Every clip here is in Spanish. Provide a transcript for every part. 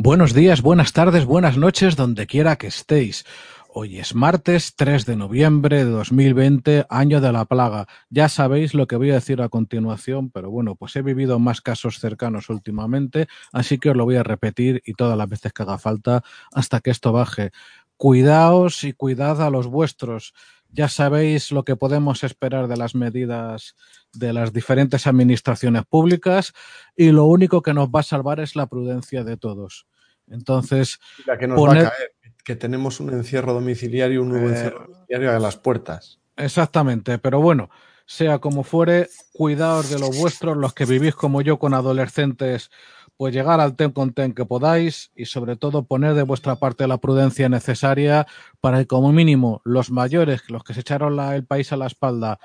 Buenos días, buenas tardes, buenas noches, donde quiera que estéis. Hoy es martes 3 de noviembre de 2020, año de la plaga. Ya sabéis lo que voy a decir a continuación, pero bueno, pues he vivido más casos cercanos últimamente, así que os lo voy a repetir y todas las veces que haga falta hasta que esto baje. Cuidaos y cuidad a los vuestros. Ya sabéis lo que podemos esperar de las medidas de las diferentes administraciones públicas y lo único que nos va a salvar es la prudencia de todos. Entonces, la que nos va a caer, que tenemos un encierro domiciliario, un nuevo eh, encierro domiciliario a las puertas. Exactamente, pero bueno, sea como fuere, cuidaos de los vuestros, los que vivís como yo con adolescentes, pues llegar al ten con ten que podáis y sobre todo poner de vuestra parte la prudencia necesaria para que como mínimo los mayores, los que se echaron el país a la espalda,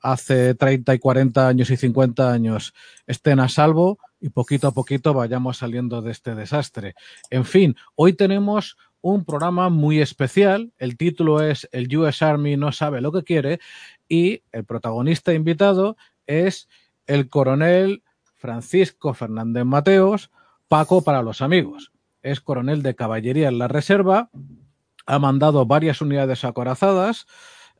hace 30 y 40 años y 50 años estén a salvo y poquito a poquito vayamos saliendo de este desastre. En fin, hoy tenemos un programa muy especial. El título es El US Army no sabe lo que quiere y el protagonista invitado es el coronel Francisco Fernández Mateos, Paco para los amigos. Es coronel de caballería en la reserva, ha mandado varias unidades acorazadas,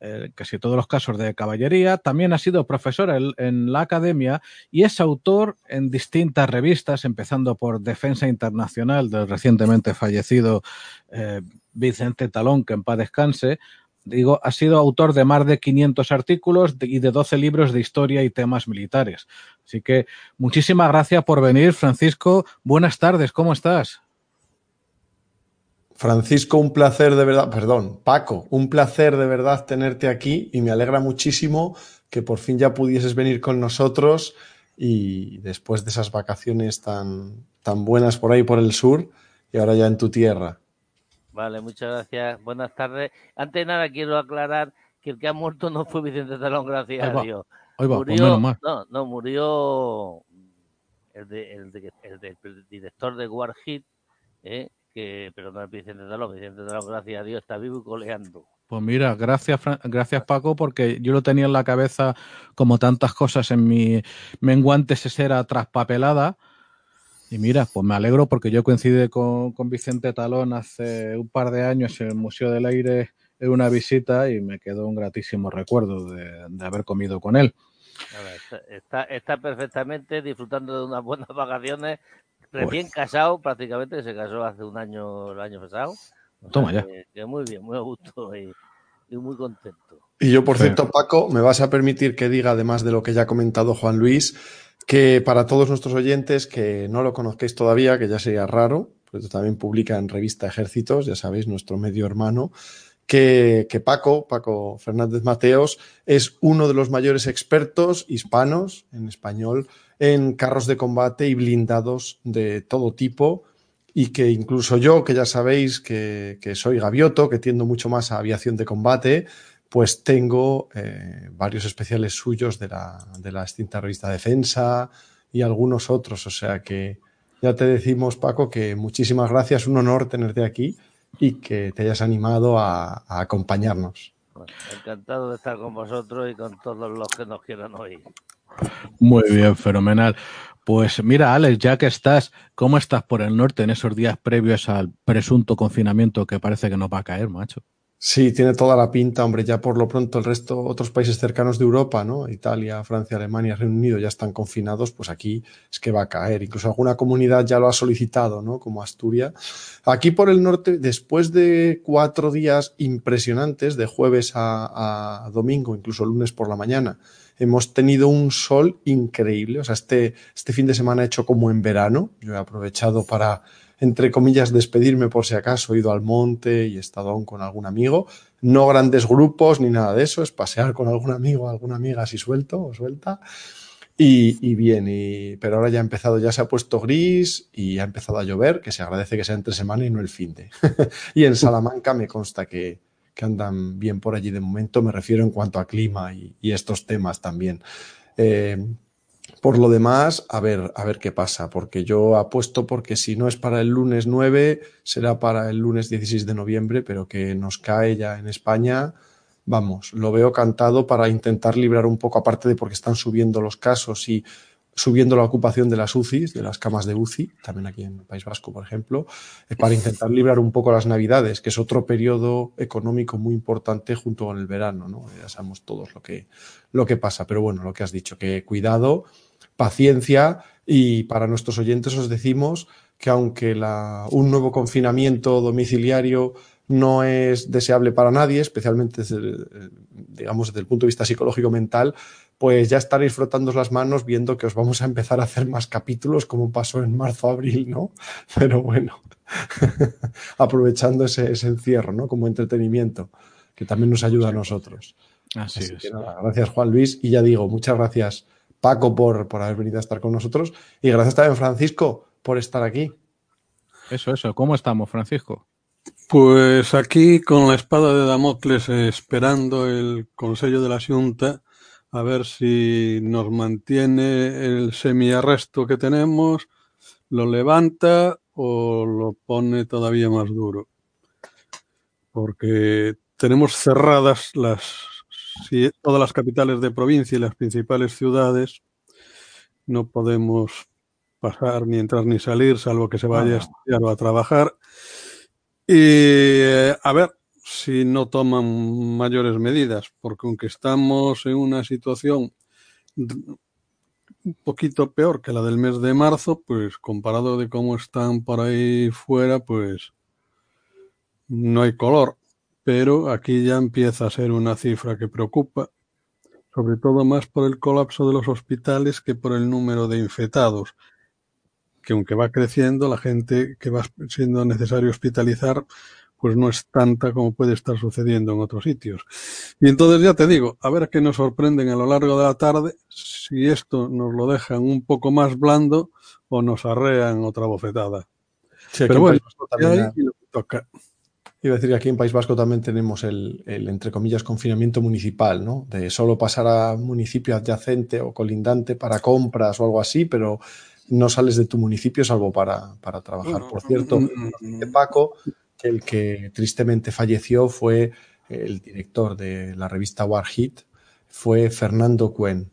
eh, casi todos los casos de caballería. También ha sido profesor en, la academia y es autor en distintas revistas, empezando por Defensa Internacional del recientemente fallecido eh, Vicente Talón, que en paz descanse. Digo, ha sido autor de más de 500 artículos y de 12 libros de historia y temas militares. Así que muchísimas gracias por venir, Francisco. Buenas tardes, ¿cómo estás? Francisco, un placer de verdad, perdón, Paco, un placer de verdad tenerte aquí y me alegra muchísimo que por fin ya pudieses venir con nosotros y después de esas vacaciones tan, tan buenas por ahí por el sur y ahora ya en tu tierra. Vale, muchas gracias. Buenas tardes. Antes de nada quiero aclarar que el que ha muerto no fue Vicente Talón, gracias a Dios. Pues murió, no, no, murió el, de, el, de, el, director de Warhit, ¿eh? que, pero no es Vicente Talón, Vicente Talón, gracias a Dios, está vivo y coleando. Pues mira, gracias, gracias Paco, porque yo lo tenía en la cabeza como tantas cosas en mi menguante sesera traspapelada. Y mira, pues me alegro porque yo coincidí con, con Vicente Talón hace un par de años en el Museo del Aire en una visita y me quedó un gratísimo recuerdo de, de haber comido con él. Está, está, perfectamente disfrutando de unas buenas vacaciones Recién casado, prácticamente, se casó hace un año, el año pasado. Toma ya. Que, muy bien, muy a gusto y, muy contento. Y yo, por cierto, Paco, me vas a permitir que diga, además de lo que ya ha comentado Juan Luis, que para todos nuestros oyentes que no lo conozcáis todavía, que ya sería raro, pues también publica en revista Ejércitos, ya sabéis, nuestro medio hermano, que, que, Paco, Paco Fernández Mateos, es uno de los mayores expertos hispanos en español en carros de combate y blindados de todo tipo y que incluso yo, que ya sabéis que, soy gavioto, que tiendo mucho más a aviación de combate, pues tengo eh, varios especiales suyos de la, de la extinta revista Defensa y algunos otros. O sea que ya te decimos, Paco, que muchísimas gracias, un honor tenerte aquí y que te hayas animado a, a acompañarnos. encantado de estar con vosotros y con todos los que nos quieran oír. Muy bien, fenomenal. Pues mira, Alex, ya que estás, ¿cómo estás por el norte en esos días previos al presunto confinamiento que parece que nos va a caer, macho? Sí, tiene toda la pinta, hombre. Ya por lo pronto el resto, otros países cercanos de Europa, ¿no? Italia, Francia, Alemania, Reino Unido ya están confinados, pues aquí es que va a caer. Incluso alguna comunidad ya lo ha solicitado, ¿no? Como Asturias. Aquí por el norte, después de cuatro días impresionantes, de jueves a, a domingo, incluso lunes por la mañana, hemos tenido un sol increíble. O sea, este, este fin de semana he hecho como en verano. Yo he aprovechado para, entre comillas, despedirme por si acaso. He ido al monte y he estado aún con algún amigo. No grandes grupos ni nada de eso. Es pasear con algún amigo, alguna amiga así suelto o suelta. Y, y, bien, y, pero ahora ya ha empezado, ya se ha puesto gris y ha empezado a llover, que se agradece que sea entre semana y no el fin de. y en Salamanca me consta que, que andan bien por allí de momento, me refiero en cuanto a clima y, estos temas también. Eh, por lo demás, a ver, a ver qué pasa, porque yo apuesto porque si no es para el lunes 9, será para el lunes 16 de noviembre, pero que nos cae ya en España, vamos, lo veo cantado para intentar librar un poco, aparte de porque están subiendo los casos y subiendo la ocupación de las UCIs, de las camas de UCI, también aquí en el País Vasco, por ejemplo, eh, para intentar librar un poco las Navidades, que es otro periodo económico muy importante junto con el verano, ¿no? Ya sabemos todos lo que, lo que pasa, pero bueno, lo que has dicho, que cuidado, paciencia y para nuestros oyentes os decimos que aunque la, un nuevo confinamiento domiciliario no es deseable para nadie, especialmente desde, digamos, desde el punto de vista psicológico mental, pues ya estaréis frotando las manos viendo que os vamos a empezar a hacer más capítulos como pasó en marzo, abril, ¿no? Pero bueno, aprovechando ese, encierro, ¿no? Como entretenimiento, que también nos ayuda a nosotros. Así, es. gracias Juan Luis y ya digo, muchas gracias Paco por, por haber venido a estar con nosotros y gracias también Francisco por estar aquí. Eso, eso. ¿Cómo estamos, Francisco? Pues aquí con la espada de Damocles esperando el Consejo de la Junta a ver si nos mantiene el semiarresto que tenemos, lo levanta o lo pone todavía más duro. Porque tenemos cerradas las todas las capitales de provincia y las principales ciudades. No podemos pasar ni entrar ni salir, salvo que se vaya a estudiar o a trabajar. Y eh, a ver si no toman mayores medidas, porque aunque estamos en una situación un poquito peor que la del mes de marzo, pues comparado de cómo están por ahí fuera, pues no hay color. Pero aquí ya empieza a ser una cifra que preocupa, sobre todo más por el colapso de los hospitales que por el número de infectados que aunque va creciendo, la gente que va siendo necesario hospitalizar, pues no es tanta como puede estar sucediendo en otros sitios. Y entonces ya te digo, a ver qué nos sorprenden a lo largo de la tarde, si esto nos lo dejan un poco más blando o nos arrean otra bofetada. Pero bueno, también toca. Iba a decir que aquí en País Vasco también tenemos el, el, entre comillas, confinamiento municipal, ¿no? De solo pasar a municipio adyacente o colindante para compras o algo así, pero no sales de tu municipio salvo para, para trabajar. Por cierto, de Paco, que el que tristemente falleció fue el director de la revista War Hit, fue Fernando Cuen.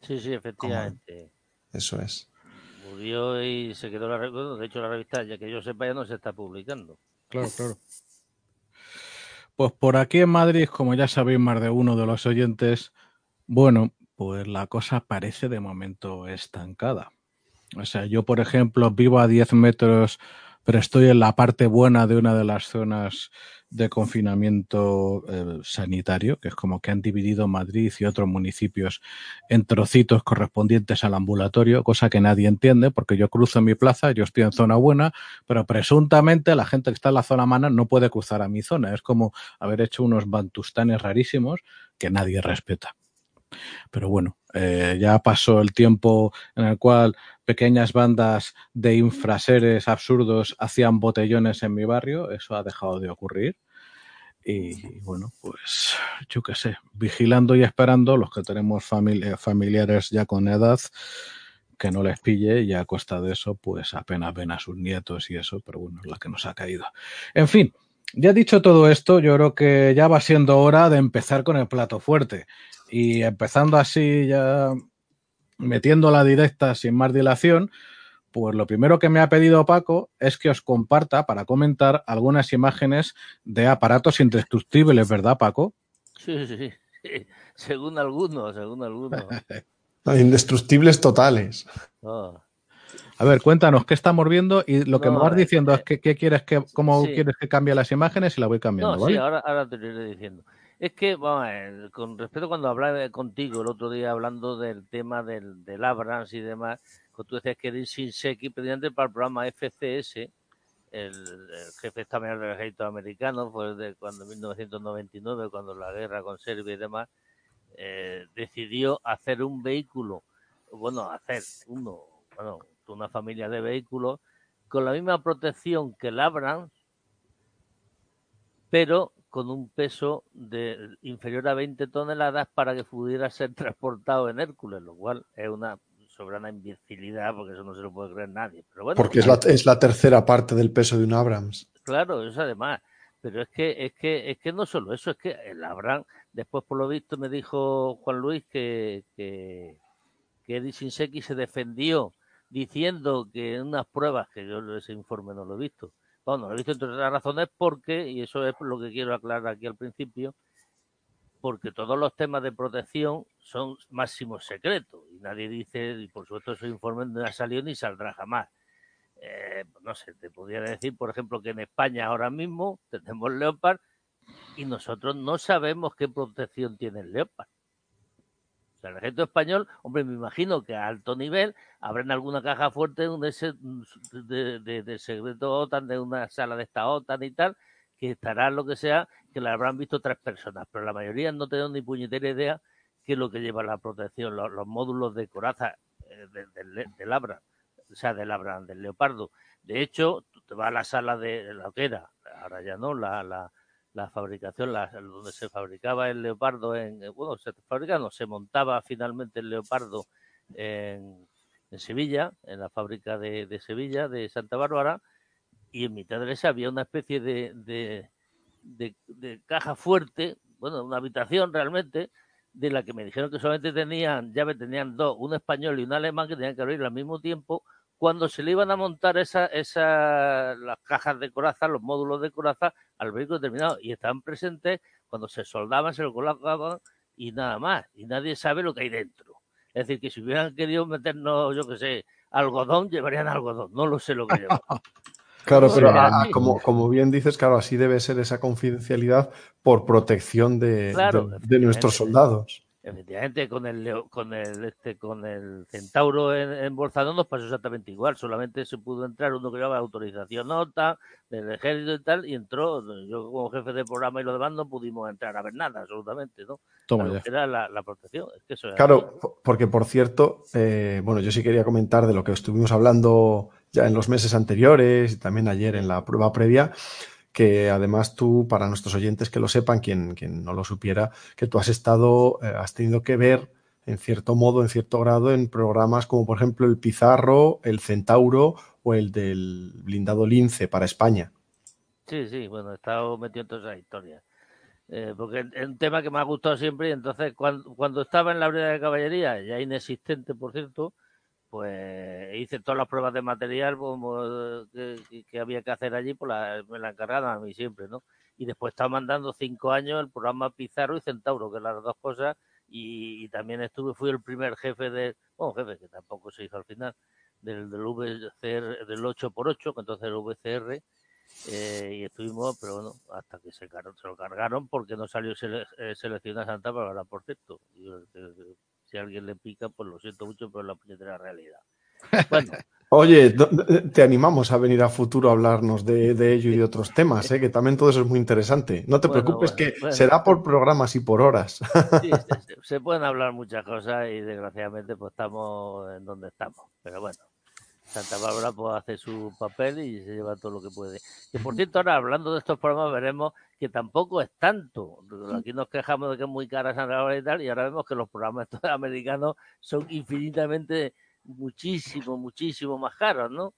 Sí, sí, efectivamente. Eso es. Murió y se quedó la revista. De hecho, la revista, ya que yo sepa, ya no se está publicando. Claro, claro. Pues por aquí en Madrid, como ya sabéis más de uno de los oyentes, bueno, pues la cosa parece de momento estancada. O sea, yo, por ejemplo, vivo a 10 metros, pero estoy en la parte buena de una de las zonas de confinamiento eh, sanitario, que es como que han dividido Madrid y otros municipios en trocitos correspondientes al ambulatorio, cosa que nadie entiende, porque yo cruzo mi plaza, yo estoy en zona buena, pero presuntamente la gente que está en la zona mala no puede cruzar a mi zona. Es como haber hecho unos bantustanes rarísimos que nadie respeta. Pero bueno, eh, ya pasó el tiempo en el cual pequeñas bandas de infraseres absurdos hacían botellones en mi barrio, eso ha dejado de ocurrir. Y bueno, pues yo qué sé, vigilando y esperando los que tenemos familiares ya con edad, que no les pille y a costa de eso, pues apenas ven a sus nietos y eso, pero bueno, es la que nos ha caído. En fin, ya dicho todo esto, yo creo que ya va siendo hora de empezar con el plato fuerte. Y empezando así ya metiendo la directa sin más dilación, pues lo primero que me ha pedido Paco es que os comparta para comentar algunas imágenes de aparatos indestructibles, ¿verdad, Paco? Sí, sí, sí. Según algunos, según algunos. Indestructibles totales. Oh. A ver, cuéntanos qué estamos viendo y lo que me vas diciendo es que qué quieres que, cómo quieres que cambie las imágenes y la voy cambiando. No, sí, ahora, ahora te lo iré diciendo. Es que, vamos con respecto a cuando hablaba contigo el otro día hablando del tema del, del Abrams y demás, cuando tú decías que eres Shinseki, presidente para el programa FCS, el, el jefe Mayor del Ejército Americano, fue de cuando en 1999, cuando la guerra con Serbia y demás, eh, decidió hacer un vehículo, bueno, hacer uno, bueno, una familia de vehículos con la misma protección que el Abrams, pero con un peso de inferior a 20 toneladas para que pudiera ser transportado en Hércules, lo cual es una soberana imbecilidad porque eso no se lo puede creer nadie. Pero bueno, porque es la, es la tercera parte del peso de un Abrams. Claro, eso además. Pero es que, es que, es que no solo eso, es que el Abrams, después por lo visto me dijo Juan Luis que, que, que Eddie Shinseki se defendió diciendo que en unas pruebas, que yo ese informe no lo he visto, bueno, no lo visto entre otras razones porque, y eso es lo que quiero aclarar aquí al principio, porque todos los temas de protección son máximos secretos y nadie dice, y por supuesto ese informe no ha salido ni saldrá jamás. Eh, no sé, te podría decir, por ejemplo, que en España ahora mismo tenemos Leopard y nosotros no sabemos qué protección tiene el Leopard. O sea, el ejército español, hombre, me imagino que a alto nivel habrá en alguna caja fuerte un ese de, de, de, secreto OTAN, de una sala de esta OTAN y tal, que estará lo que sea, que la habrán visto tres personas, pero la mayoría no tenemos ni puñetera idea qué es lo que lleva la protección, los, los módulos de coraza eh, de, de, Labra, o sea, del Labra, del Leopardo. De hecho, tú te vas a la sala de la que ahora ya no, la, la, la fabricación, donde se fabricaba el leopardo en, bueno, se fabricaba, no, se montaba finalmente el leopardo en, Sevilla, en la fábrica de, Sevilla, de Santa Bárbara, y en mitad de esa había una especie de, de, caja fuerte, bueno, una habitación realmente, de la que me dijeron que solamente tenían, llave tenían dos, un español y un alemán que tenían que abrir al mismo tiempo, cuando se le iban a montar esa, esa, las cajas de coraza, los módulos de coraza al vehículo terminado y estaban presentes cuando se soldaban, se lo colocaban y nada más. Y nadie sabe lo que hay dentro. Es decir, que si hubieran querido meternos, yo qué sé, algodón, llevarían algodón. No lo sé lo que llevan. Claro, pero a, como, como, bien dices, claro, así debe ser esa confidencialidad por protección de, claro, de, de nuestros soldados. Efectivamente, con el con el este con el Centauro en, en Bolzano nos pasó exactamente igual. Solamente se pudo entrar uno que llevaba autorización nota del ejército y tal, y entró. Yo como jefe de programa y lo demás no pudimos entrar a ver nada, absolutamente, ¿no? Toma ya. Era la, la protección. Es que eso claro, así. porque por cierto, eh, bueno, yo sí quería comentar de lo que estuvimos hablando ya en los meses anteriores y también ayer en la prueba previa que además tú, para nuestros oyentes que lo sepan, quien, quien no lo supiera, que tú has estado, eh, has tenido que ver en cierto modo, en cierto grado, en programas como por ejemplo el Pizarro, el Centauro o el del blindado Lince para España. Sí, sí, bueno, he estado metido en todas esas historias. Eh, porque es un tema que me ha gustado siempre y entonces cuando, cuando estaba en la brigada de caballería, ya inexistente por cierto, pues hice todas las pruebas de material como, que, había que hacer allí, pues la, me la encargaron a mí siempre, ¿no? Y después estaba mandando cinco años el programa Pizarro y Centauro, que las dos cosas, y, también estuve, fui el primer jefe de, bueno, jefe que tampoco se hizo al final, del, del VCR, del 8x8, que entonces el VCR, eh, y estuvimos, pero bueno, hasta que se, se lo cargaron porque no salió eh, seleccionada Santa Bárbara, por cierto. Y, eh, si a alguien le pica, pues lo siento mucho, pero la puñetera realidad. Bueno. Oye, te animamos a venir a futuro a hablarnos de, de ello y de otros temas, ¿eh? que también todo eso es muy interesante. No te bueno, preocupes, bueno, que bueno. será por programas y por horas. Sí, se, se, pueden hablar muchas cosas y desgraciadamente pues estamos en donde estamos. Pero bueno, Santa Bárbara pues hace su papel y se lleva todo lo que puede. Que por cierto, ahora hablando de estos programas veremos que tampoco es tanto. Aquí nos quejamos de que es muy cara Santa Bárbara y tal, y ahora vemos que los programas americanos son infinitamente muchísimo, muchísimo más caros, ¿no?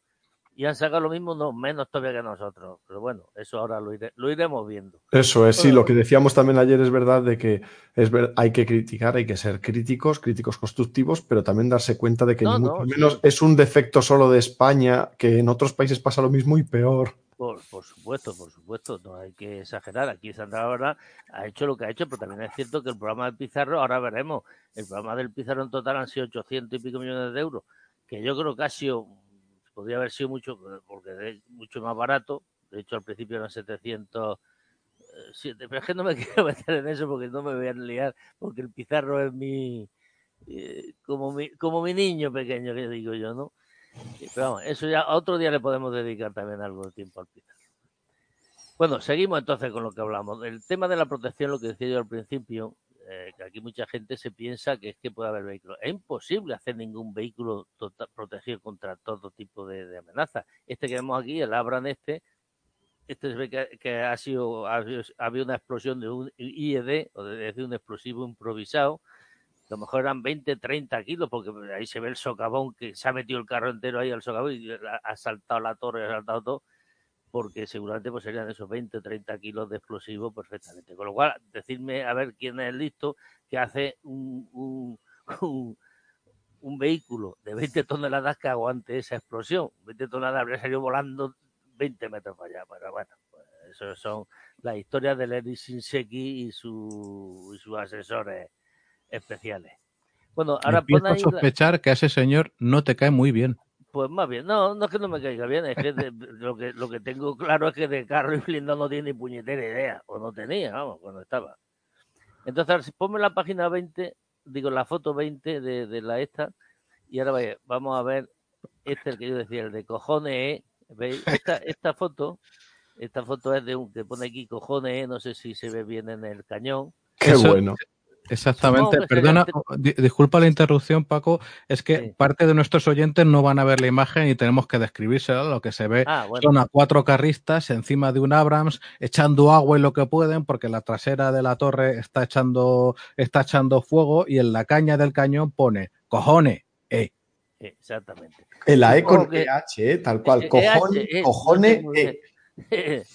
Y han sacado lo mismo, no, menos todavía que nosotros. Pero bueno, eso ahora lo, iremos viendo. Eso es, sí, lo que decíamos también ayer es verdad de que es ver, hay que criticar, hay que ser críticos, críticos constructivos, pero también darse cuenta de que no, ni mucho no, menos sí. es un defecto solo de España, que en otros países pasa lo mismo y peor. Por, por, supuesto, por supuesto, no hay que exagerar. Aquí Sandra ahora ha hecho lo que ha hecho, pero también es cierto que el programa del Pizarro, ahora veremos, el programa del Pizarro en total han sido 800 y pico millones de euros, que yo creo que ha sido, podría haber sido mucho, porque es mucho más barato. De hecho, al principio eran 700. Pero es que no me quiero meter en eso porque no me voy a liar, porque el Pizarro es mi. Eh, como mi, como mi niño pequeño, que digo yo, ¿no? Pero vamos, eso ya otro día le podemos dedicar también algo de tiempo al Pizarro. Bueno, seguimos entonces con lo que hablamos. El tema de la protección, lo que decía yo al principio, eh, aquí mucha gente se piensa que es que puede haber vehículos. Es imposible hacer ningún vehículo total, protegido contra todo tipo de, de amenazas. Este que vemos aquí, el Abran este, este se ve que, que ha sido, ha, habido una explosión de un IED, o de, de un explosivo improvisado, a lo mejor eran 20, 30 kilos, porque ahí se ve el socavón que se ha metido el carro entero ahí al socavón y ha saltado la torre, ha saltado todo, porque seguramente pues serían esos 20, 30 kilos de explosivo perfectamente. Con lo cual, decirme a ver quién es listo que hace un, un, un, un vehículo de 20 toneladas que aguante esa explosión. 20 toneladas habría salido volando 20 metros para allá. Pero bueno, pues eso son las historias de Lenny Shinseki y, su, y sus asesores especiales. Bueno, ahora Empiezo a la- sospechar que a ese señor no te cae muy bien. Pues más bien, no, no es que no me caiga bien, es que de- lo que lo que tengo claro es que de carro y blindado no tiene ni puñetera idea, o no tenía, vamos, cuando estaba. Entonces, ahora, si ponme la página 20, digo la foto 20 de, de la esta, y ahora vaya, vamos a ver este el que yo decía, el de cojones, ¿eh? ¿veis? Esta, esta foto, esta foto es de un que pone aquí cojones, ¿eh? no sé si se ve bien en el cañón. Qué Eso- bueno. Exactamente. Perdona, di- disculpa la interrupción, Paco. Es que Sí. parte de nuestros oyentes no van a ver la imagen y tenemos que describírsela. Lo que se ve Ah, bueno, son a cuatro carristas encima de un Abrams echando agua y lo que pueden porque la trasera de la torre está echando, está echando fuego y en la caña del cañón pone cojones. Eh. exactamente. El AE con Supongo que- EH, ¿eh? tal cual. Eh, Cojón, EH, eh, cojones, no E. bien.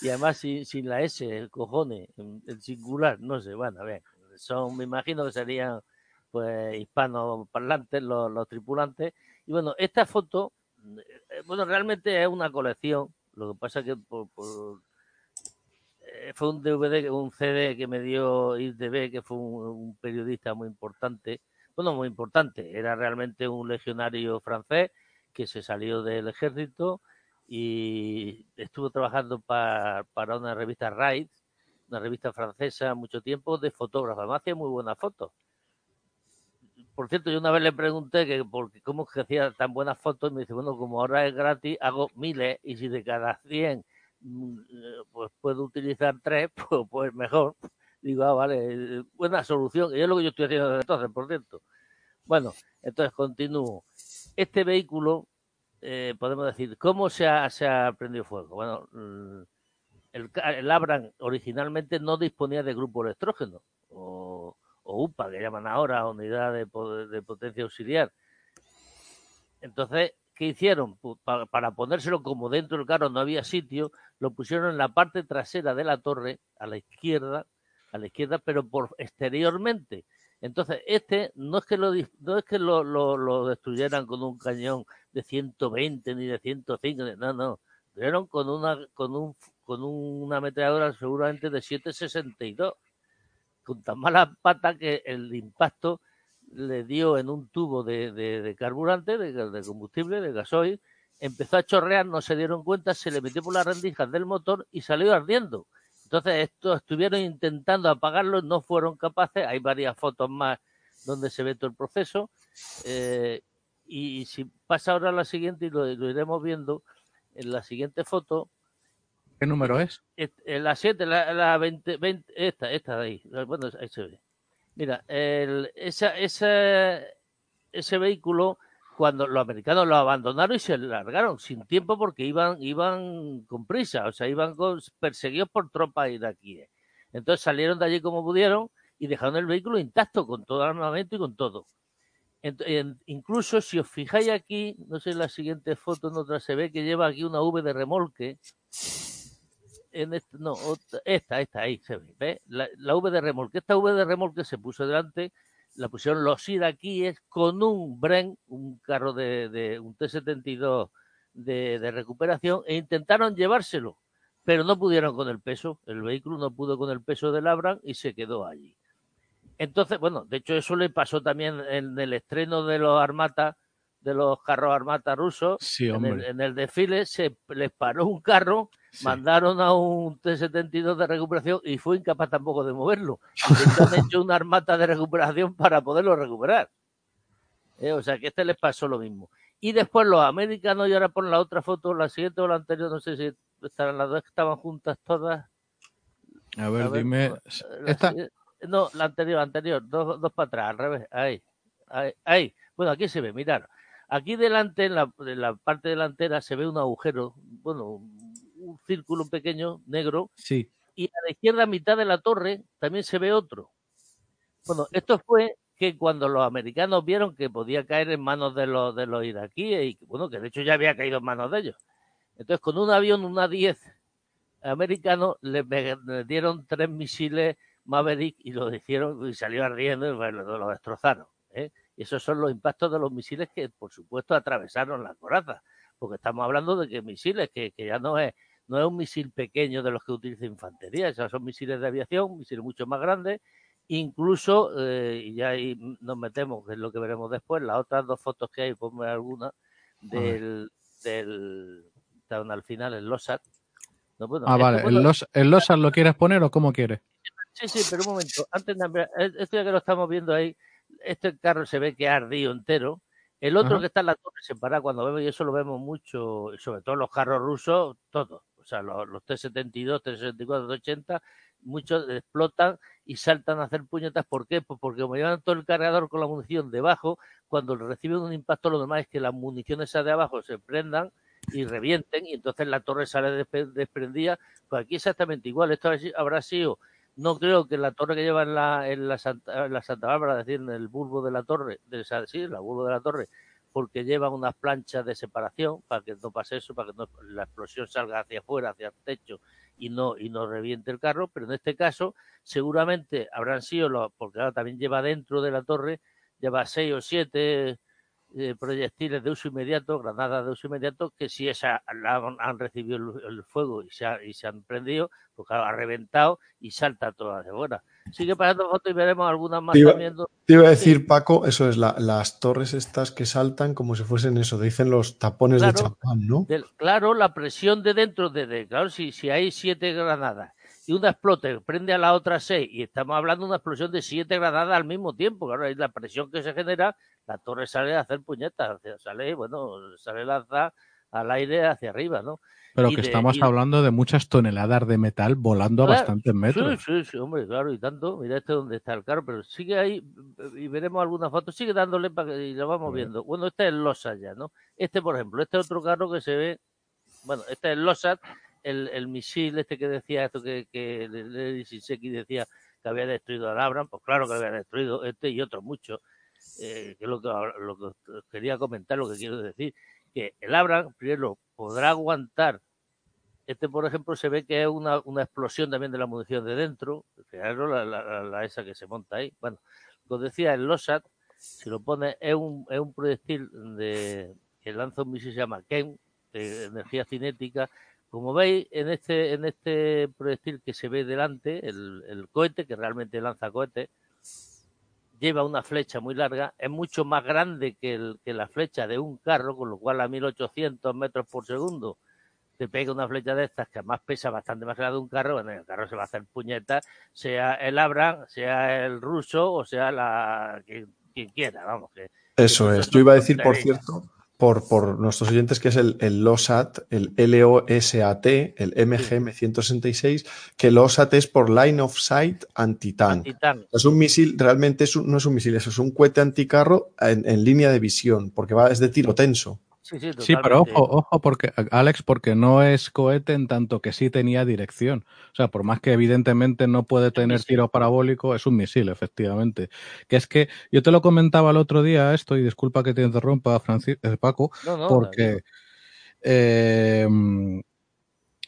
y además sin, sin la S, el cojones, en, en singular, no sé, bueno, a ver, son, me imagino que serían pues hispanoparlantes los, los tripulantes. Y bueno, esta foto, eh, bueno, realmente es una colección, lo que pasa que por, eh, fue un DVD, un CD que me dio IDB, que fue un, periodista muy importante, bueno, muy importante, era realmente un legionario francés que se salió del ejército y estuvo trabajando pa- para una revista Ride, una revista francesa, mucho tiempo de fotógrafa. Me hacía muy buenas fotos. Por cierto, yo una vez le pregunté que por qué- cómo que hacía tan buenas fotos y me dice, bueno, como ahora es gratis, hago miles y si de cada 100 mm, eh, pues puedo utilizar tres, pues, pues mejor. Digo, ah, vale, eh, buena solución. Y es lo que yo estoy haciendo desde entonces, por cierto. Bueno, entonces continúo. Este vehículo, eh, podemos decir, ¿cómo se ha, se ha prendido fuego? Bueno, el, el Abram originalmente no disponía de grupo electrógeno, o, o UPA, que llaman ahora, unidad de, de potencia auxiliar. Entonces, ¿qué hicieron? Pu- pa- para ponérselo como dentro del carro no había sitio, lo pusieron en la parte trasera de la torre, a la izquierda, a la izquierda, pero por exteriormente. Entonces, este no es que lo no es que lo, lo- destruyeran con un cañón de 120 ni de 105, ni- no, no. Destruyeron con una con un con una ametralladora seguramente de 762 con tan mala pata que el impacto le dio en un tubo de, de- carburante, de, combustible, de gasoil, empezó a chorrear, no se dieron cuenta, se le metió por las rendijas del motor y salió ardiendo. Entonces, estos estuvieron intentando apagarlo, no fueron capaces. Hay varias fotos más donde se ve todo el proceso. Eh, y si pasa ahora a la siguiente, y lo iremos viendo, en la siguiente foto, ¿Qué número es? la 7, la, la 20, 20, esta, esta de ahí. Bueno, ahí se ve. Mira, el, esa, ese vehículo, cuando los americanos lo abandonaron y se largaron sin tiempo porque iban, iban con prisa, o sea, iban perseguidos por tropas iraquíes. Entonces salieron de allí como pudieron y dejaron el vehículo intacto con todo el armamento y con todo. Incluso si os fijáis aquí, no sé en la siguiente foto, en otra se ve que lleva aquí una V de remolque. En este- no, esta, esta, ahí se ve. La, la V de remolque. Esta V de remolque se puso delante, la pusieron los iraquíes con un Bren, un carro de, de un T-72 de, de recuperación, e intentaron llevárselo, pero no pudieron con el peso. El vehículo no pudo con el peso del Abram y se quedó allí. Entonces, bueno, de hecho eso le pasó también en el estreno de los Armata, de los carros Armata rusos. Sí, En el, en el desfile se les paró un carro, Sí. mandaron a un T-72 de recuperación y fue incapaz tampoco de moverlo. Han hecho una armata de recuperación para poderlo recuperar. Eh, o sea que a este les pasó lo mismo. Y después los americanos, y ahora pon la otra foto, la siguiente o la anterior, no sé si estarán las dos que estaban juntas todas. A ver, A ver, dime. La ¿Esta? No, la anterior, anterior, dos, dos para atrás, al revés. Ahí, ahí, ahí. Bueno, aquí se ve, mirar. Aquí delante, en la, en la parte delantera, se ve un agujero, bueno, un círculo pequeño, negro, Sí. y a la izquierda, a mitad de la torre, también se ve otro. Bueno, esto fue que cuando los americanos vieron que podía caer en manos de los, de los iraquíes, y bueno, que de hecho ya había caído en manos de ellos. Entonces, con un avión, una 10 americano, le, dieron tres misiles Maverick y lo hicieron y salió ardiendo y bueno, lo, destrozaron. ¿eh? esos son los impactos de los misiles que, por supuesto, atravesaron la coraza. Porque estamos hablando de que misiles, que, que ya no es, no es un misil pequeño de los que utiliza infantería, esos son misiles de aviación, misiles mucho más grandes, incluso, eh, y ya ahí nos metemos, que es lo que veremos después, las otras dos fotos que hay, ponme alguna, del, del, estaban al final, el LOSAT. No, bueno, ah, vale, ¿El, los, ¿el LOSAT lo quieres poner o cómo quieres? Sí, sí, pero un momento, antes de esto ya que lo estamos viendo ahí, este carro se ve que ha ardido entero, el otro que está en la torre separada, cuando vemos, y eso lo vemos mucho, sobre todo los carros rusos, todos, sea, los, los T-72, T-64, T-80, muchos explotan y saltan a hacer puñetas. ¿Por qué? Pues porque como llevan todo el cargador con la munición debajo, cuando reciben un impacto, lo normal es que las municiones de abajo se prendan y revienten y entonces la torre sale desprendida. Pues aquí exactamente igual. Esto habrá sido, no creo que la torre que lleva en la, en la, Santa, en la Santa Bárbara, es decir, en el bulbo de la torre, de, sí, la bulbo de la torre, porque lleva unas planchas de separación para que no pase eso, para que no, la explosión salga hacia afuera, hacia el techo y no, y no reviente el carro, pero en este caso seguramente habrán sido, los, porque ahora también lleva dentro de la torre, lleva seis o siete eh, proyectiles de uso inmediato, granadas de uso inmediato, que si esa han, recibido el, fuego y se, y se han prendido, pues claro, ha reventado y salta toda de buena. Sigue pasando fotos y veremos algunas más te iba, también. Te iba a decir, Paco, eso es la, las torres estas que saltan como si fuesen eso, dicen los tapones claro, de champán, ¿no? De, claro, la presión de dentro, de, de claro, si, si hay siete granadas y una explota, prende a la otra seis, y estamos hablando de una explosión de siete granadas al mismo tiempo, claro, ahí la presión que se genera, la torre sale a hacer puñetas, sale, bueno, sale lanzada al aire hacia arriba, ¿no? Pero y que de, estamos y... hablando de muchas toneladas de metal volando claro, a bastantes metros. Sí, sí, sí, hombre, claro, y tanto. Mira este donde está el carro, pero sigue ahí y veremos algunas fotos. Sigue dándole para que y lo vamos viendo. Bueno, este es el Losat ya, ¿no? Este, por ejemplo, este otro carro que se ve, bueno, este es el Losat, el, el misil este que decía esto que, que el decía que había destruido al Abram, pues claro que había destruido este y otros muchos. Eh, que es lo que, lo que quería comentar, lo que quiero decir, que el Abram, primero, podrá aguantar este, por ejemplo, se ve que es una, una explosión también de la munición de dentro. Fijaros la, la, la, esa que se monta ahí. Bueno, como decía, el LOSAT, si lo pone, es un, es un proyectil de, que lanza un misil se llama KEN, de energía cinética. Como veis, en este, en este proyectil que se ve delante, el, el cohete, que realmente lanza cohetes, lleva una flecha muy larga, es mucho más grande que, el, que la flecha de un carro, con lo cual a 1800 metros por segundo te pega una flecha de estas que además pesa bastante más que la de un carro, bueno, el carro se va a hacer puñeta, sea el Abram, sea el ruso o sea la quien, quien quiera, vamos. Que, Eso que es. Yo iba a decir, por cierto, por, por nuestros oyentes, que es el, el LOSAT, el LOSAT, el MGM 166, que LOSAT es por Line of Sight Anti-Tank. Anti es un misil, realmente es un, no es un misil, eso es un cohete anticarro en, en línea de visión, porque va, es de tiro tenso. Sí, sí, sí, pero ojo, ojo, porque Alex, porque no es cohete en tanto que sí tenía dirección. O sea, por más que evidentemente no puede tener tiro parabólico, es un misil, efectivamente. Que es que yo te lo comentaba el otro día esto, y disculpa que te interrumpa, Francis, eh, Paco, no, no, porque eh,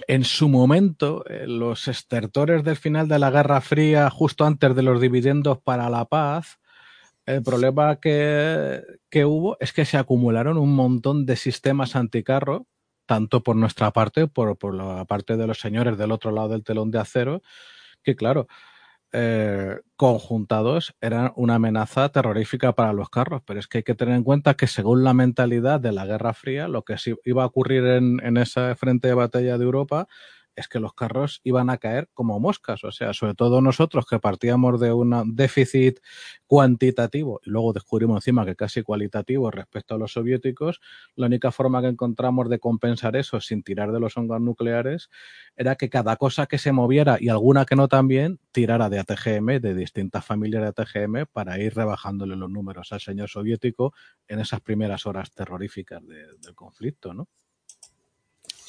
en su momento, eh, los estertores del final de la Guerra Fría, justo antes de los dividendos para la paz, el problema que, que, hubo es que se acumularon un montón de sistemas anticarro, tanto por nuestra parte, por, por la parte de los señores del otro lado del telón de acero, que claro, eh, conjuntados eran una amenaza terrorífica para los carros, pero es que hay que tener en cuenta que según la mentalidad de la Guerra Fría, lo que iba a ocurrir en, en ese frente de batalla de Europa es que los carros iban a caer como moscas. O sea, sobre todo nosotros que partíamos de un déficit cuantitativo y luego descubrimos encima que casi cualitativo respecto a los soviéticos, la única forma que encontramos de compensar eso sin tirar de los hongos nucleares era que cada cosa que se moviera y alguna que no también tirara de ATGM, de distintas familias de ATGM, para ir rebajándole los números al señor soviético en esas primeras horas terroríficas de, del conflicto, ¿no?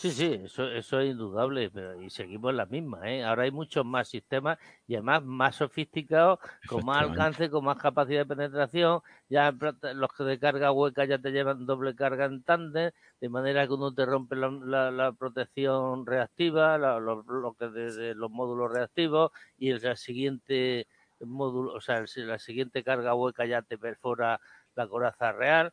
Sí, sí, eso, eso es indudable, pero y seguimos en la misma, ¿eh? Ahora hay muchos más sistemas y además más sofisticados, con más alcance, con más capacidad de penetración, ya los que de carga hueca ya te llevan doble carga en tándem, de manera que uno te rompe la, la, la protección reactiva, la, los bloques de, de, los módulos reactivos y el, el siguiente módulo, o sea, el, la siguiente carga hueca ya te perfora la coraza real.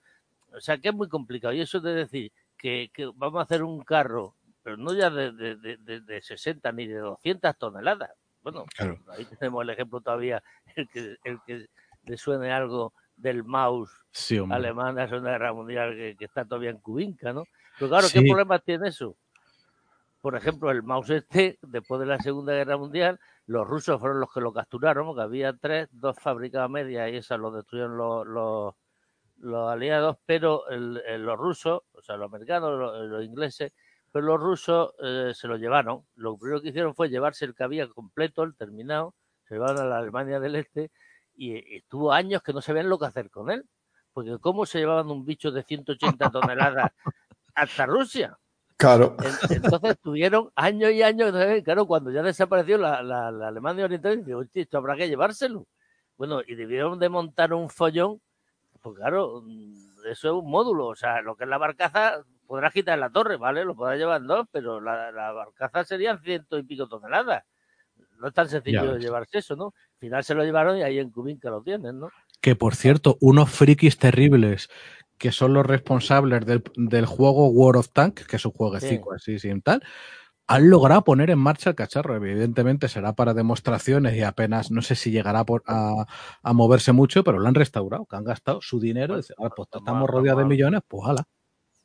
O sea que es muy complicado. Y eso de decir que, que vamos a hacer un carro, pero no ya de, de, de, de 60 ni de 200 toneladas. Bueno, Claro. ahí tenemos el ejemplo todavía, el que, el que le suene algo del mouse Sí, hombre. alemán de la Segunda Guerra Mundial que, que está todavía en Cubinca, ¿no? Pero claro, Sí. ¿qué problemas tiene eso? Por ejemplo, el mouse este, después de la Segunda Guerra Mundial, los rusos fueron los que lo capturaron, porque había tres, dos fabricadas medias y esas lo destruyeron los, los, los aliados, pero el- el- los rusos, o sea, los americanos, los, los ingleses, pero los rusos eh, se lo llevaron. Lo primero que hicieron fue llevarse el que había completo, el terminado, se llevaron a la Alemania del Este y, y estuvo años que no sabían lo que hacer con él. Porque ¿cómo se llevaban un bicho de 180 toneladas hasta Rusia? Claro. En- Entonces tuvieron años y años, claro, cuando ya desapareció la, la, la Alemania Oriental, dice, hostia, esto habrá que llevárselo. Bueno, y debieron de montar un follón, pues claro, mm, eso es un módulo, o sea, lo que es la barcaza, podrás quitar la torre, ¿vale? Lo podrás llevar dos, pero la, la barcaza serían ciento y pico toneladas. No es tan Ya sencillo ves. llevarse eso, ¿no? Al final se lo llevaron y ahí en Cubinca lo tienen, ¿no? Que por cierto, unos frikis terribles que son los responsables del, del juego World of Tanks, que es un jueguecito así sin tal, han logrado poner en marcha el cacharro. Evidentemente será para demostraciones y apenas, no sé si llegará por- a, a moverse mucho, pero lo han restaurado, que han gastado su dinero. Dice, "Ah, pues estamos rodeados de millones, pues ala.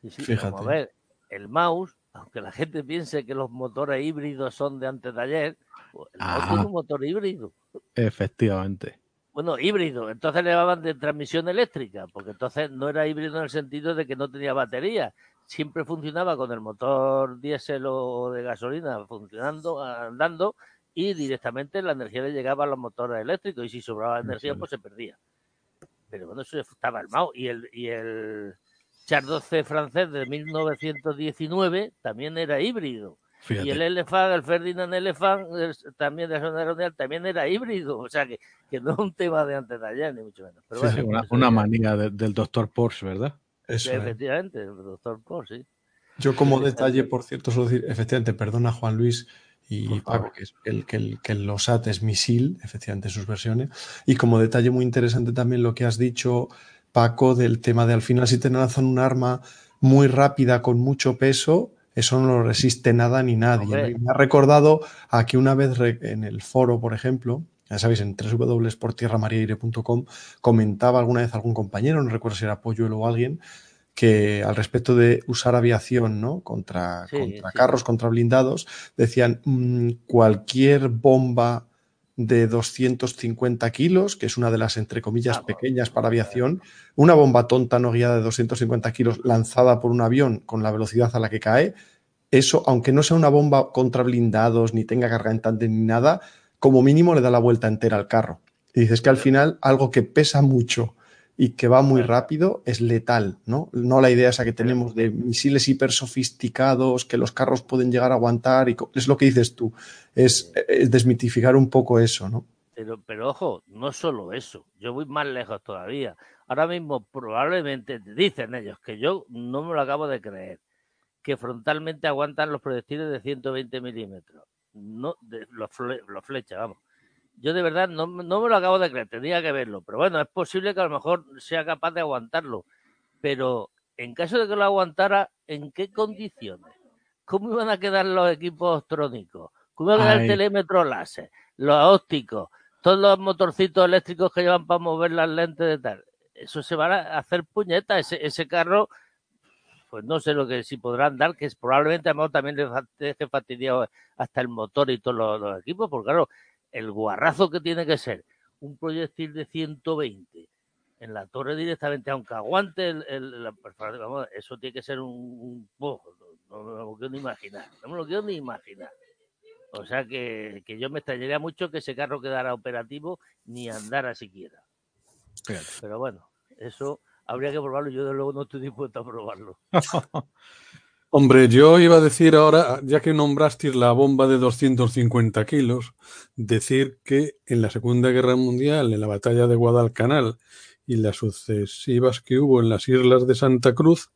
Sí, sí, Fíjate. A ver, el mouse, aunque la gente piense que los motores híbridos son de antes de ayer, pues el mouse Ah. tiene un motor híbrido. Efectivamente. Bueno, híbrido, entonces le llamaban de transmisión eléctrica, porque entonces no era híbrido en el sentido de que no tenía batería. Siempre funcionaba con el motor diésel o de gasolina funcionando, andando, y directamente la energía le llegaba a los motores eléctricos, y si sobraba energía, pues se perdía. Pero bueno, eso estaba el mouse. Y el, y el Char 12 francés de 1919 también era híbrido. Fíjate. Y el Elephant, el Ferdinand Elephant, también de la Guerra Mundial, también era híbrido. O sea que, que no es un tema de antes de ayer, ni mucho menos. Pero Sí, bueno, sí, una, manía de- del doctor Porsche, ¿verdad? Eso sí, es. efectivamente, el doctor Porsche, sí. Yo como detalle, por cierto, solo decir, efectivamente, perdona Juan Luis y Paco, que, es el, que, el, que el OSAT es misil, efectivamente, en sus versiones. Y como detalle muy interesante también lo que has dicho, Paco, del tema de al final si te lanzan un arma muy rápida con mucho peso, eso no lo resiste nada ni nadie. me ha recordado a que una vez en el foro, por ejemplo, ya sabéis, en www.portierramariaire.com comentaba alguna vez algún compañero, no recuerdo si era Polluelo o alguien, que al respecto de usar aviación ¿no? contra, Sí, contra sí. carros, contra blindados, decían "Mm, cualquier bomba de 250 kilos, que es una de las, entre comillas, Ah, pequeñas para aviación, una bomba tonta no guiada de 250 kilos lanzada por un avión con la velocidad a la que cae, eso, aunque no sea una bomba contra blindados, ni tenga carga en tándem ni nada, como mínimo le da la vuelta entera al carro. Y dices que al final algo que pesa mucho y que va muy rápido es letal, ¿no? No la idea esa que tenemos de misiles hiper sofisticados que los carros pueden llegar a aguantar y es lo que dices tú, es, es desmitificar un poco eso, ¿no? Pero, pero ojo, no solo eso, yo voy más lejos todavía. Ahora mismo probablemente dicen ellos que yo no me lo acabo de creer, que frontalmente aguantan los proyectiles de 120 milímetros, no de, los, fle- los flechas, vamos. Yo de verdad no, no me lo acabo de creer, tendría que verlo, pero bueno, es posible que a lo mejor sea capaz de aguantarlo, pero en caso de que lo aguantara, ¿en qué condiciones? ¿Cómo iban a quedar los equipos trónicos? ¿Cómo iba a quedar Ay. el telémetro láser? Los ópticos, todos los motorcitos eléctricos que llevan para mover las lentes de tal. Eso se va a hacer puñeta. Ese, ese carro, pues no sé lo que si podrá andar, que es, probablemente a lo mejor también le fa- deje fastidiado hasta el motor y todos los, los equipos, porque claro, el guarrazo que tiene que ser un proyectil de 120 en la torre directamente, aunque aguante el, el- la perforación, vamos, eso tiene que ser un, un oh, no, no me lo quiero ni imaginar, no me lo quiero ni imaginar. O sea que, que yo me extrañaría mucho que ese carro quedara operativo ni andara siquiera. Pero bueno, eso habría que probarlo. Yo de luego no estoy dispuesto a probarlo. Hombre, yo iba a decir ahora, ya que nombrasteis la bomba de 250 kilos, decir que en la Segunda Guerra Mundial, en la batalla de Guadalcanal y las sucesivas que hubo en las islas de Santa Cruz,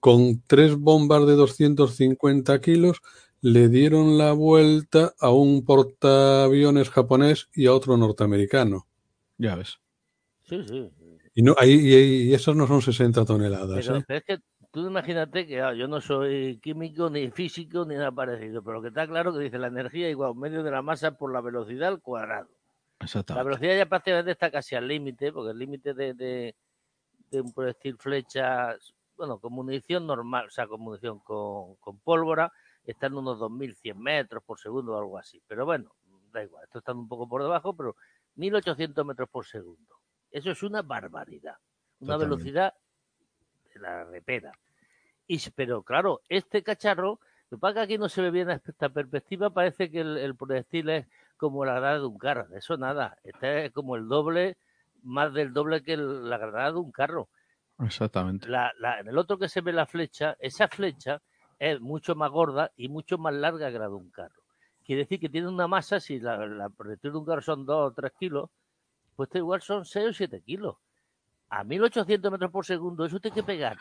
con tres bombas de 250 kilos le dieron la vuelta a un portaaviones japonés y a otro norteamericano. Ya ves. Sí, sí. Y, no, ahí, y, esos no son 60 toneladas. Pero, ¿eh? pero es que tú imagínate que ah, yo no soy químico, ni físico, ni nada parecido, pero lo que está claro que dice la energía igual medio de la masa por la velocidad al cuadrado. La velocidad ya prácticamente está casi al límite, porque el límite de, de, de, un proyectil flecha, bueno, con munición normal, o sea, con munición con, con pólvora, está en unos 2.100 metros por segundo o algo así. Pero bueno, da igual, esto está un poco por debajo, pero 1.800 metros por segundo. Eso es una barbaridad. Una velocidad de la repera. Y, pero claro, este cacharro, lo que pasa que aquí no se ve bien esta perspectiva, parece que el, proyectil es como la granada de un carro. Eso nada, este es como el doble, más del doble que la granada de un carro. Exactamente. en el otro que se ve la flecha, esa flecha es mucho más gorda y mucho más larga que la de un carro. Quiere decir que tiene una masa, si la, la proyectil de un carro son 2 o 3 kilos, pues este igual son 6 o 7 kilos. A 1800 metros por segundo, eso tiene que pegar.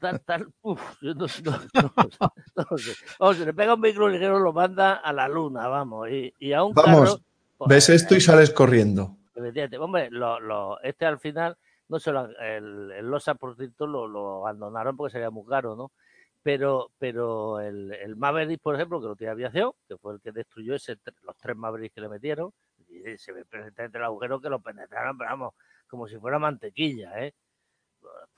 Tal, tal, uf, yo no, no, sé. Vamos, si le pega un vehículo ligero, lo manda a la luna, vamos. Y, y a un vamos, carro, pues, ves esto y sales corriendo. Hombre, lo, lo, este al final, no se lo, el, el Losa, por cierto, lo, lo abandonaron porque sería muy caro, ¿no? pero pero el, el Maverick, por ejemplo, que lo tiene aviación, que fue el que destruyó ese, los tres Mavericks que le metieron, y se ve perfectamente el agujero que lo penetraron, pero vamos, como si fuera mantequilla, ¿eh?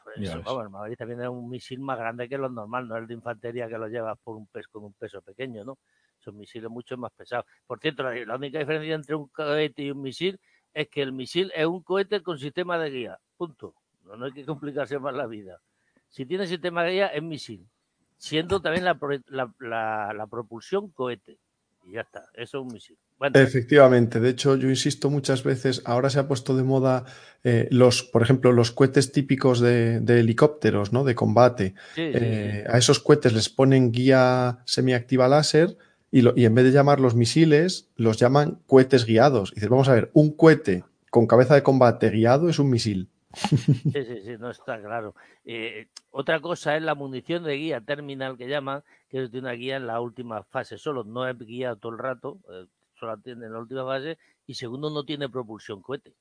Pues eso, vamos, el Maverick también es un misil más grande que los normal, no es el de infantería que lo llevas por un peso con un peso pequeño, ¿no? Son misiles mucho más pesados. Por cierto, la, la única diferencia entre un cohete y un misil es que el misil es un cohete con sistema de guía, punto. No, no hay que complicarse más la vida. Si tiene sistema de guía, es misil siendo también la, la, la, propulsión cohete. Y ya está, eso es un misil. Efectivamente, de hecho yo insisto muchas veces, ahora se ha puesto de moda eh, los, por ejemplo, los cohetes típicos de, de helicópteros, ¿no? De combate. Sí, eh, sí. A esos cohetes les ponen guía semiactiva láser y, lo, y en vez de llamarlos misiles, los llaman cohetes guiados. Y dices, vamos a ver, un cohete con cabeza de combate guiado es un misil. Sí, sí, sí, no está claro. Eh, otra cosa es la munición de guía terminal que llaman, que es de una guía en la última fase solo, no es guía todo el rato, solo tiene en la última fase, y segundo, no tiene propulsión cohete.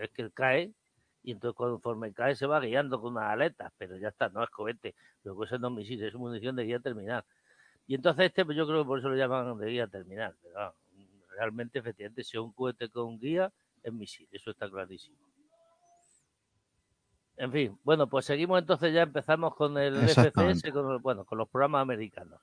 Es que cae y entonces conforme cae se va guiando con unas aletas, pero ya está, no es cohete, lo que es no misil, es munición de guía terminal. Y entonces este, pues yo creo que por eso lo llaman de guía terminal, pero realmente, efectivamente, si es un cohete con guía, es misil, eso está clarísimo. En fin, bueno, pues seguimos entonces, ya empezamos con el FCS, con, bueno, con los programas americanos.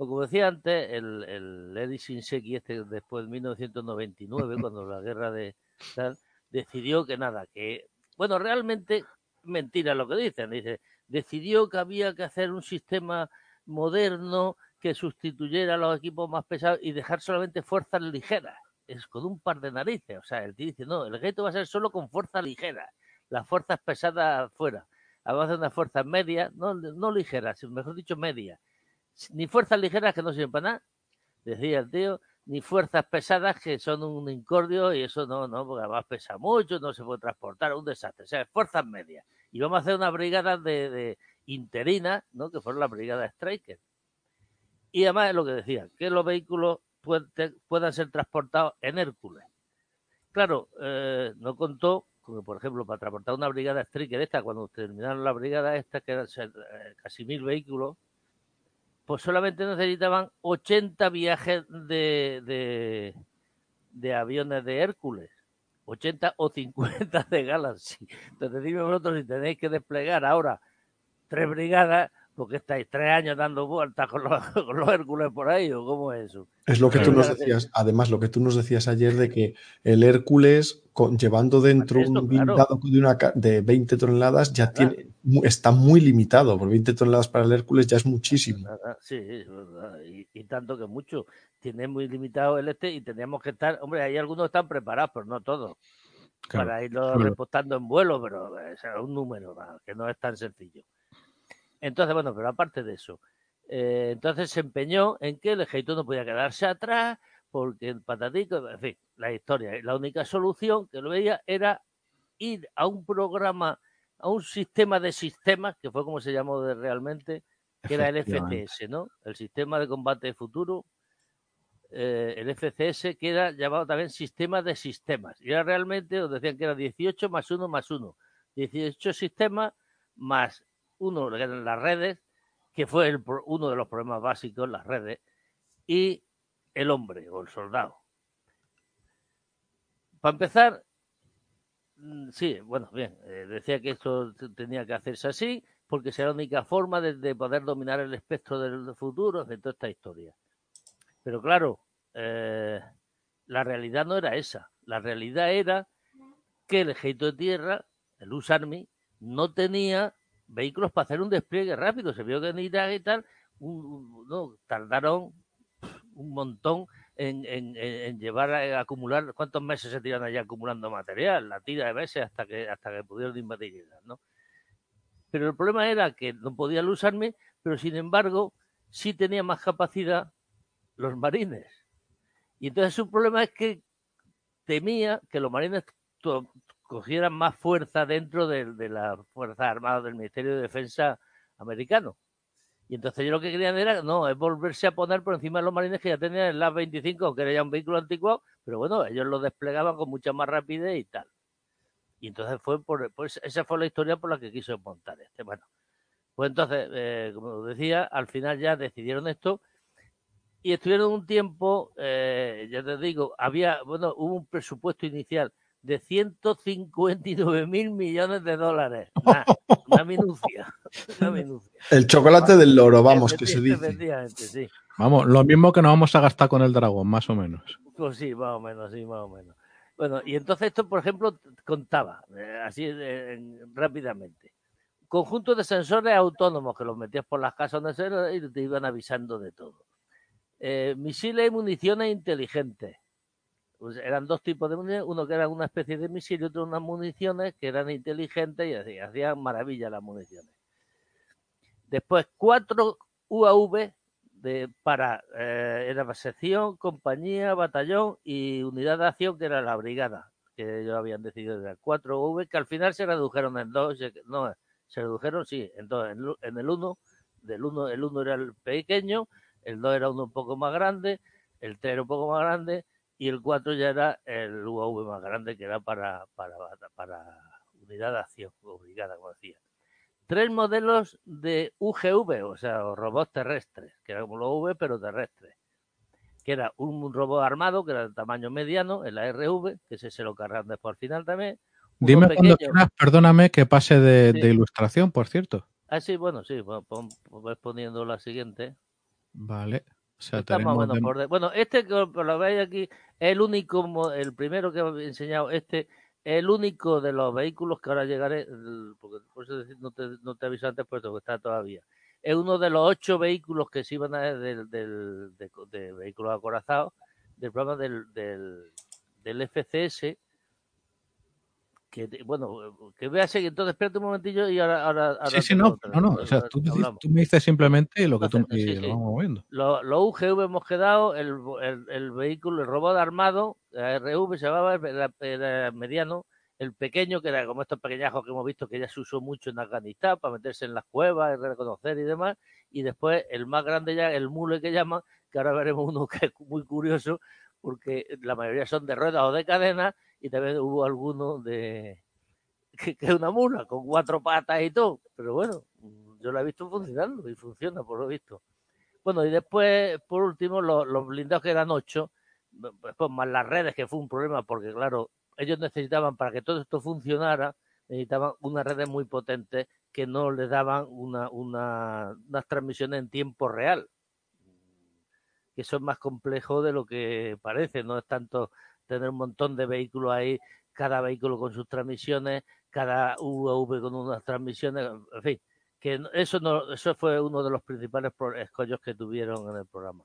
Pues como decía antes, el, el Eddie Shinseki, este después de 1999, cuando la guerra de tal, decidió que nada, que, bueno, realmente mentira lo que dicen, dice, decidió que había que hacer un sistema moderno que sustituyera a los equipos más pesados y dejar solamente fuerzas ligeras, es con un par de narices, o sea, el tío dice, no, el gueto va a ser solo con fuerzas ligeras las fuerzas pesadas fuera. Vamos a hacer unas fuerzas medias, no, no ligeras, mejor dicho medias. Ni fuerzas ligeras que no sirven para nada, decía el tío, ni fuerzas pesadas que son un incordio y eso no, no, porque además pesa mucho, no se puede transportar, un desastre. O sea, fuerzas medias. Y vamos a hacer una brigada de, de interina, ¿no? Que fueron la brigada Striker. Y además es lo que decía, que los vehículos puedan ser transportados en Hércules. Claro, eh, no contó porque, por ejemplo, para transportar una brigada Striker esta, cuando terminaron la brigada esta, que eran eh, casi mil vehículos, pues solamente necesitaban 80 viajes de, de, de aviones de Hércules. 80 o 50 de Galaxy. Entonces, dime vosotros si tenéis que desplegar ahora tres brigadas, porque estáis tres años dando vueltas con los, con los Hércules por ahí, o cómo es eso. Es lo que tú nos decías, además, lo que tú nos decías ayer de que el Hércules, con, llevando dentro Esto, un claro. blindado de, una, de 20 toneladas, ya tiene, está muy limitado, por 20 toneladas para el Hércules ya es muchísimo. Sí, es verdad, y, y tanto que mucho. Tiene muy limitado el este y tendríamos que estar, hombre, hay algunos que están preparados, pero no todos, Claro. para irlo Claro. repostando en vuelo, pero eh, es un número que no es tan sencillo. Entonces, bueno, pero aparte de eso, eh, entonces se empeñó en que el ejército no podía quedarse atrás, porque el patatico, en fin, la historia. Y La única solución que lo veía era ir a un programa, a un sistema de sistemas, que fue como se llamó de realmente, que era el. FCS, ¿no? El sistema de combate futuro, eh, el FCS, que era llamado también sistema de sistemas. Y era realmente, os decían que era 18 más 1 más 1. 18 sistemas más uno que eran las redes, que fue el, uno de los problemas básicos, las redes, y el hombre o el soldado. Para empezar, mm, sí, bueno, bien, eh, decía que esto tenía que hacerse así, porque será la única forma de, poder dominar el espectro del futuro, de toda esta historia. Pero claro, eh, la realidad no era esa. La realidad era que el ejército de tierra, el US Army, no tenía vehículos para hacer un despliegue rápido. Se vio que en Irak y tal, no, tardaron un montón en, llevar a, acumular, ¿cuántos meses se tiran allá acumulando material? La tira de meses hasta que hasta que pudieron invadir ¿no? Pero el problema era que no podían usarme, pero sin embargo sí tenía más capacidad los marines. Y entonces su problema es que temía que los marines cogieran más fuerza dentro de, de las Fuerzas Armadas del Ministerio de Defensa americano. Y entonces yo lo que querían era, no, es volverse a poner por encima de los marines que ya tenían el LAV 25, que era ya un vehículo antiguo, pero bueno, ellos lo desplegaban con mucha más rapidez y tal. Y entonces fue por, pues esa fue la historia por la que quiso montar este. Bueno, pues entonces, eh, como decía, al final ya decidieron esto y estuvieron un tiempo, eh, ya te digo, había, bueno, hubo un presupuesto inicial de 159 mil millones de dólares. una minucia, una minucia. El chocolate del loro, vamos, que se dice. Sí. Vamos, lo mismo que nos vamos a gastar con el dragón, más o menos. Pues sí, más o menos, sí, más o menos. Bueno, y entonces esto, por ejemplo, contaba, eh, así eh, rápidamente. Conjunto de sensores autónomos que los metías por las casas donde y te iban avisando de todo. Eh, misiles y municiones inteligentes pues eran dos tipos de municiones, uno que era una especie de misil y otro unas municiones que eran inteligentes y hacían maravilla las municiones. Después, cuatro UAV de, para, eh, era sección, compañía, batallón y unidad de acción, que era la brigada, que ellos habían decidido de cuatro UAV, que al final se redujeron en dos, no, se redujeron, sí, en dos, en, el uno, del uno, el uno era el pequeño, el dos era uno un poco más grande, el tres era un poco más grande, y el 4 ya era el UAV más grande que era para, para, para unidad de acción obligada, como decía. Tres modelos de UGV, o sea, robots terrestres, que era como los UV, pero terrestres. Que era un robot armado, que era de tamaño mediano, el ARV, que ese se lo cargaron después al final también. Dime cuando quieras, perdóname que pase de, ilustración, por cierto. Ah, sí, bueno, sí, voy poniendo la siguiente. Vale bueno, este que lo veis aquí es el único, el primero que he enseñado, este el único de los vehículos que ahora llegaré, porque por eso no te, no te aviso antes, puesto que está todavía. Es uno de los ocho vehículos que se iban a del, del de, de, vehículos acorazados del programa del, del, del FCS que bueno, que veas entonces espérate un momentillo y ahora, ahora, sí, sí, no, no, no, o sea, tú, me dices simplemente lo que tú y lo vamos moviendo. Lo, lo, UGV hemos quedado, el, el, el, vehículo, el robot armado, la RV se llamaba, el mediano, el pequeño, que era como estos pequeñajos que hemos visto que ya se usó mucho en Afganistán para meterse en las cuevas, reconocer y demás, y después el más grande ya, el mule que llaman, que ahora veremos uno que es muy curioso, porque la mayoría son de ruedas o de cadenas, y también hubo alguno de que, es una mula con cuatro patas y todo, pero bueno, yo la he visto funcionando y funciona por lo visto. Bueno, y después, por último, los, los blindados que eran ocho, después más las redes, que fue un problema, porque claro, ellos necesitaban, para que todo esto funcionara, necesitaban unas redes muy potentes que no les daban una, una, unas transmisiones en tiempo real. Que es más complejo de lo que parece, no es tanto tener un montón de vehículos ahí, cada vehículo con sus transmisiones, cada UAV con unas transmisiones, en fin, que eso no, eso fue uno de los principales escollos que tuvieron en el programa.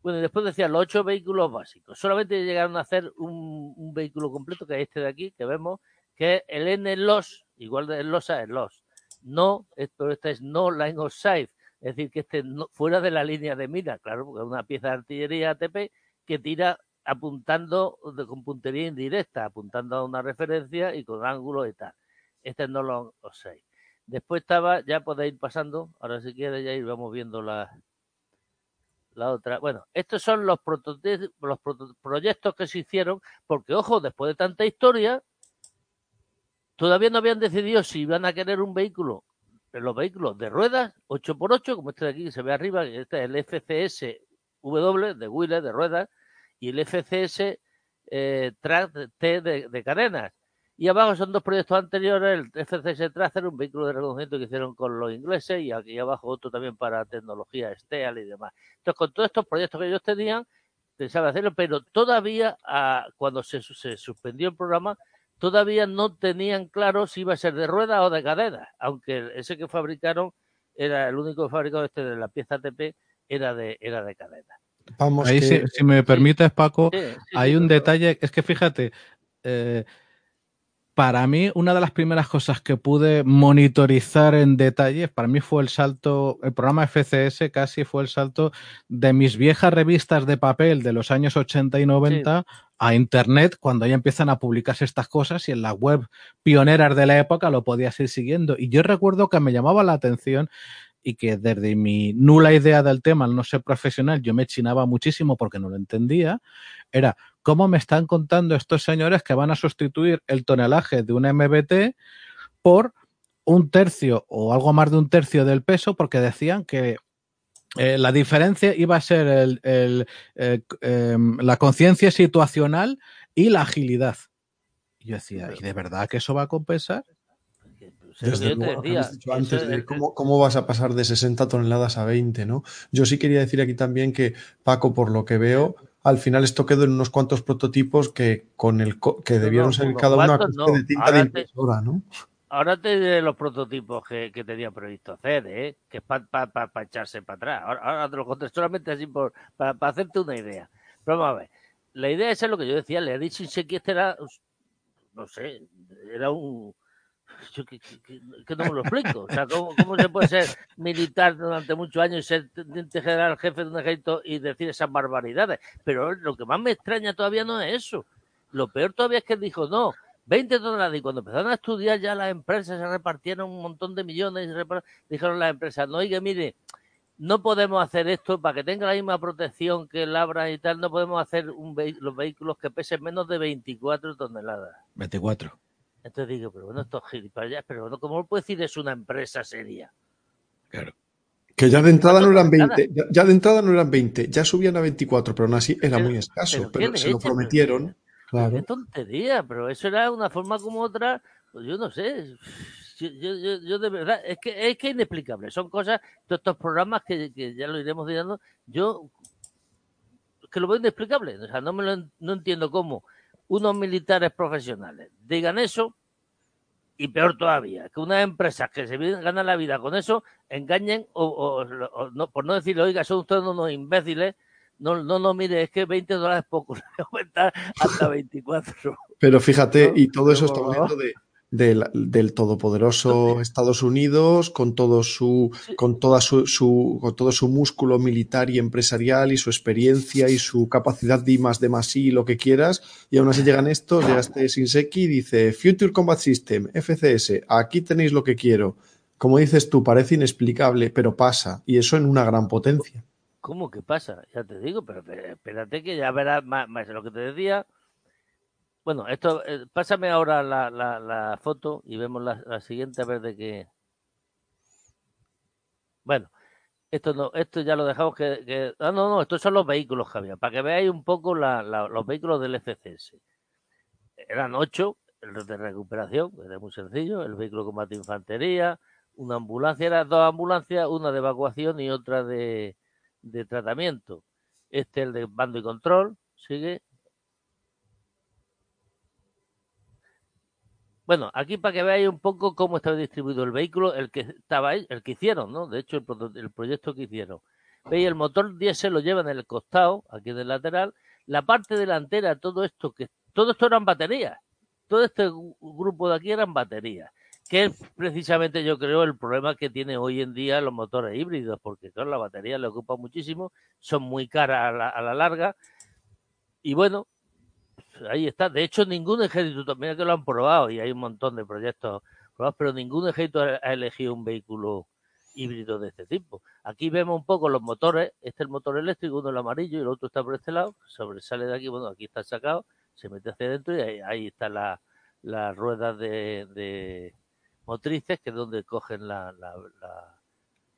Bueno, y después decía los ocho vehículos básicos. Solamente llegaron a hacer un, vehículo completo, que es este de aquí, que vemos, que es el N-LOS, igual de LOSA es LOS. No, pero este es no line of sight, es decir, que este no, fuera de la línea de mira, claro, porque es una pieza de artillería ATP que tira apuntando con puntería indirecta, apuntando a una referencia y con ángulo y tal. Este no lo sé. Después estaba, ya podéis ir pasando, ahora si quieres ya ir vamos viendo la, la otra. Bueno, estos son los, los proyectos que se hicieron, porque ojo, después de tanta historia, todavía no habían decidido si iban a querer un vehículo, los vehículos de ruedas 8x8, como este de aquí que se ve arriba, este es el FCS W de Wheeler, de ruedas, y el FCS eh, Track de, cadenas. Y abajo son dos proyectos anteriores, el FCS Tracer, un vehículo de reconocimiento que hicieron con los ingleses, y aquí abajo otro también para tecnología STEAL y demás. Entonces, con todos estos proyectos que ellos tenían, pensaba hacerlo, pero todavía, ah, cuando se, se, suspendió el programa, todavía no tenían claro si iba a ser de rueda o de cadena, aunque ese que fabricaron era el único fabricado este de la pieza TP era de, era de cadena. Vamos Ahí, si, me permites, Paco, hay un detalle, es que fíjate, eh, para mí, una de las primeras cosas que pude monitorizar en detalle, para mí fue el salto, el programa FCS casi fue el salto de mis viejas revistas de papel de los años 80 y 90 a Internet, cuando ya empiezan a publicarse estas cosas y en la web pioneras de la época lo podías ir siguiendo. Y yo recuerdo que me llamaba la atención y que desde mi nula idea del tema, al no ser profesional, yo me chinaba muchísimo porque no lo entendía, era cómo me están contando estos señores que van a sustituir el tonelaje de un MBT por un tercio o algo más de un tercio del peso porque decían que eh, la diferencia iba a ser el, eh, em, la conciencia situacional y la agilidad. Y yo decía, ¿y de verdad que eso va a compensar? ¿Cómo, ¿cómo, vas a pasar de 60 toneladas a 20? ¿no? Yo sí quería decir aquí también que, Paco, por lo que veo, al final esto quedó en unos cuantos prototipos que con el que debieron ser cada uno a de tinta de impresora, ¿no? Ahora te diré los prototipos que, que tenía previsto hacer, ¿eh? que es para echarse para atrás. Ahora, te lo conté solamente así por, para, hacerte una idea. Pero vamos a ver, la idea es lo que yo decía, le he dicho que este era, no sé, era un, yo que, no me lo explico. O sea, ¿cómo, ¿cómo, se puede ser militar durante muchos años y ser teniente general, jefe de un ejército y decir esas barbaridades? Pero lo que más me extraña todavía no es eso. Lo peor todavía es que dijo, no, 20 toneladas. Y cuando empezaron a estudiar ya las empresas se repartieron un montón de millones y dijeron las empresas, no, oiga, mire, no podemos hacer esto para que tenga la misma protección que Labra y tal, no podemos hacer un los vehículos que pesen menos de 24 toneladas. 24. Entonces digo, pero bueno, esto es gilipollas, pero bueno, ¿cómo lo puedo decir es una empresa seria? Claro. Que ya de entrada no eran 20, ya, de entrada no eran 20, ya subían a 24, pero aún así era muy escaso, pero, se lo prometieron. claro. Qué tontería, pero eso era una forma como otra, pues yo no sé. Yo, yo, yo, de verdad, es que es que inexplicable. Son cosas, todos estos programas que, ya lo iremos diciendo, yo que lo veo inexplicable. O sea, no me lo no entiendo cómo unos militares profesionales digan eso y peor todavía, que unas empresas que se ganan la vida con eso engañen o, no, por no decirle, oiga, son ustedes unos imbéciles, no, no, no, mire, es que 20 dólares es poco, aumentar hasta 24. Pero fíjate, y todo eso está hablando de, del, todopoderoso Estados Unidos con todo su con toda su, con todo su músculo militar y empresarial y su experiencia y su capacidad de más de más y lo que quieras y aún así llegan estos llega este Shinseki y dice Future Combat System FCS aquí tenéis lo que quiero como dices tú parece inexplicable pero pasa y eso en una gran potencia. ¿Cómo que pasa? Ya te digo, pero espérate que ya verás más, más lo que te decía bueno, esto, eh, pásame ahora la, foto y vemos la, siguiente a ver de qué. Bueno, esto no, esto ya lo dejamos que, Ah, no, no, estos son los vehículos, Javier, para que veáis un poco los vehículos del FCS. Eran ocho, el de recuperación, era muy sencillo, el vehículo de combate de infantería, una ambulancia, eran dos ambulancias, una de evacuación y otra de, de tratamiento. Este el de bando y control, sigue, Bueno, aquí para que veáis un poco cómo estaba distribuido el vehículo, el que estaba el que hicieron, ¿no? De hecho, el, proyecto que hicieron. Veis, el motor diésel lo llevan en el costado, aquí en el lateral. La parte delantera, todo esto, que todo esto eran baterías. Todo este grupo de aquí eran baterías. Que es precisamente, yo creo, el problema que tiene hoy en día los motores híbridos, porque claro, la batería le ocupa muchísimo, son muy caras a la, a la larga. Y bueno, ahí está. De hecho, ningún ejército, mira que lo han probado y hay un montón de proyectos probados, pero ningún ejército ha elegido un vehículo híbrido de este tipo. Aquí vemos un poco los motores. Este es el motor eléctrico, uno el amarillo y el otro está por este lado. Sobresale de aquí, bueno, aquí está sacado, se mete hacia adentro y ahí, está la, las ruedas de, de motrices, que es donde cogen la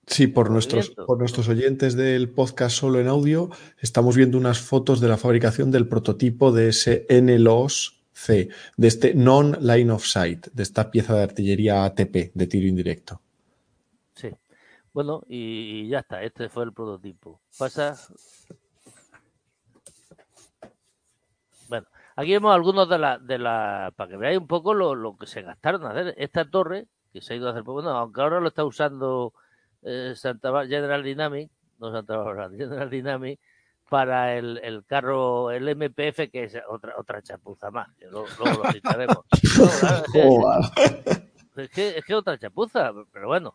Sí, por nuestros, por nuestros oyentes del podcast solo en audio, estamos viendo unas fotos de la fabricación del prototipo de ese NLOS C, de este Non-Line of Sight, de esta pieza de artillería ATP de tiro indirecto. Sí. Bueno, y, y ya está, este fue el prototipo. Pasa. Bueno, aquí vemos algunos de la, de la, para que veáis un poco lo, lo que se gastaron a hacer. Esta torre, que se ha ido a hacer, bueno, aunque ahora lo está usando eh, Santa Bar General Dynamic, no Santa Bárbara, General Dynamic, para el, el, carro, el MPF, que es otra otra chapuza más. que Luego, lo citaremos. No, es, que, es, que, otra chapuza, pero bueno.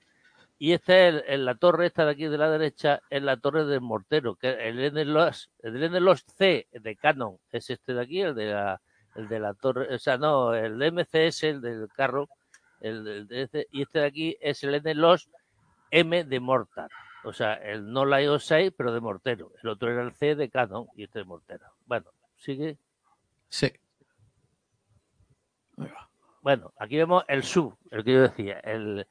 Y esta es la torre esta de aquí de la derecha, es la torre del mortero, que el NLOS, el NLOS C de Canon es este de aquí, el de la, el de la torre, o sea, no, el MCS, el del carro, el, el de este, y este de aquí es el NLOS M de Mortar. O sea, el no la IO 6, pero de mortero. El otro era el C de Canon y este de mortero. Bueno, ¿sigue? Sí. Bueno, aquí vemos el sub, el que yo decía, el,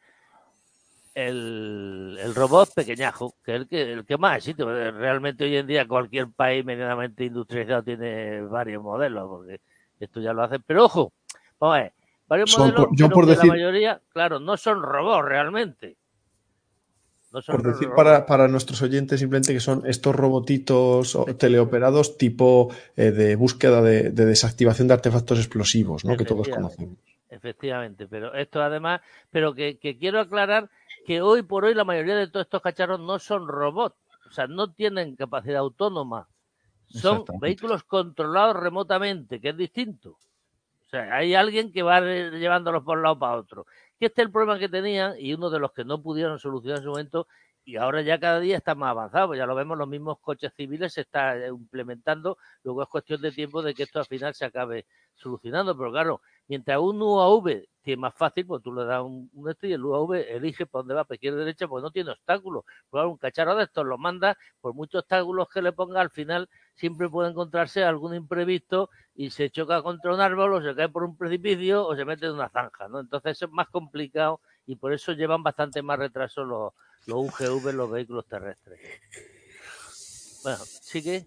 el, el robot pequeñajo, que es el que, el que más existe. Realmente hoy en día cualquier país medianamente industrializado tiene varios modelos, porque esto ya lo hacen. Pero ojo, vamos a ver, varios Son modelos, por- yo pero por decir- la mayoría, claro, no son robots realmente. No son Por decir para, para nuestros oyentes simplemente que son estos robotitos teleoperados tipo eh, de búsqueda de, de desactivación de artefactos explosivos, ¿no? Que todos conocemos. Efectivamente, pero esto además, pero que, que quiero aclarar que hoy por hoy la mayoría de todos estos cacharros no son robots, o sea, no tienen capacidad autónoma, son vehículos controlados remotamente, que es distinto. O sea, hay alguien que va eh, llevándolos por un lado para otro. Que este es el problema que tenían y uno de los que no pudieron solucionar en su momento y ahora ya cada día está más avanzado, pues ya lo vemos, los mismos coches civiles se está eh, implementando, luego es cuestión de tiempo de que esto al final se acabe solucionando, pero claro, mientras un UAV tiene más fácil, pues tú le das un, un y el UAV elige para dónde va, para izquierda derecha, pues no tiene obstáculos. Pero claro, un cacharro de estos lo manda, por muchos obstáculos que le ponga, al final siempre puede encontrarse algún imprevisto y se choca contra un árbol o se cae por un precipicio o se mete en una zanja, ¿no? Entonces es más complicado y por eso llevan bastante más retraso los, los UGV, los vehículos terrestres. Bueno, sigue.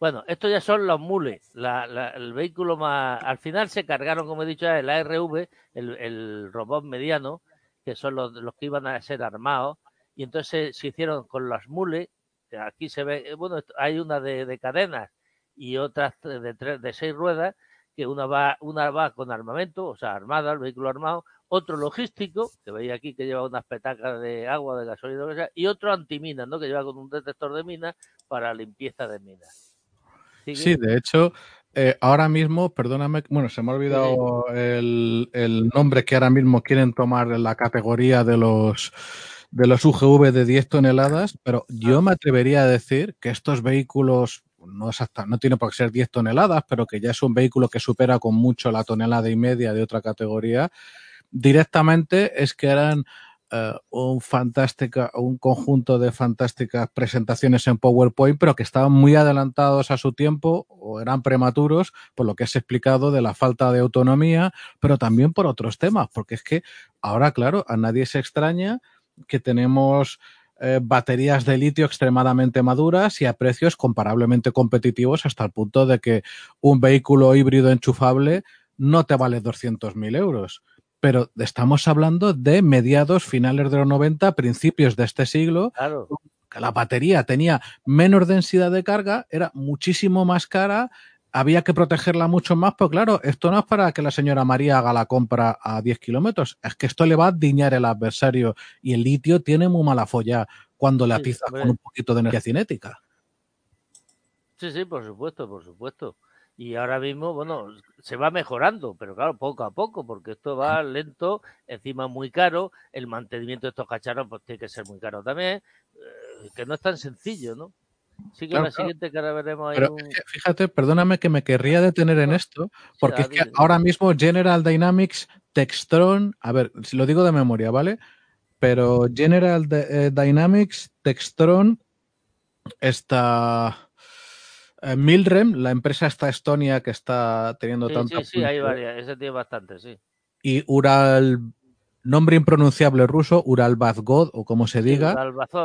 Bueno, estos ya son los mules, la, la, el vehículo más... Al final se cargaron, como he dicho, el ARV, el, el robot mediano, que son los, los que iban a ser armados, y entonces se hicieron con las mules, aquí se ve, eh, bueno, hay una de, de cadenas y otras de, tres, de seis ruedas, que una va, una va con armamento, o sea, armada, el vehículo armado, otro logístico, que veis aquí que lleva unas petacas de agua, de gasolina, y otro antiminas, ¿no? Que lleva con un detector de minas para limpieza de minas. ¿Sigue? Sí, de hecho, eh, ahora mismo, perdóname, bueno, se me ha olvidado el, el nombre que ahora mismo quieren tomar en la categoría de los de los UGV de 10 toneladas, pero yo Ah. me atrevería a decir que estos vehículos, no exacta, no tiene por qué ser 10 toneladas, pero que ya es un vehículo que supera con mucho la tonelada y media de otra categoría, directamente es que eran un fantástica, un conjunto de fantásticas presentaciones en PowerPoint, pero que estaban muy adelantados a su tiempo o eran prematuros, por lo que has explicado de la falta de autonomía, pero también por otros temas, porque es que ahora, claro, a nadie se extraña que tenemos eh, baterías de litio extremadamente maduras y a precios comparablemente competitivos hasta el punto de que un vehículo híbrido enchufable no te vale 200.000 euros pero estamos hablando de mediados, finales de los 90, principios de este siglo, Claro, que la batería tenía menos densidad de carga, era muchísimo más cara, había que protegerla mucho más, pero claro, esto no es para que la señora María haga la compra a 10 kilómetros, es que esto le va a diñar el adversario y el litio tiene muy mala folla cuando le Sí, con un poquito de energía cinética. sí, sí, por supuesto, por supuesto. Y ahora mismo, bueno, se va mejorando, pero claro, poco a poco, porque esto va lento, encima muy caro, el mantenimiento de estos cacharros pues tiene que ser muy caro también, eh, que no es tan sencillo, ¿no? Sí que Claro, la siguiente que ahora veremos ahí Pero un... fíjate, perdóname que me querría detener en esto, porque es que ahora mismo General Dynamics, Textron, a ver, si lo digo de memoria, ¿vale? Pero General eh, Dynamics, Textron, está... Eh, Milrem, la empresa esta Estonia que está teniendo Sí, tanta sí, sí, hay varias. Ese tiene bastante, sí. y Ural, nombre impronunciable ruso, Uralbazgod o como se diga,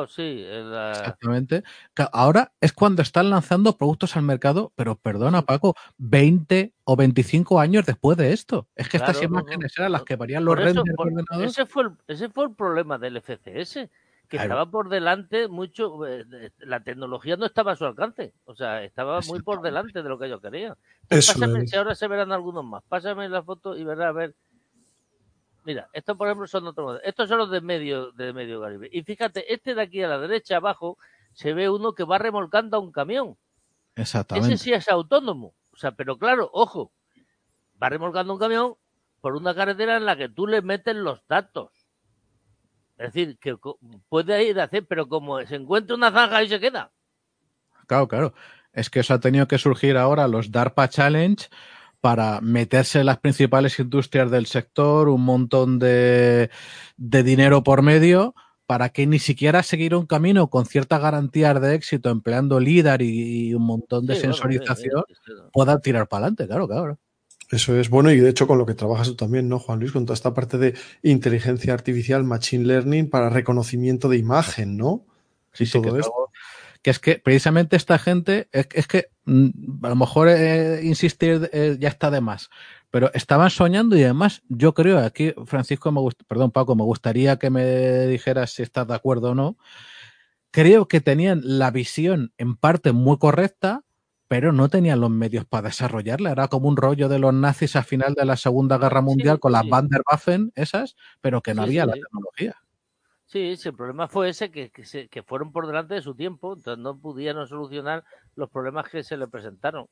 sí. es la- exactamente. ahora es cuando están lanzando productos al mercado, pero perdona Paco, 20 o 25 años después de esto. Es que estas Claro, no, no. imágenes eran las que varían los eso, renders ordenados. ese, fue el, ese fue el problema del FCS, que Claro. estaba por delante mucho, eh, la tecnología no estaba a su alcance, o sea, estaba muy por delante de lo que ellos querían. Eso Pásame, es. si ahora se verán algunos más, pásame la foto y verás a ver. Mira, estos por ejemplo son otros. Estos son los de medio, de medio calibre. Y fíjate, este de aquí a la derecha abajo se ve uno que va remolcando a un camión. Exactamente. Ese sí es autónomo. O sea, pero claro, ojo, va remolcando un camión por una carretera en la que tú le metes los datos. Es decir, que puede ir a hacer, pero como se encuentra una zanja ahí se queda. Claro, claro. Es que eso ha tenido que surgir ahora los DARPA Challenge para meterse en las principales industrias del sector, un montón de, de dinero por medio, para que ni siquiera seguir un camino con ciertas garantías de éxito, empleando LIDAR y, y un montón de Sí, bueno, sensorización, sí, sí, sí. pueda tirar para adelante, claro, claro. Eso es bueno y de hecho con lo que trabajas tú también, ¿no, Juan Luis? Con toda esta parte de inteligencia artificial, machine learning para reconocimiento de imagen, ¿no? Sí, sí, que todo esto. algo- que es que precisamente esta gente, es, es que mm, a lo mejor eh, insistir eh, ya está de más, pero estaban soñando y además yo creo, aquí Francisco, me perdón Paco, me gustaría que me dijeras si estás de acuerdo o no, creo que tenían la visión en parte muy correcta, pero no tenían los medios para desarrollarla, era como un rollo de los nazis a final de la Segunda Guerra Mundial Sí, con las sí. Vanderwaffen esas, pero que no Sí, había la tecnología. Sí, sí, el problema fue ese, que, que, se- que fueron por delante de su tiempo, entonces no pudieron solucionar los problemas que se le presentaron.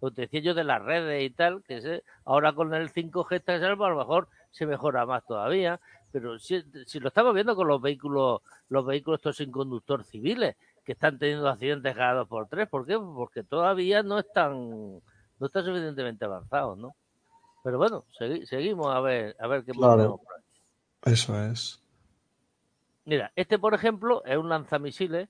Lo que decía yo de las redes y tal, que se, ahora con el 5G está salvo, a lo mejor se mejora más todavía, pero si, si lo estamos viendo con los vehículos, los vehículos estos sin conductor civiles, que están teniendo accidentes cada dos por tres, ¿por qué? Porque todavía no están, no están suficientemente avanzados, ¿no? Pero bueno, segui- seguimos a ver, a ver qué más Claro. por. Eso es. Mira, este, por ejemplo, es un lanzamisiles,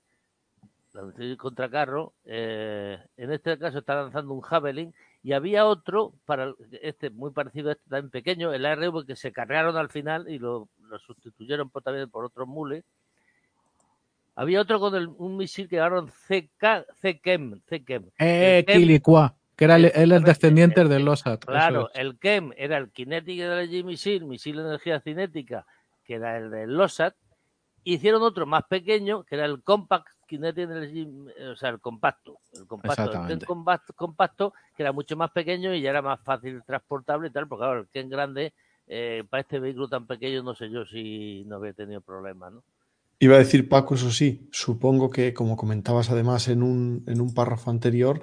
lanzamisiles contra carro. eh, en este caso está lanzando un Javelin. Y había otro, para este muy parecido a este, también pequeño, el ARV, que se cargaron al final y lo, lo sustituyeron por, también por otros mules. Había otro con el- un misil que llamaron CK, CKEM. CKEM. Eh, El Kem- Quilicua, que era el, él es Exactamente. descendiente de Losat. eso Claro, es. el KEM era el Kinetic Energy Missile, misil de energía cinética, que era el del LOSAT. Hicieron otro más pequeño, que era el Compact Kinetic Energy, eh, o sea, el compacto. El compacto, el KEM Exactamente. compa- compacto, que era mucho más pequeño y ya era más fácil transportable y tal, porque claro, el KEM grande, eh, para este vehículo tan pequeño, no sé yo si no había tenido problemas, ¿no? Iba a decir Paco, eso sí, supongo que, como comentabas además en un, en un párrafo anterior,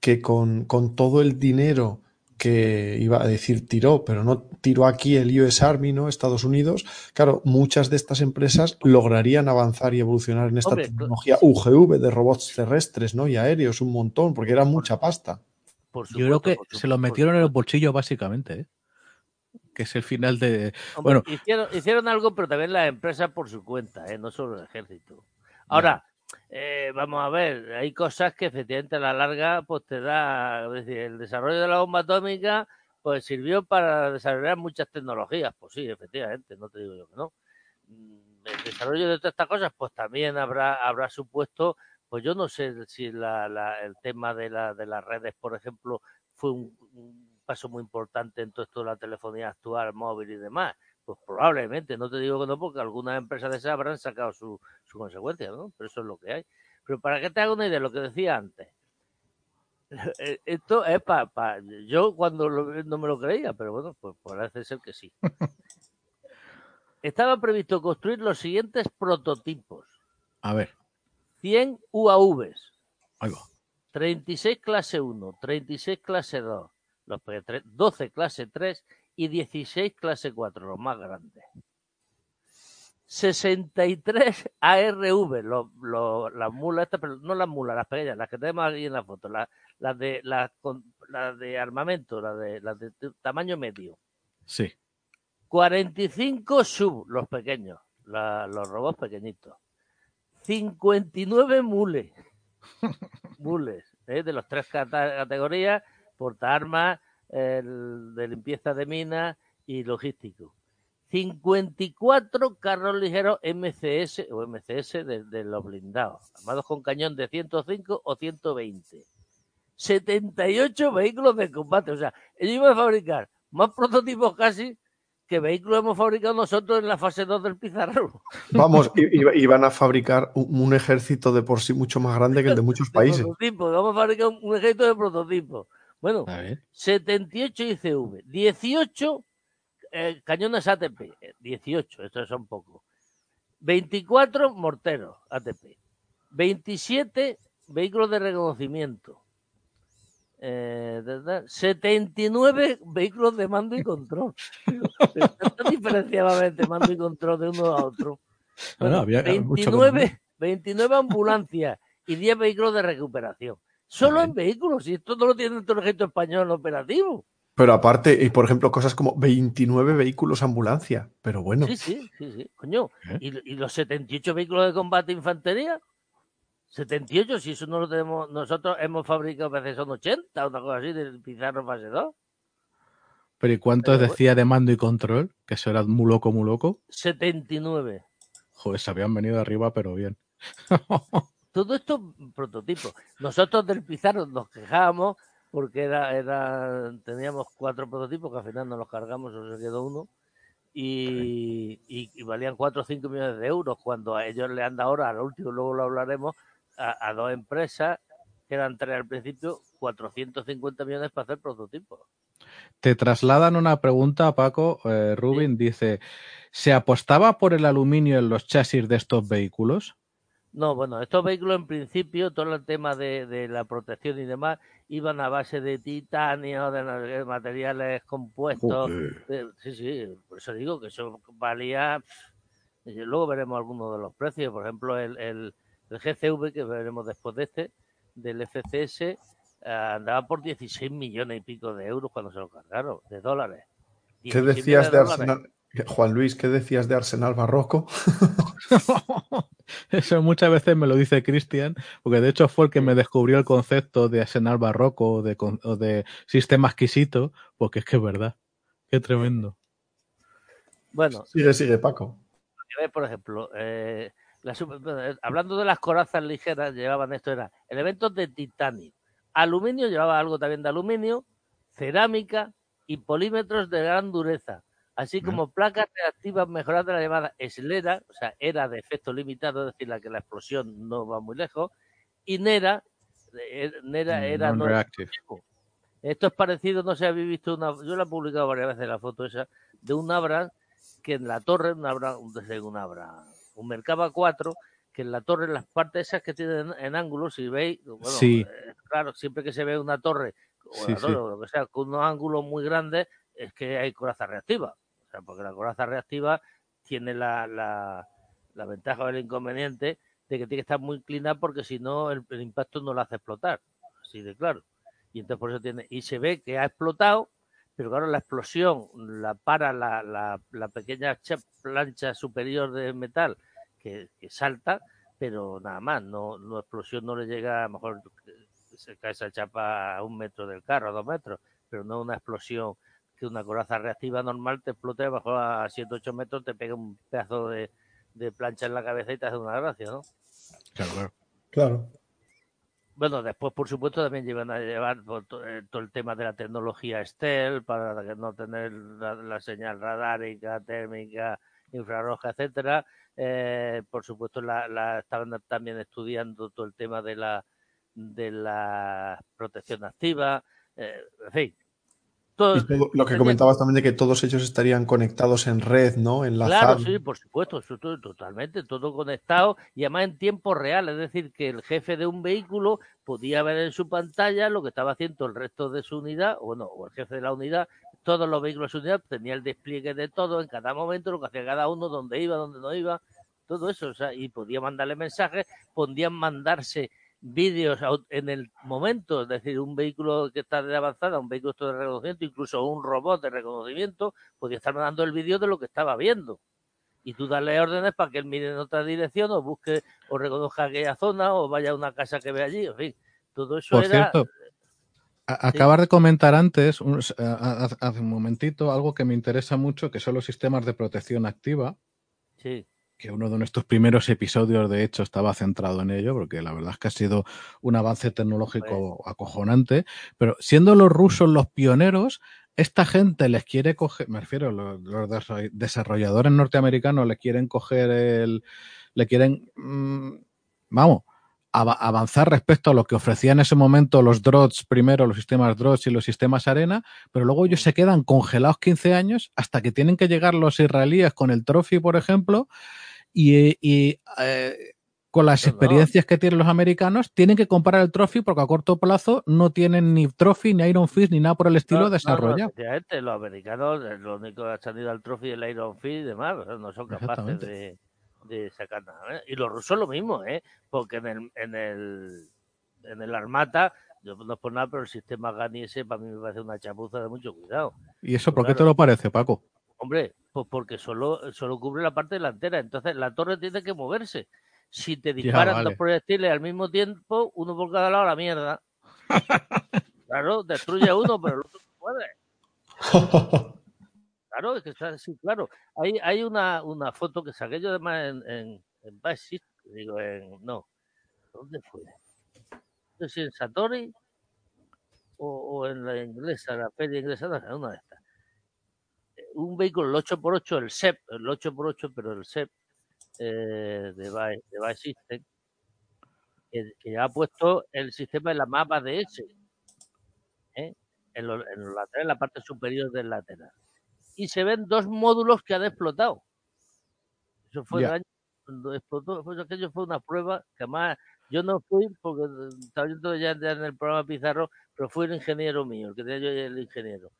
que con, con todo el dinero que iba a decir tiró, pero no tiró aquí el US Army, ¿no? Estados Unidos, claro, muchas de estas empresas lograrían avanzar y evolucionar en esta Hombre, tecnología UGV de robots terrestres, ¿no? Y aéreos, un montón, porque era mucha pasta. Por Yo creo que por se lo supuesto, metieron en el bolsillo básicamente, ¿eh? Que es el final de... Hombre, Bueno. hicieron, hicieron algo, pero también las empresas por su cuenta, ¿eh? no solo el ejército. Ahora, eh, vamos a ver, hay cosas que efectivamente a la larga pues te da, es decir, el desarrollo de la bomba atómica pues sirvió para desarrollar muchas tecnologías, pues sí, efectivamente, no te digo yo que no. Mm, El desarrollo de todas estas cosas pues también habrá habrá supuesto, pues yo no sé si la, la- el tema de, la, de las redes, por ejemplo, fue un, un paso muy importante en todo esto de la telefonía actual, móvil y demás. Pues probablemente, no te digo que no, porque algunas empresas de esas habrán sacado su, su consecuencia, ¿no? Pero eso es lo que hay. Pero para que te haga una idea de lo que decía antes, eh, esto es para... yo cuando lo- no me lo creía, pero bueno, pues parece ser que sí. Estaba previsto construir los siguientes prototipos. A ver, 100 UAVs, ahí va. 36 clase 1, 36 clase 2, los pe- tre- 12 clase 3 y 16 clase 4, los más grandes. 63 ARV, los, los- las mulas estas, pero no las mulas, las pequeñas, las que tenemos aquí en la foto, las, las de las, con- las de armamento, las de, las de tamaño medio. Sí. 45 sub, los pequeños, la- los robots pequeñitos. 59 mules. mules. Es ¿eh? de las tres categorías, porta armas, de limpieza de minas y logístico. 54 carros ligeros MCS o MCS de, los blindados, armados con cañón de 105 o 120. 78 vehículos de combate. O sea, ellos iban a fabricar más prototipos casi que vehículos hemos fabricado nosotros en la fase 2 del pizarro. Vamos, iban a fabricar un, ejército de por sí mucho más grande que el de muchos países. Vamos a fabricar un ejército de prototipos. Bueno, 78 ICV, 18 eh, cañones ATP, 18, estos son pocos. 24 morteros ATP, 27 vehículos de reconocimiento, eh, 79 vehículos de mando y control. ¿Cuánto diferenciaba entre mando y control de uno a otro? 29, 29 ambulancias y 10 vehículos de recuperación. Solo en vehículos, y esto no lo tiene el ejército español operativo. Pero aparte, y por ejemplo, cosas como 29 vehículos ambulancia. Pero bueno. Sí, sí, sí, sí. Coño. ¿Eh? ¿Y, los 78 vehículos de combate infantería? 78, si eso no lo tenemos, nosotros hemos fabricado a veces son 80, una cosa así, del Pizarro fase 2. Pero ¿y cuántos decía de mando y control? Que eso era muy loco, muy loco. 79. Joder, se habían venido arriba, pero bien. Todo esto prototipo. Nosotros del Pizarro nos quejábamos porque era, era, teníamos cuatro prototipos que al final nos los cargamos, o se quedó uno, y, y, valían 4 o 5 millones de euros, cuando a ellos le han dado ahora, al último, luego lo hablaremos, a, dos empresas, que eran tres al principio, 450 millones para hacer prototipos. Te trasladan una pregunta, Paco. Eh, Rubin dice, ¿se apostaba por el aluminio en los chasis de estos vehículos? No, bueno, estos vehículos en principio, todo el tema de, de la protección y demás, iban a base de titanio, de materiales compuestos. sí, sí, por eso digo que eso valía. Luego veremos algunos de los precios. Por ejemplo, el, el, GCV, que veremos después de este, del FCS, eh, andaba por 16 millones y pico de euros cuando se lo cargaron, de dólares. ¿Qué decías de, Arsenal? Juan Luis, ¿qué decías de Arsenal Barroco? Eso muchas veces me lo dice Cristian, porque de hecho fue el que me descubrió el concepto de Arsenal Barroco o de, de sistema exquisito, porque es que es verdad. Qué tremendo. Bueno. Sigue, sigue, Paco. Por ejemplo, eh, hablando de las corazas ligeras, llevaban esto, era elementos de titanio. Aluminio llevaba algo también de aluminio, cerámica y polímetros de gran dureza así como placas reactivas mejoradas de la llamada eslera, o sea, era de efecto limitado, es decir, la que la explosión no va muy lejos, y Nera, eh, Nera mm, era no Esto es parecido, no sé, habéis visto una, yo la he publicado varias veces la foto esa, de un Abra que en la torre, un Abra, un Abra, un Mercaba 4, que en la torre, las partes esas que tienen en ángulos, si veis, bueno, sí. Eh, claro, siempre que se ve una torre, o, lo que sea, con unos ángulos muy grandes, es que hay coraza reactiva porque la coraza reactiva tiene la, la, ventaja o el inconveniente de que tiene que estar muy inclinada porque si no el, impacto no la hace explotar, así de claro. Y entonces por eso tiene, y se ve que ha explotado, pero claro, la explosión la para la, la, la pequeña plancha superior de metal que, salta, pero nada más, no, no explosión no le llega, a lo mejor se cae esa chapa a un metro del carro, a dos metros, pero no una explosión que una coraza reactiva normal te explote bajo a 7 8 metros, te pega un pedazo de, plancha en la cabeza y te hace una gracia, ¿no? Claro, claro. Bueno, después, por supuesto, también llevan a llevar eh, todo el tema de la tecnología Estel para no tener la, señal radárica, térmica, infrarroja, etcétera. Eh, por supuesto, la, estaban también estudiando todo el tema de la de la protección activa. Eh, en fin, lo que comentabas también de que todos ellos estarían conectados en red, ¿no? En claro, sí, por supuesto, totalmente, todo conectado y además en tiempo real, es decir, que el jefe de un vehículo podía ver en su pantalla lo que estaba haciendo el resto de su unidad, o no, o el jefe de la unidad, todos los vehículos de su unidad, tenía el despliegue de todo en cada momento, lo que hacía cada uno, dónde iba, dónde no iba, todo eso, o sea, y podía mandarle mensajes, podían mandarse vídeos en el momento, es decir, un vehículo que está de avanzada, un vehículo de reconocimiento, incluso un robot de reconocimiento, podía estar mandando el vídeo de lo que estaba viendo. Y tú darle órdenes para que él mire en otra dirección o busque o reconozca aquella zona o vaya a una casa que ve allí, en fin. Todo eso Por era... cierto, a- acabas de comentar antes, un- hace un momentito, algo que me interesa mucho, que son los sistemas de protección activa, Sí, que uno de nuestros primeros episodios, de hecho, estaba centrado en ello, porque la verdad es que ha sido un avance tecnológico acojonante. Pero siendo los rusos los pioneros, esta gente les quiere coger, me refiero, los, los desarroll- desarrolladores norteamericanos les quieren coger el, le quieren, mm, vamos, ava- avanzar respecto a lo que ofrecían en ese momento los drots, primero los sistemas drots y los sistemas arena, pero luego ellos se quedan congelados 15 años hasta que tienen que llegar los israelíes con el trophy, por ejemplo, y, y, eh, con las No, no. experiencias que tienen los americanos, tienen que comprar el trophy porque a corto plazo no tienen ni trophy, ni Iron Fist, ni nada por el estilo No, desarrollado. los americanos, eh, lo único que han ido al trophy el Iron Fist y demás, no son capaces de, de sacar nada. ¿eh? Y los rusos lo mismo, ¿eh? porque en el, en el, en el Armata, yo no es por nada, pero el sistema GANI ese para mí me parece una chapuza de mucho cuidado. ¿Y eso por qué te lo parece, Paco? Hombre, pues porque solo, solo cubre la parte delantera, entonces la torre tiene que moverse. Si te disparan vale. dos proyectiles al mismo tiempo, uno por cada lado, la mierda. claro, destruye uno, pero el otro no puede. Claro, es que está así, claro. Hay, hay una, una foto que saqué yo además en, en, en digo, en, no, ¿dónde fue? No sé si en Satori o, o en la inglesa, la feria inglesa, no sé, una. Eh, Un vehículo, el 8x8, el SEP, el 8x8, pero el SEP eh, de, de Vice System, que, que ha puesto el sistema en la mapa de ese, ¿eh? en, los, en en la parte superior del lateral y se ven dos módulos que han explotado. Eso fue el Ya. año cuando explotó, pues aquello fue una prueba que además yo no fui porque estaba viendo ya, ya en el programa Pizarro, pero fue el ingeniero mío, el que tenía yo el ingeniero.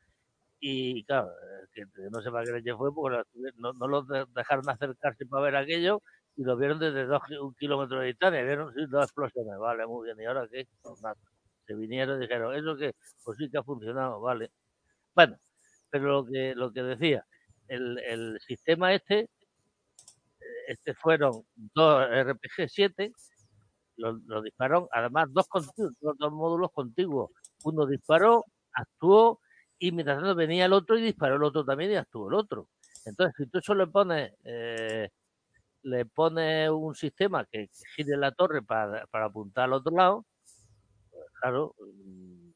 Y claro, que no sé para qué leche fue, porque no, no los de- dejaron acercarse para ver aquello y lo vieron desde dos, un kilómetro de distancia, vieron dos explosiones, vale, muy bien, ¿y ahora qué? Pues. Se vinieron y dijeron, ¿eso qué? Pues sí que ha funcionado, vale. Bueno, pero lo que lo que decía, el, el sistema este, este fueron dos RPG-7, lo, lo dispararon, además dos, dos módulos contiguos. Uno disparó, actuó, y mientras tanto venía el otro y disparó el otro también y actuó el otro. Entonces, si tú eso le pones, eh, le pones un sistema que, que gire la torre para, para apuntar al otro lado, pues, claro, mm,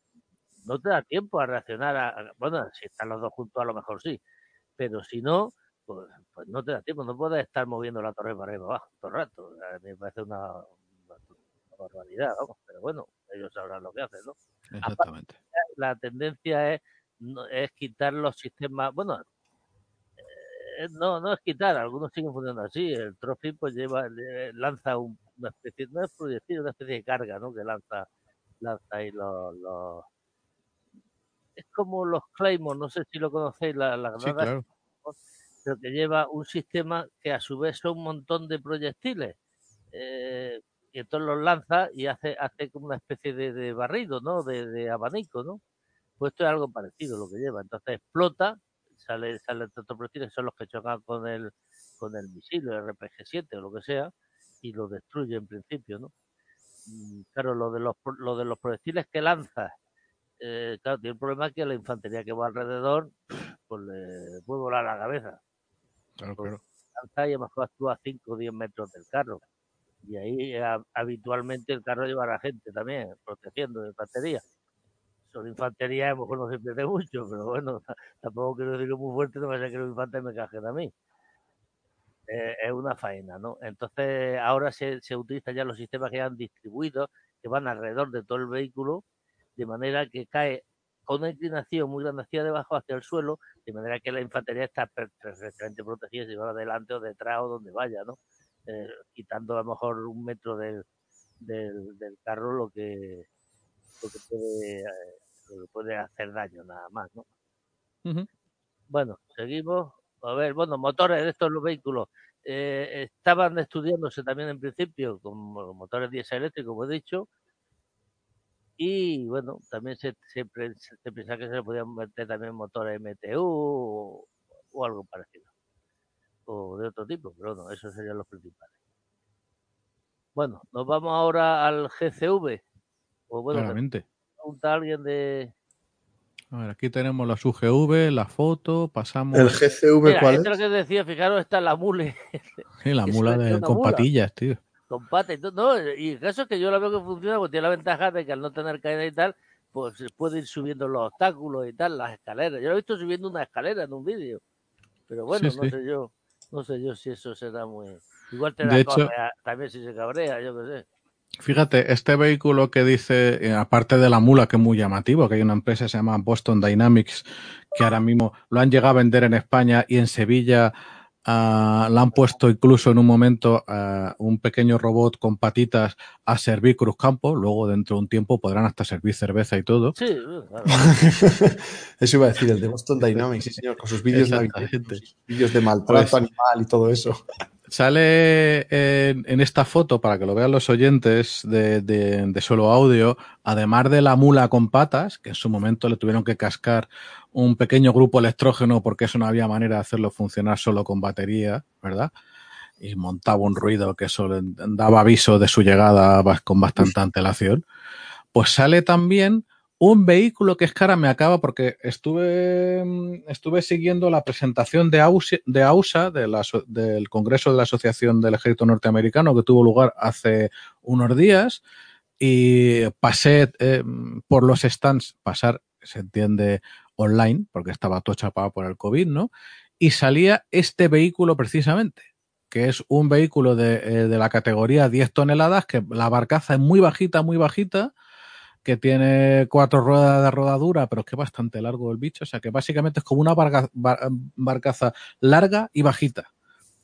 no te da tiempo a reaccionar. A, a- bueno, si están los dos juntos, a lo mejor sí, pero si no, pues, pues no te da tiempo. No puedes estar moviendo la torre para arriba abajo todo el rato. A mí Me parece una, una, una barbaridad, vamos. Pero bueno, ellos sabrán lo que hacen, ¿no? Exactamente. La tendencia es, no- es quitar los sistemas. Bueno, eh, no, no es quitar, algunos siguen funcionando así. El Trophy pues lleva, le- lanza un- una especie, no es proyectil, una especie de carga, ¿no? Que lanza, lanza ahí los, los- es como los Claymore, no sé si lo conocéis, la, la Sí, claro. pero que lleva un sistema que a su vez son un montón de proyectiles. eh, y entonces los lanza y hace, hace como una especie de, de barrido, ¿no? De, de abanico, ¿no? Pues esto es algo parecido lo que lleva. Entonces explota, sale, sale otros proyectiles, son los que chocan con el, con el misil, el RPG-7 o lo que sea, y lo destruye en principio, ¿no? Mm, Claro, lo de los, lo de los proyectiles que lanza, eh, claro, tiene el problema que la infantería que va alrededor, pues le puede volar la cabeza Claro, claro. lanza y a lo mejor actúa a 5 o 10 metros del carro. Y ahí habitualmente el carro lleva a la gente también, protegiendo de infantería. Sobre infantería a lo mejor no se pierde mucho, pero bueno, tampoco quiero decirlo muy fuerte, no me a que los infantes me cajen a mí. Eh, es una faena, ¿no? Entonces ahora se, se utilizan ya los sistemas que han distribuidos, que van alrededor de todo el vehículo, de manera que cae con una inclinación muy grande hacia debajo, hacia el suelo, de manera que la infantería está per- perfectamente protegida si va adelante o detrás o donde vaya, ¿no? Eh, quitando a lo mejor un metro del, del, del carro lo que, lo que puede eh, lo que puede hacer daño nada más, ¿no? Bueno, seguimos. A ver, bueno, motores de estos los vehículos eh, estaban estudiándose también en principio como motores diésel eléctricos, como he dicho, y bueno, también se, se, pre- se pensaba que se le podían meter también motores MTU o, o algo parecido, o de otro tipo, pero bueno, esos serían los principales. Bueno, nos vamos ahora al GCV. Pues bueno, claramente. Pregunta a alguien de. A ver, aquí tenemos las UGV, la foto, pasamos. ¿El GCV Mira, cuál esto es? lo que decía, fijaros, está la mule Sí, la mula de, con mula. patillas, tío. con pata y todo. No, y el caso es que yo la veo que funciona porque tiene la ventaja de que al no tener caída y tal, pues se puede ir subiendo los obstáculos y tal, las escaleras. Yo lo he visto subiendo una escalera en un vídeo. Pero bueno, Sí, no sí. sé yo. No sé yo si eso será muy. Igual te da hecho- también si se cabrea, yo qué sé. Fíjate, este vehículo que dice, eh, aparte de la mula, que es muy llamativo, que hay una empresa que se llama Boston Dynamics, que ahora mismo lo han llegado a vender en España y en Sevilla ah, la han puesto incluso en un momento ah, un pequeño robot con patitas a servir cruzcampo. Luego, dentro de un tiempo, podrán hasta servir cerveza y todo. Sí, claro. Eso iba a decir, el de Boston Dynamics, sí, señor, con sus vídeos sus vídeos de maltrato Pues- animal y todo eso. Sale en, en esta foto, para que lo vean los oyentes de, de- de solo audio, además de la mula con patas, que en su momento le tuvieron que cascar un pequeño grupo electrógeno porque eso no había manera de hacerlo funcionar solo con batería, ¿verdad? Y montaba un ruido que eso le daba aviso de su llegada con bastante antelación. Pues sale también un vehículo que es cara me acaba porque estuve, mm, estuve siguiendo la presentación de AUSA, de AUSA de la del Congreso de la Asociación del Ejército Norteamericano que tuvo lugar hace unos días y pasé eh, por los stands, pasar se entiende online porque estaba todo chapado por el COVID, ¿no? Y salía este vehículo precisamente, que es un vehículo de, eh, de la categoría 10 toneladas, que la barcaza es muy bajita, muy bajita, que tiene cuatro ruedas de rodadura, pero es que es bastante largo el bicho. O sea que básicamente es como una barca- bar- barcaza larga y bajita.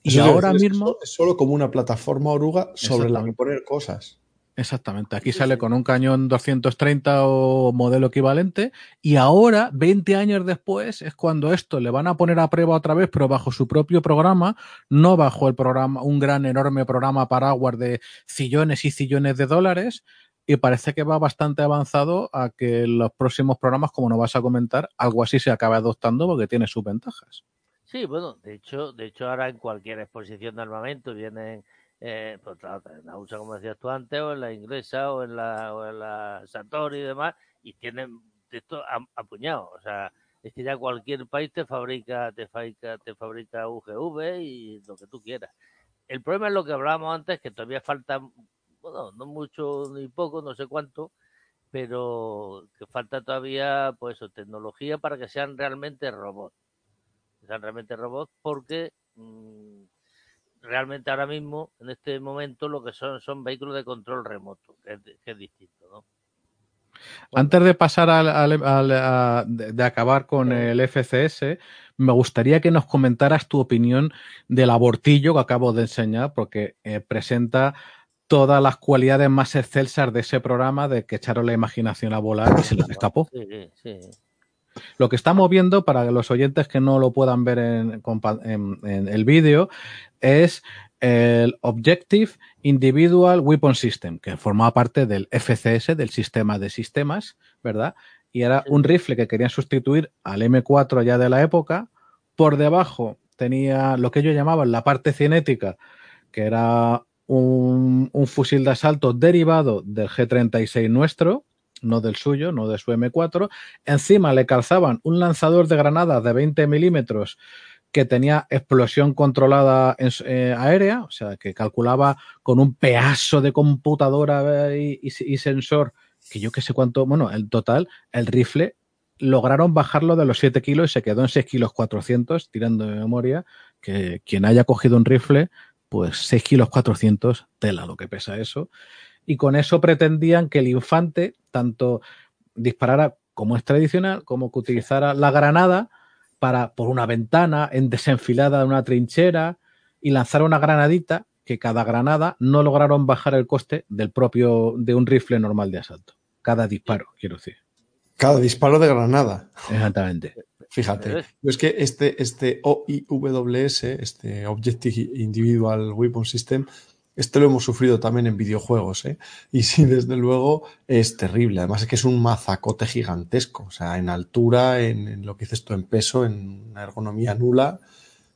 Y Eso ahora es mismo, Es solo como una plataforma oruga sobre la que poner cosas. exactamente, aquí Sí, sale sí. con un cañón 230 o modelo equivalente. Y ahora, 20 años después, es cuando esto le van a poner a prueba otra vez, pero bajo su propio programa, no bajo el programa, un gran, enorme programa paraguas de sillones y sillones de dólares. Y parece que va bastante avanzado a que en los próximos programas, como nos vas a comentar, algo así se acabe adoptando porque tiene sus ventajas. Sí, bueno, de hecho, de hecho ahora en cualquier exposición de armamento vienen, eh, pues, en la USA, como decías tú antes, o en la inglesa, o en la, o en la Satori y demás, y tienen esto a, a puñado. O sea, es que ya cualquier país te fabrica, te fabrica, te fabrica UGV y lo que tú quieras. El problema es lo que hablábamos antes, que todavía falta, bueno, no mucho ni poco, no sé cuánto, pero que falta todavía, pues eso, tecnología para que sean realmente robots. Que sean realmente robots porque mm, realmente ahora mismo, en este momento, lo que son son vehículos de control remoto, que es, que es distinto, ¿no? Antes de pasar al, al- al- a- de, acabar con el FCS, me gustaría que nos comentaras tu opinión del abortillo que acabo de enseñar, porque eh, presenta todas las cualidades más excelsas de ese programa de que echaron la imaginación a volar y se les escapó. Sí, sí, sí. Lo que estamos viendo, para los oyentes que no lo puedan ver en- en el vídeo, es el Objective Individual Weapon System, que formaba parte del FCS, del sistema de sistemas, ¿verdad? Y era un rifle que querían sustituir al M4 ya de la época. Por debajo tenía lo que ellos llamaban la parte cinética, que era un, fusil de asalto derivado del G36 nuestro, no del suyo, no de su M4. Encima le calzaban un lanzador de granadas de 20 milímetros que tenía explosión controlada en, eh, aérea, o sea, que calculaba con un pedazo de computadora y, y, y sensor, que yo que sé cuánto, bueno, el total, el rifle, lograron bajarlo de los 7 kilos y se quedó en 6 kilos 400, tirando de memoria, que quien haya cogido un rifle, pues 6 kilos 400, tela lo que pesa eso. Y con eso pretendían que el infante tanto disparara como es tradicional, como que utilizara la granada para por una ventana, en desenfilada de una trinchera y lanzar una granadita que cada granada no lograron bajar el coste del propio de un rifle normal de asalto. Cada disparo, quiero decir. Cada disparo de granada. Exactamente. Fíjate, es que este, este OIWS, este Objective Individual Weapon System, este lo hemos sufrido también en videojuegos, ¿eh? Y sí, desde luego es terrible. Además es que es un mazacote gigantesco, o sea, en altura, en, en lo que dices tú, en peso, en una ergonomía nula.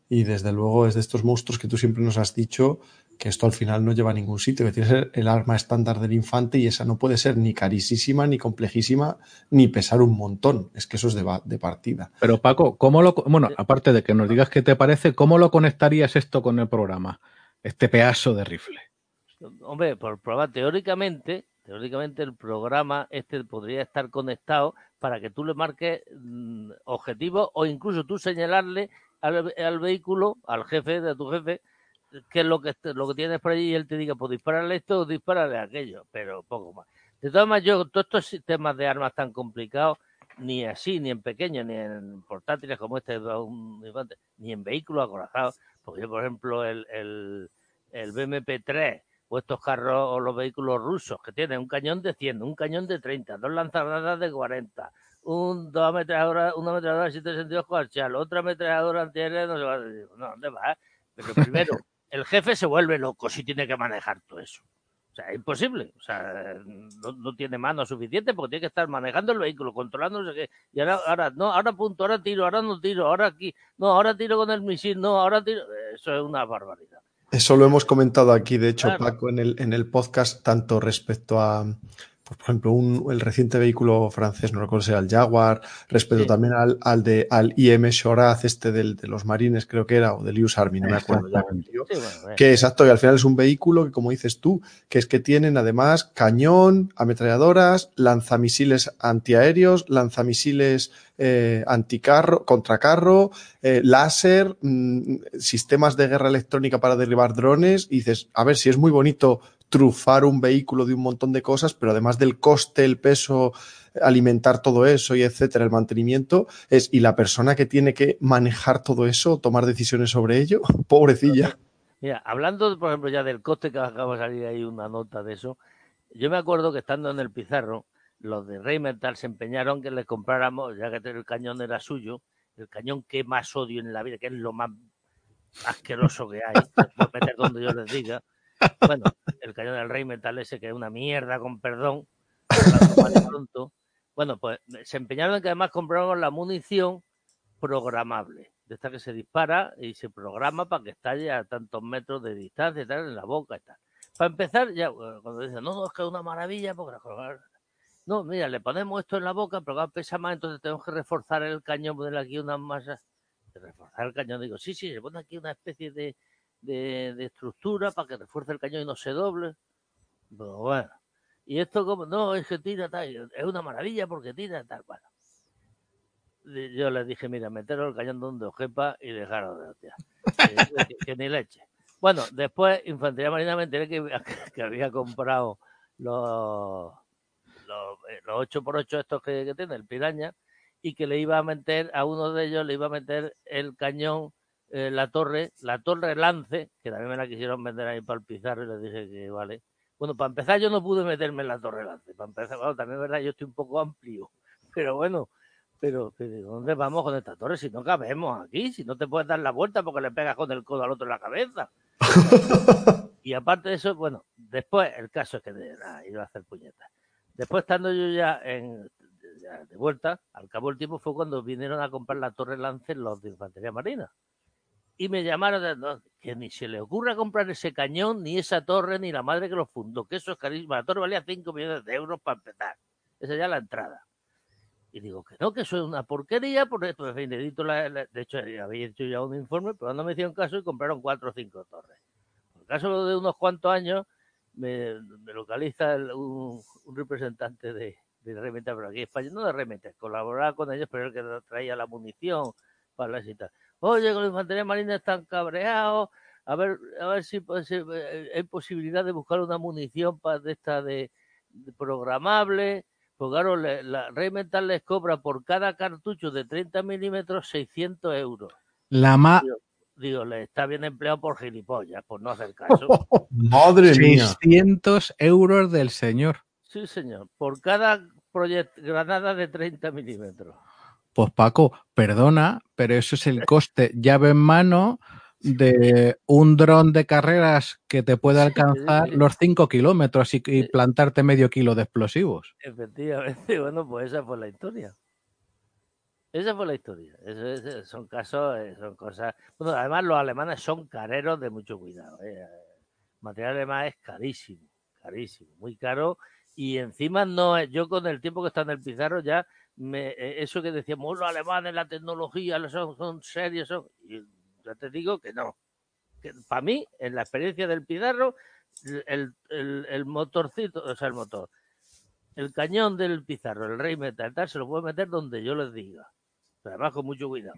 Y desde luego es de estos monstruos que tú siempre nos has dicho que esto al final no lleva a ningún sitio, que tiene que ser el arma estándar del infante y esa no puede ser ni carísima, ni complejísima, ni pesar un montón. Es que eso es de, de partida. Pero Paco, ¿cómo lo, bueno, aparte de que nos digas qué te parece, ¿cómo lo conectarías esto con el programa? Este pedazo de rifle. Hombre, por prueba, teóricamente, teóricamente el programa este podría estar conectado para que tú le marques mmm, objetivos o incluso tú señalarle al, al, vehículo, al jefe de tu jefe, qué es lo que, lo que tienes por allí y él te diga, pues dispararle esto o dispararle aquello, pero poco más. De todas maneras, yo, todos estos sistemas de armas tan complicados, ni así, ni en pequeños, ni en portátiles como este, ni en vehículos acorazados, porque yo, por ejemplo, el, el, el BMP-3 o estos carros o los vehículos rusos que tienen un cañón de 100, un cañón de 30, dos lanzagradas de 40, un, dos ametralladoras, una ametralladora de 762 coaxial, otra ametralladora antiaérea, no qué. No, ¿dónde va? Pero primero, el jefe se vuelve loco si tiene que manejar todo eso. O sea, es imposible. O sea, no, no, tiene mano suficiente porque tiene que estar manejando el vehículo, controlando no sé qué. Y ahora, ahora, no, ahora punto, ahora tiro, ahora no tiro, ahora aquí, no, ahora tiro con el misil, no, ahora tiro. Eso es una barbaridad. Eso lo hemos comentado aquí, de hecho, claro. Paco, en el, en el podcast, tanto respecto a, pues, por ejemplo, un, el reciente vehículo francés, no recuerdo si era el Jaguar, respecto sí. también al, al, de, al IM Shoraz, este del, de los marines, creo que era, o del US Army, no me acuerdo ya. Tío, sí, bueno, que exacto, y al final es un vehículo que, como dices tú, que es que tienen además cañón, ametralladoras, lanzamisiles antiaéreos, lanzamisiles eh, anticarro, contracarro, eh, láser, mmm, sistemas de guerra electrónica para derribar drones, y dices, a ver si es muy bonito trufar un vehículo de un montón de cosas, pero además del coste, el peso, alimentar todo eso y etcétera, el mantenimiento, es y la persona que tiene que manejar todo eso, tomar decisiones sobre ello, pobrecilla. Mira, hablando, por ejemplo, ya del coste que acaba de salir ahí una nota de eso, yo me acuerdo que estando en el Pizarro, los de Rheinmetall se empeñaron que les compráramos, ya que el cañón era suyo, el cañón que más odio en la vida, que es lo más asqueroso que hay, que meter donde yo les diga. Bueno, el cañón del Rheinmetall ese que es una mierda, con perdón. Bueno, pues se empeñaron en que además compráramos la munición programable, de esta que se dispara y se programa para que estalle a tantos metros de distancia y tal, en la boca y tal. Para empezar, ya cuando dicen, no, no, es que es una maravilla, porque no, mira, le ponemos esto en la boca, pero pesa más, entonces tenemos que reforzar el cañón, ponerle aquí unas masas. Reforzar el cañón, digo, sí, sí, se pone aquí una especie de, de, estructura para que refuerce el cañón y no se doble. Pero bueno, y esto como, no, es que tira tal, es una maravilla porque tira tal, bueno. Yo les dije, mira, meteros el cañón donde os quepa y dejaros de hostia. que, que, ni leche. Bueno, después Infantería Marina me enteré que, que había comprado los los, eh, los 8x8 estos que, que, tiene, el piraña, y que le iba a meter, a uno de ellos le iba a meter el cañón, eh, la torre, la torre lance, que también me la quisieron vender ahí para el pizarro y les dije que vale. Bueno, para empezar yo no pude meterme en la torre lance, para empezar, bueno, también es verdad, yo estoy un poco amplio, pero bueno, pero, pero ¿dónde vamos con esta torre si no cabemos aquí? Si no te puedes dar la vuelta porque le pegas con el codo al otro en la cabeza. y aparte de eso, bueno, después el caso es que de, nada, iba a hacer puñetas. Después, estando yo ya, en, ya de vuelta, al cabo del tiempo fue cuando vinieron a comprar la Torre Lance los de Infantería Marina. Y me llamaron no, que ni se le ocurra comprar ese cañón, ni esa torre, ni la madre que lo fundó, que eso es carísimo. La torre valía 5 millones de euros para empezar. Esa ya la entrada. Y digo que no, que eso es una porquería, porque pues, en fin, la, la, de hecho había hecho ya un informe, pero no me hicieron caso y compraron cuatro o cinco torres. Por caso de unos cuantos años, me, me localiza el, un, un, representante de, de Remeta, pero aquí España, no de Remeta, colaboraba con ellos, pero el que traía la munición para la cita. Oye, con la infantería marina están cabreados, a ver, a ver si, si hay posibilidad de buscar una munición para de esta de, de programable. Pues claro, le, la Rheinmetall les cobra por cada cartucho de 30 milímetros 600 euros. La más digo, le está bien empleado por gilipollas, por no hacer caso. Madre 600 mía. 600 euros del señor. Sí, señor. Por cada granada de 30 milímetros. Pues Paco, perdona, pero eso es el coste llave en mano de un dron de carreras que te puede alcanzar los 5 kilómetros y, y, plantarte medio kilo de explosivos. Efectivamente, bueno, pues esa fue la historia. Esa fue la historia. Eso, eso, son casos, eh, son cosas. Bueno, además los alemanes son careros de mucho cuidado. ¿eh? Material alemán es carísimo, carísimo, muy caro. Y encima no es, yo con el tiempo que está en el pizarro ya, me, eh, eso que decíamos, los alemanes, la tecnología, son, son serios, son, y te digo que no. Que para mí, en la experiencia del pizarro, el, el, el motorcito, o sea, el motor, el cañón del pizarro, el rey metal, tal, se lo puede meter donde yo les diga. Pero además con mucho cuidado.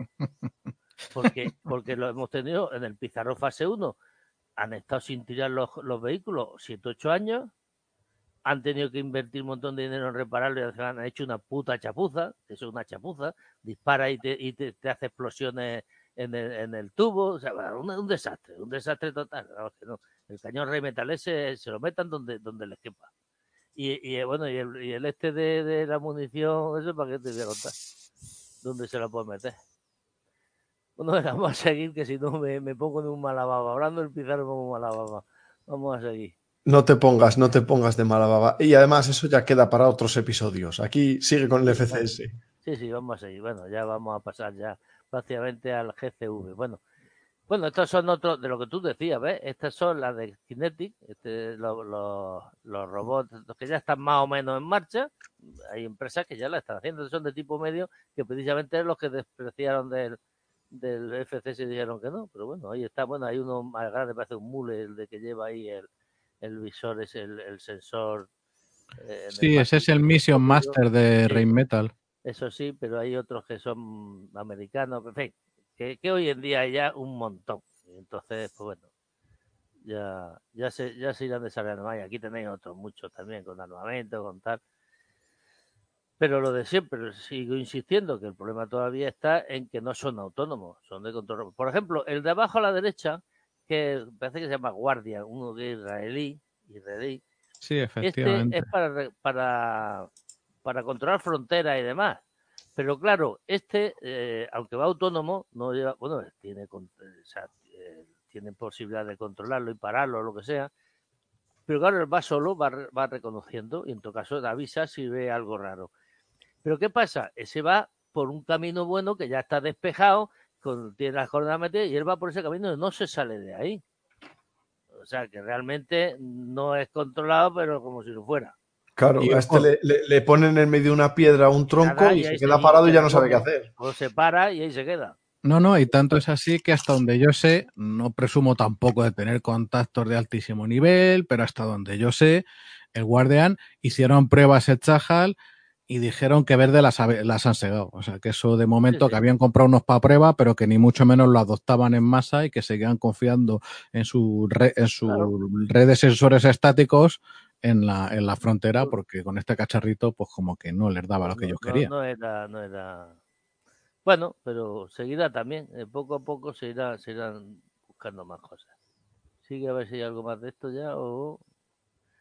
Porque, porque lo hemos tenido en el pizarro fase 1. Han estado sin tirar los, los vehículos 7, 8 años. Han tenido que invertir un montón de dinero en repararlo y han hecho una puta chapuza. Eso es una chapuza. Dispara y te, y te, hace explosiones en el, en el, tubo. O sea, un, un desastre, un desastre total. El cañón rey metal ese se lo metan donde, donde les quepa. Y, y, bueno, y el, el este de, la munición, eso para qué te voy a contar. ¿Dónde se la puede meter? Bueno, vamos a seguir, que si no me, me pongo en un mala baba. Hablando del pizarro como un mala baba. Vamos a seguir. No te pongas, no te pongas de mala baba. Y además eso ya queda para otros episodios. Aquí sigue con el FCS. Sí, sí, vamos a seguir. Bueno, ya vamos a pasar ya prácticamente al GCV. Bueno, bueno, estos son otros, de lo que tú decías, ¿ves? Estas son las de Kinetic, este, los, los, los, robots los que ya están más o menos en marcha. Hay empresas que ya la están haciendo, son de tipo medio, que precisamente los que despreciaron del, del FCS dijeron que no, pero bueno, ahí está, bueno, hay uno más grande, parece un mule, el de que lleva ahí el, el visor, es el, el sensor. Eh, sí, ese es el Mission Master de Rain Metal. Eso sí, pero hay otros que son americanos, en fin, que, que, hoy en día hay ya un montón. Entonces, pues bueno, ya, ya, se, ya se irán desarrollando. Y aquí tenéis otros muchos también, con armamento, con tal. Pero lo de siempre, sigo insistiendo que el problema todavía está en que no son autónomos, son de control. Por ejemplo, el de abajo a la derecha, que parece que se llama Guardia, uno de israelí, israelí. Sí, efectivamente. Este es para, para, para controlar fronteras y demás. Pero claro, este, eh, aunque va autónomo, no lleva, bueno, tiene, o sea, eh, tiene posibilidad de controlarlo y pararlo, o lo que sea. Pero claro, él va solo, va, va reconociendo y en todo caso avisa si ve algo raro. Pero ¿qué pasa? Ese va por un camino bueno que ya está despejado, con, tiene las coordenadas y él va por ese camino y no se sale de ahí. O sea, que realmente no es controlado, pero como si lo fuera. Claro, y, a este o, le, le, le, ponen en medio de una piedra un tronco nada, y, y se queda parado y ya no sabe qué hacer. O se para y ahí se queda. No, no, y tanto es así que hasta donde yo sé, no presumo tampoco de tener contactos de altísimo nivel, pero hasta donde yo sé, el Guardian hicieron pruebas en Chajal y dijeron que verde las, las han segado. O sea, que eso de momento, sí, sí. que habían comprado unos para prueba, pero que ni mucho menos lo adoptaban en masa y que seguían confiando en su, re, en su claro. red de sensores estáticos en la, en la frontera, porque con este cacharrito, pues como que no les daba lo que no, ellos querían. No era, no era. Bueno, pero seguirá también. Eh, poco a poco se, irá, se irán buscando más cosas. Sigue a ver si hay algo más de esto ya o.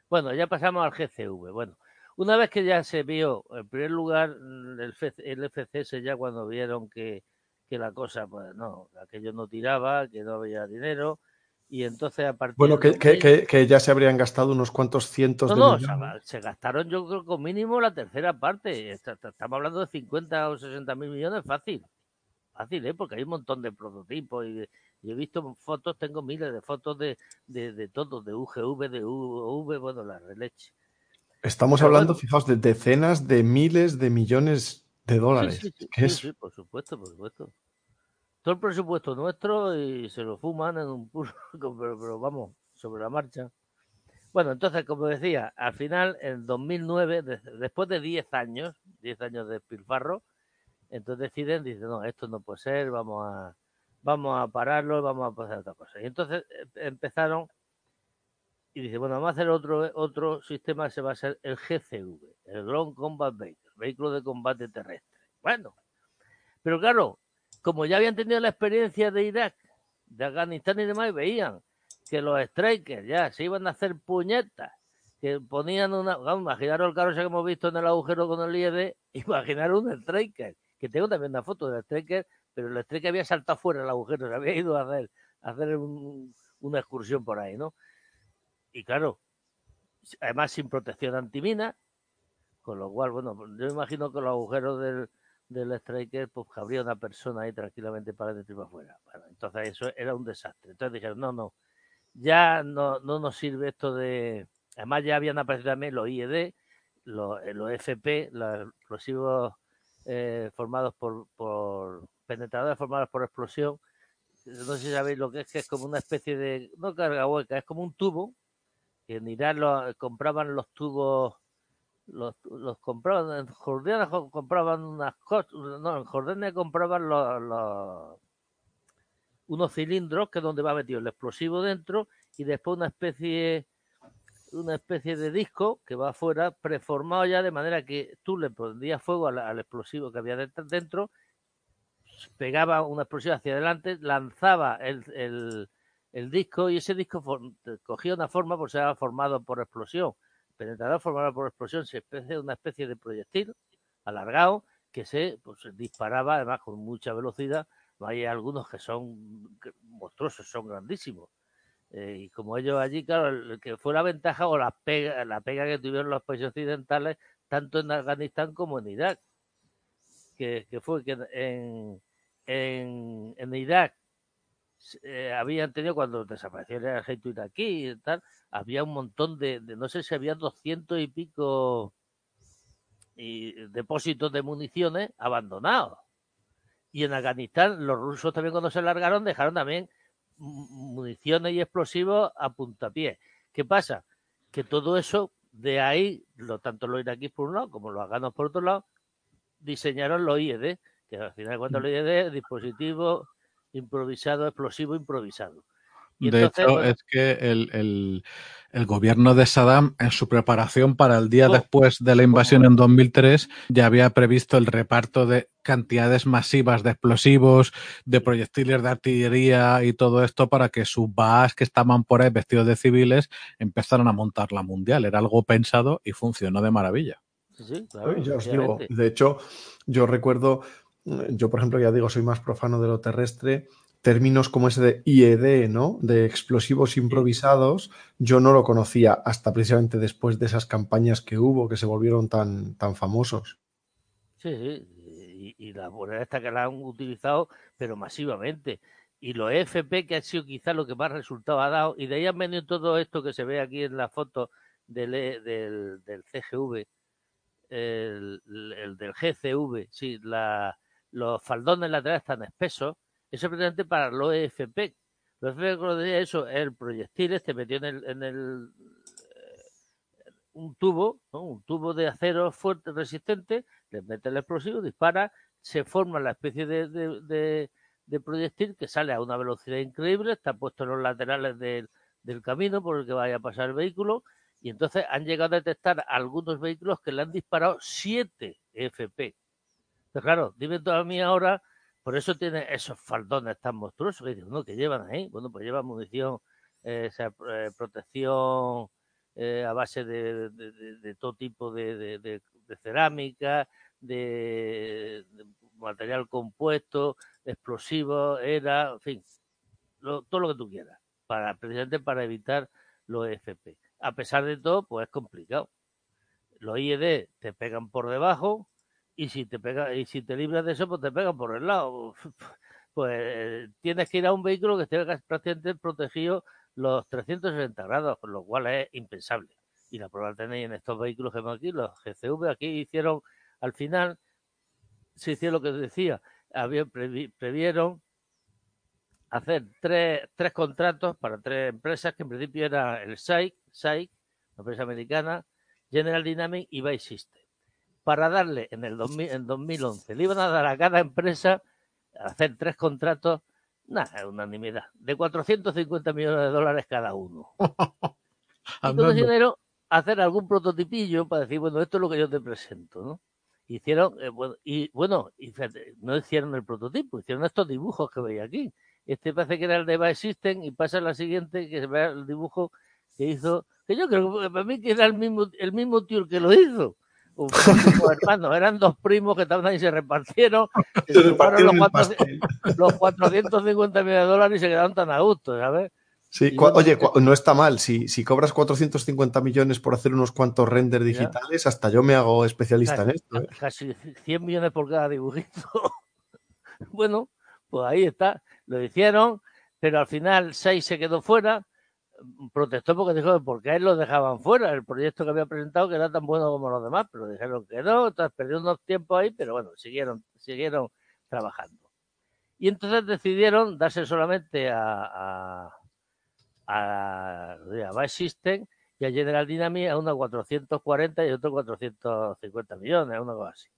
Bueno, ya pasamos al GCV. Bueno, una vez que ya se vio, en primer lugar, el, el FCS ya cuando vieron que, que la cosa, pues no, aquello no tiraba, que no había dinero, y entonces a partir bueno que, que, que, que, ya se habrían gastado unos cuantos cientos no, de no, millones. se gastaron yo creo con mínimo la tercera parte estamos hablando de 50 o 60 mil millones fácil fácil ¿eh? porque hay un montón de prototipos y, y he visto fotos tengo miles de fotos de, de, de todos de UGV de UV bueno la releche estamos Pero hablando bueno, fijaos de decenas de miles de millones de dólares sí, sí, sí, ¿Qué es? sí, por supuesto por supuesto todo el presupuesto nuestro y se lo fuman en un puro, pero, pero, vamos, sobre la marcha. Bueno, entonces, como decía, al final, en 2009, de, después de 10 años, 10 años de pilfarro, entonces deciden, dicen, no, esto no puede ser, vamos a, vamos a pararlo, vamos a hacer otra cosa. Y entonces eh, empezaron y dice, bueno, vamos a hacer otro, otro sistema, se va a ser el GCV, el Ground Combat Vehicle, vehículo de combate terrestre. Bueno, pero claro, como ya habían tenido la experiencia de Irak, de Afganistán y demás, y veían que los strikers ya se iban a hacer puñetas, que ponían una. Vamos, imaginaros el carro que hemos visto en el agujero con el IED, imaginaros un striker, que tengo también una foto del striker, pero el striker había saltado fuera del agujero, se había ido a hacer, a hacer un, una excursión por ahí, ¿no? Y claro, además sin protección antimina, con lo cual, bueno, yo imagino que los agujeros del del striker, pues habría una persona ahí tranquilamente para dentro y para afuera. Bueno, entonces eso era un desastre. Entonces dijeron, no, no, ya no, no nos sirve esto de... Además ya habían aparecido también los IED, los, los FP, los explosivos eh, formados por, por penetradores formados por explosión. No sé si sabéis lo que es, que es como una especie de, no carga hueca, es como un tubo, en Irán lo, compraban los tubos, los, los compraban, en Jordania compraban unas cosas, no, en Jordania compraban los, los, unos cilindros que es donde va metido el explosivo dentro y después una especie una especie de disco que va afuera preformado ya de manera que tú le prendías fuego al, explosivo que había dentro, pegaba una explosión hacia adelante, lanzaba el, el disco y ese disco cogía una forma, por ser formado por explosión, penetrador formado por explosión, se especie una especie de proyectil alargado que se pues, disparaba además con mucha velocidad. Hay algunos que son monstruosos, son grandísimos eh, y como ellos allí, claro, el, que fue la ventaja o la pega, la pega que tuvieron los países occidentales, tanto en Afganistán como en Irak, que, que fue que en, en, en Irak eh, habían tenido, cuando desapareció el ejército iraquí y tal, había un montón de, de no sé si había doscientos y pico y depósitos de municiones abandonados. Y en Afganistán, los rusos también cuando se largaron dejaron también municiones y explosivos a puntapié. ¿Qué pasa? Que todo eso, de ahí, lo, tanto los iraquíes por un lado como los afganos por otro lado, diseñaron los IED, que al final de cuentas los IED es dispositivo improvisado, explosivo improvisado. Y de entonces, hecho, bueno, es que el, el, el, gobierno de Saddam, en su preparación para el día oh, después de la invasión oh. en 2003, ya había previsto el reparto de cantidades masivas de explosivos, de proyectiles de artillería y todo esto para que sus BAS que estaban por ahí vestidos de civiles empezaran a montar la mundial. Era algo pensado y funcionó de maravilla. Sí, claro, ya os digo, de hecho, yo recuerdo, yo por ejemplo, ya digo, soy más profano de lo terrestre términos como ese de IED, ¿no? De explosivos improvisados, yo no lo conocía hasta precisamente después de esas campañas que hubo, que se volvieron tan, tan famosos. Sí, sí, y, y la buena esta que la han utilizado, pero masivamente. Y los EFP, que ha sido quizá lo que más resultado ha dado, y de ahí han venido todo esto que se ve aquí en la foto del, e, del, del CGV, el, el, del GCV, sí, la, los faldones laterales tan espesos, eso es precisamente para los EFP. Los EFP, eso, el proyectil este metió en el, en el eh, un tubo, un tubo de acero fuerte, resistente, le mete el explosivo, dispara, se forma la especie de, de, de, de, proyectil que sale a una velocidad increíble, está puesto en los laterales del, camino por el que vaya a pasar el vehículo, y entonces han llegado a detectar algunos vehículos que le han disparado 7 FP. Pero claro, dime tú a mí ahora por eso tiene esos faldones tan monstruosos que que llevan ahí. Bueno, pues llevan munición, eh, eh, protección eh, a base de, todo tipo de, cerámica, de, material compuesto, explosivos, era, en fin, lo, todo lo que tú quieras, para, precisamente para evitar los FP. A pesar de todo, pues es complicado. Los IED te pegan por debajo, y si te pega y si te libras de eso pues te pegan por el lado. Pues tienes que ir a un vehículo que esté prácticamente protegido los 360 grados con lo cual es impensable. Y la prueba tenéis en estos vehículos que vemos aquí los GCV aquí hicieron al final se hicieron lo que decía. Había, previ, previeron hacer tres, tres contratos para tres empresas que en principio era el SAIC, SAIC, la empresa americana, General Dynamics y Vice System para darle en el 2000, en 2011, le iban a dar a cada empresa a hacer tres contratos, nada, unanimidad, de 450 millones de dólares cada uno. y todo ese dinero, hacer algún prototipillo para decir, bueno, esto es lo que yo te presento, ¿no? Hicieron, eh, bueno, y bueno, y no hicieron el prototipo, hicieron estos dibujos que veis aquí. Este parece que era el de Vice System y pasa la siguiente que se ve el dibujo que hizo, que yo creo que para mí que era el mismo, el mismo tío que lo hizo un hermano, eran dos primos que estaban ahí y se repartieron, se, se repartieron los, 400, los 450 millones de dólares y se quedaron tan a gusto, ¿sabes? Sí, oye, no está mal. Si, si, cobras 450 millones por hacer unos cuantos renders digitales, ¿Ya? hasta yo me hago especialista casi, en esto. ¿eh? Casi 100 millones por cada dibujito. bueno, pues ahí está. Lo hicieron, pero al final 6 se quedó fuera. Protestó porque dijo que por qué él lo dejaban fuera, el proyecto que había presentado que era tan bueno como los demás, pero dijeron que no, entonces perdió unos tiempos ahí, pero bueno, siguieron, siguieron trabajando. Y entonces decidieron darse solamente a, a, a, a Vice System y a General Dynamics a unos 440 y otros 450 millones, una cosa así.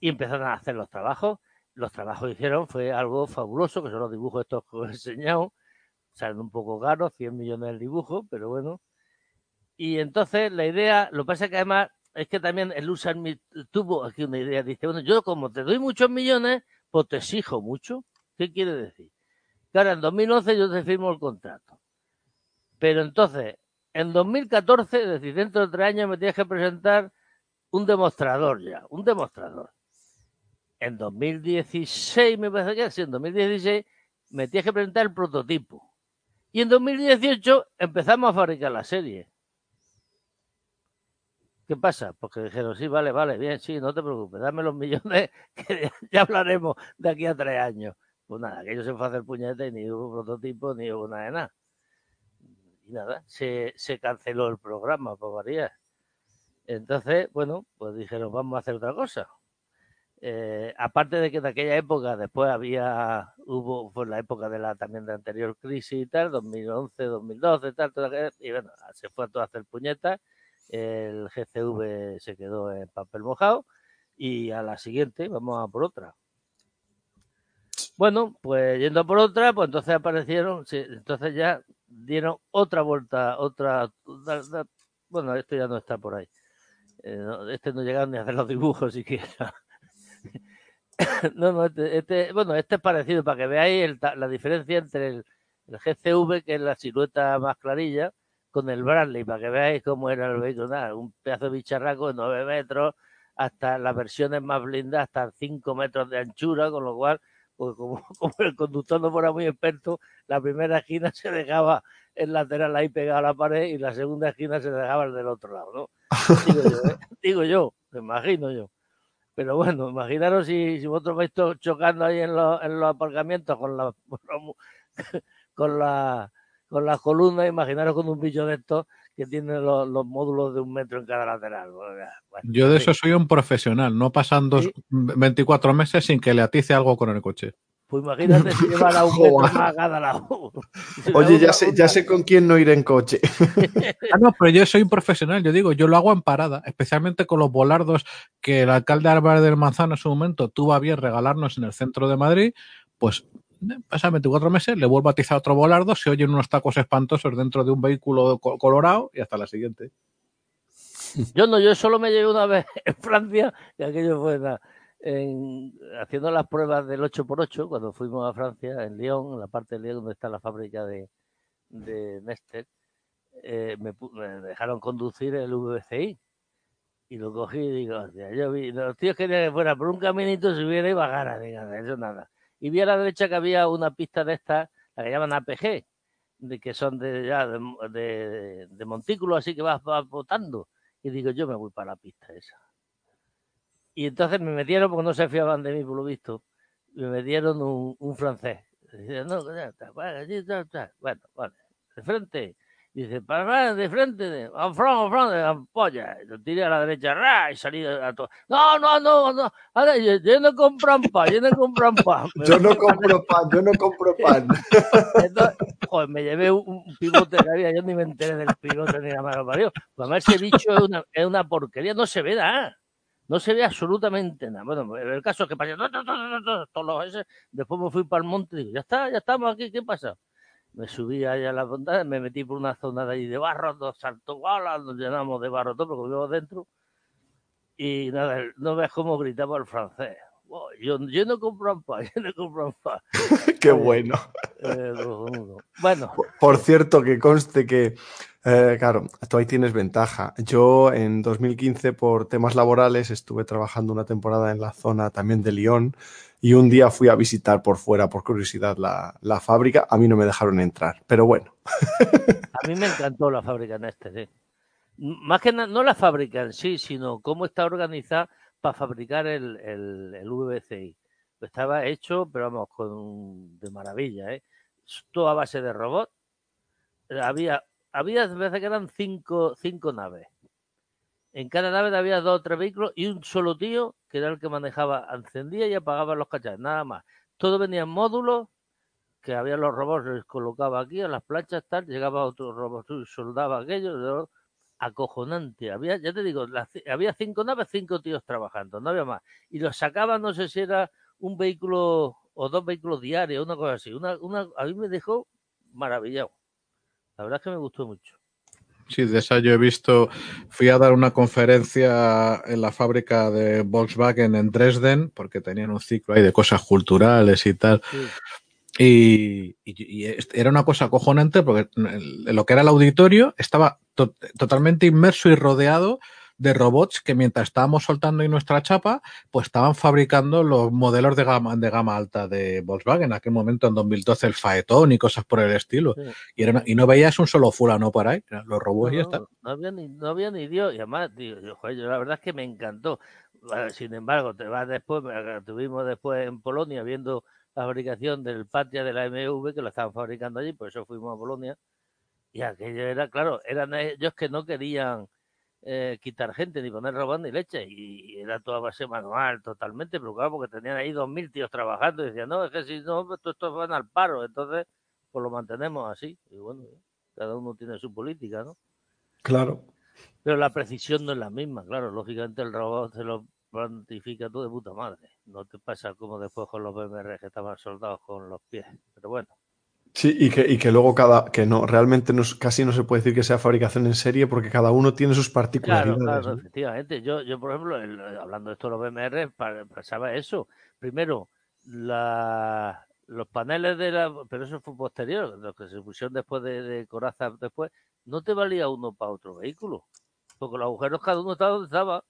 Y empezaron a hacer los trabajos. Los trabajos que hicieron fue algo fabuloso, que son los dibujos estos que os he enseñado. Salen un poco caros, 100 millones el dibujo, pero bueno. Y entonces la idea, lo que pasa es que además es que también el Usan tuvo aquí una idea. Dice, bueno, yo como te doy muchos millones, pues te exijo mucho. ¿Qué quiere decir? Claro, en 2011 yo te firmo el contrato. Pero entonces, en 2014, es decir, dentro de tres años me tienes que presentar un demostrador ya, un demostrador. En 2016, me parece que sí, en 2016 me tienes que presentar el prototipo. Y en 2018 empezamos a fabricar la serie. ¿Qué pasa? Porque dijeron, sí, vale, vale, bien, sí, no te preocupes, dame los millones que ya hablaremos de aquí a tres años. Pues nada, que ellos se fue a hacer puñetes, ni hubo prototipo, ni hubo nada de nada. Y nada, se, se canceló el programa, por varias. Entonces, bueno, pues dijeron, vamos a hacer otra cosa. Eh, aparte de que en aquella época después había, hubo, fue la época de la también de anterior crisis y tal, 2011, 2012, tal, toda, y bueno, se fue a todo hacer puñetas, el GCV se quedó en papel mojado y a la siguiente vamos a por otra. Bueno, pues yendo por otra, pues entonces aparecieron, sí, entonces ya dieron otra vuelta, otra, bueno, esto ya no está por ahí. Eh, este no llegaron ni a hacer los dibujos siquiera. no, no, este, este, bueno, este es parecido para que veáis el, la diferencia entre el, el, GCV, que es la silueta más clarilla, con el Bradley, para que veáis cómo era el vehículo. Nada, un pedazo de bicharraco de 9 metros, hasta las versiones más blindadas, hasta 5 metros de anchura, con lo cual, pues como, como, el conductor no fuera muy experto, la primera esquina se dejaba el lateral ahí pegado a la pared y la segunda esquina se dejaba el del otro lado, ¿no? Digo yo, ¿eh? Digo yo me imagino yo. Pero bueno, imaginaros si, si vosotros vais chocando ahí en, los, en los aparcamientos con la, con la con las columnas, imaginaros con un bicho de estos que tiene los, los, módulos de un metro en cada lateral. Bueno, Yo de eso soy un profesional, no pasan dos, ¿Sí? 24 meses sin que le atice algo con el coche. Pues imagínate si llevara un metro más a cada lado. Oye, ya sé, ya sé con quién no ir en coche. ah, no, pero yo soy un profesional, yo digo, yo lo hago en parada, especialmente con los volardos que el alcalde Álvarez del Manzano en su momento tuvo a bien regalarnos en el centro de Madrid, pues pasan 24 meses, le vuelvo a atizar otro volardo, se oyen unos tacos espantosos dentro de un vehículo colorado y hasta la siguiente. Yo no, yo solo me llevé una vez en Francia y aquello fue nada. En, haciendo las pruebas del 8x8, cuando fuimos a Francia, en Lyon, en la parte de Lyon donde está la fábrica de, de eh, me, dejaron conducir el VCI. Y lo cogí y digo, yo vi, los tíos querían que fuera por un caminito, subiera y bajara, diga, eso nada. Y vi a la derecha que había una pista de estas, la que llaman APG, de que son de, ya, de montículo, así que vas, vas botando. Y digo, yo me voy para la pista esa. Y entonces me metieron, porque no se fiaban de mí, por lo visto, me metieron un, un francés. Decía, no, ya está, bueno, bueno, vale, de frente. Dice, para de frente, de, en front, en front, de ampolla. Lo tiré a la derecha, ra, y salí a todo. No, no, no, no. Ahora, yo, yo no compro pan, yo no compro pan. Yo no compro pan, yo no compro pan. Entonces, joder, me llevé un, un, pivote que había, yo ni me enteré del pivote ni la mano parió. Pues ese bicho es una, es una porquería, no se ve nada. No se ve absolutamente nada. Bueno, el caso es que pasé todos los después me fui para el monte y digo, ya está, ya estamos aquí, ¿qué pasa? Me subí allá a la montaña, me metí por una zona de ahí de barro, dos saltos, nos llenamos de barro todo porque vivo dentro. Y nada, no ves cómo gritaba el francés. Oh, yo, yo, no compro pan, yo no compro pan. Qué eh, bueno. Eh, bueno. Por, por, cierto, que conste que, eh, claro, tú ahí tienes ventaja. Yo en 2015, por temas laborales, estuve trabajando una temporada en la zona también de Lyon y un día fui a visitar por fuera, por curiosidad, la, fábrica. A mí no me dejaron entrar, pero bueno. A mí me encantó la fábrica en este, sí. Más que no, no la fábrica en sí, sino cómo está organizada para fabricar el, el, el VCI. Estaba hecho, pero vamos, con de maravilla, ¿eh? Todo a base de robot. había, había veces que eran cinco, cinco naves. En cada nave había dos o tres vehículos y un solo tío que era el que manejaba, encendía y apagaba los cacharros, nada más. Todo venía en módulos que había los robots, les colocaba aquí a las planchas, tal, llegaba otro robot, soldaba aquello, acojonante. Había, ya te digo, había cinco naves, cinco tíos trabajando, no había más. Y los sacaban, no sé si era un vehículo o dos vehículos diarios, una cosa así. Una, una, a mí me dejó maravillado. La verdad es que me gustó mucho. Sí, de esa yo he visto, fui a dar una conferencia en la fábrica de Volkswagen en Dresden, porque tenían un ciclo ahí de cosas culturales y tal. Y, era una cosa acojonante porque lo que era el auditorio estaba totalmente inmerso y rodeado de robots que mientras estábamos soltando ahí nuestra chapa, pues estaban fabricando los modelos de gama, de gama alta de Volkswagen. En aquel momento, en 2012, el Faetón y cosas por el estilo. Y, era, y no veías un solo fulano por ahí, los robots y ya está. No había ni, no había ni Dios. Y además, tío, yo, la verdad es que me encantó. Sin embargo, te vas después, tuvimos después en Polonia viendo la fabricación del Patria de la MV, que lo estaban fabricando allí, por eso fuimos a Polonia. Y aquello era, claro, eran ellos que no querían eh, quitar gente, ni poner robot ni leche. Y, era toda base manual totalmente, pero claro, porque tenían ahí dos mil tíos trabajando y decían, no, es que si no, pues estos van al paro. Entonces, pues lo mantenemos así. Y bueno, cada uno tiene su política, ¿no? Claro. Pero la precisión no es la misma, claro. Lógicamente el robot se lo plantifica todo de puta madre. No te pasa como después con los BMR que estaban soldados con los pies. Pero bueno. Sí, y que, y que luego cada, que no, realmente no, casi no se puede decir que sea fabricación en serie porque cada uno tiene sus particularidades. Claro, claro, efectivamente. Yo, yo, por ejemplo, hablando de esto de los BMR, pasaba eso. Primero, la, los paneles de la, pero eso fue posterior, los que se pusieron después de, de Coraza después, no te valía uno para otro vehículo. Porque los agujeros cada uno estaba donde estaba.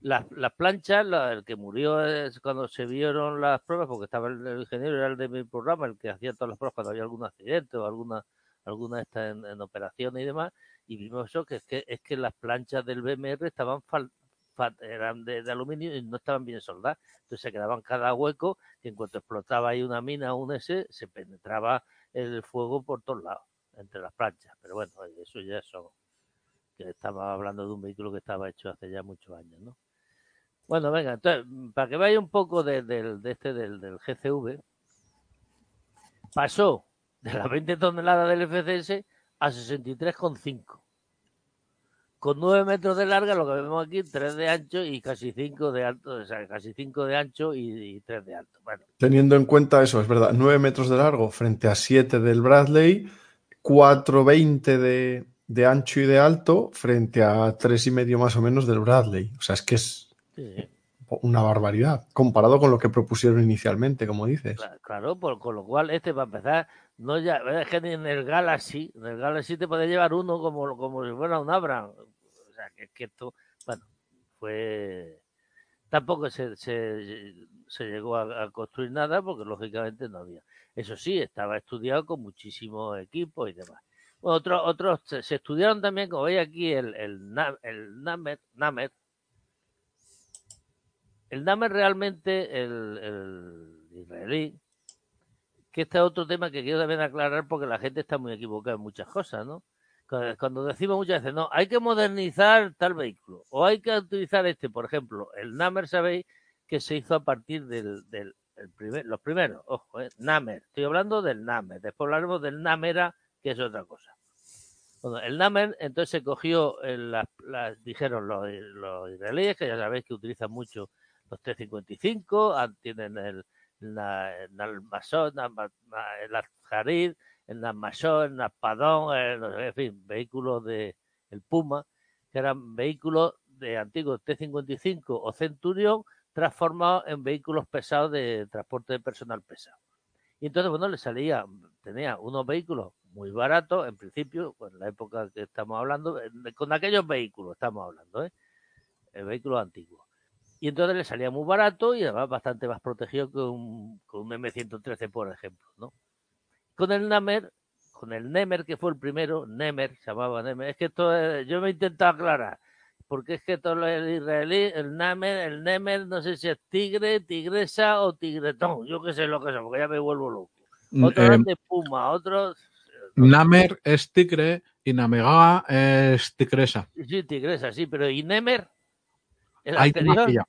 Las, las planchas, el que murió es cuando se vieron las pruebas, porque estaba el, ingeniero, era el de mi programa, el que hacía todas las pruebas cuando había algún accidente o alguna alguna esta en, en operaciones y demás, y vimos eso, que es que, es que las planchas del BMR estaban eran de, aluminio y no estaban bien soldadas. Entonces se quedaban cada hueco que en cuanto explotaba ahí una mina o un S, se penetraba el fuego por todos lados, entre las planchas. Pero bueno, eso ya son, que estaba hablando de un vehículo que estaba hecho hace ya muchos años, ¿no? Bueno, venga, entonces, para que vaya un poco de, de este del, del, GCV, pasó de las 20 toneladas del FCS a 63,5. Con 9 metros de larga, lo que vemos aquí, 3 de ancho y casi 5 de alto, o sea, casi 5 de ancho y, y 3 de alto. Bueno. Teniendo en cuenta eso, es verdad, 9 metros de largo frente a 7 del Bradley, 4,20 de, de ancho y de alto frente a 3,5 más o menos del Bradley. O sea, es que es Sí. Una barbaridad, comparado con lo que propusieron inicialmente, como dices. Claro, por, con lo cual este va a empezar, no ya, es que en el Galaxy, en el Galaxy te puede llevar uno como, como si fuera un Abraham. O sea, que, que esto, bueno, fue... Tampoco se, se, se llegó a, construir nada porque lógicamente no había. Eso sí, estaba estudiado con muchísimos equipos y demás. Bueno, otros, otros se, estudiaron también, como veis aquí, el, el, el Namer, Namer el Namer realmente, el, el, israelí, que este es otro tema que quiero también aclarar porque la gente está muy equivocada en muchas cosas, ¿no? Cuando decimos muchas veces, no, hay que modernizar tal vehículo o hay que utilizar este, por ejemplo, el Namer, sabéis que se hizo a partir del, del el primer, los primeros, ojo, eh, Namer, estoy hablando del Namer, después hablaremos del Namera, que es otra cosa. Bueno, el Namer entonces se cogió, las, las, dijeron los israelíes, que ya sabéis que utilizan mucho los T-55, tienen el, la, el Almasón, el Aljarid, el Almasón, el Aspadón, en fin, vehículos de el Puma, que eran vehículos de antiguos T-55 o Centurión transformados en vehículos pesados de transporte de personal pesado. Y entonces, bueno, le salía, tenía unos vehículos muy baratos, en principio, pues en la época que estamos hablando, con aquellos vehículos estamos hablando, ¿eh? El vehículo antiguo. Y entonces le salía muy barato y además bastante más protegido que un, con un M113, por ejemplo, ¿no? Con el Namer, con el Nemer, que fue el primero, Nemer, se llamaba Nemer, es que esto, es, yo me he intentado aclarar, porque es que todo el israelí, el Namer, el Nemer, no sé si es tigre, tigresa o tigretón, yo qué sé lo que es, porque ya me vuelvo loco. Otro eh, de Puma, otros Namer es tigre y Namega es tigresa. Sí, tigresa, sí, pero ¿y Nemer? ¿El Ahí anterior? pillado.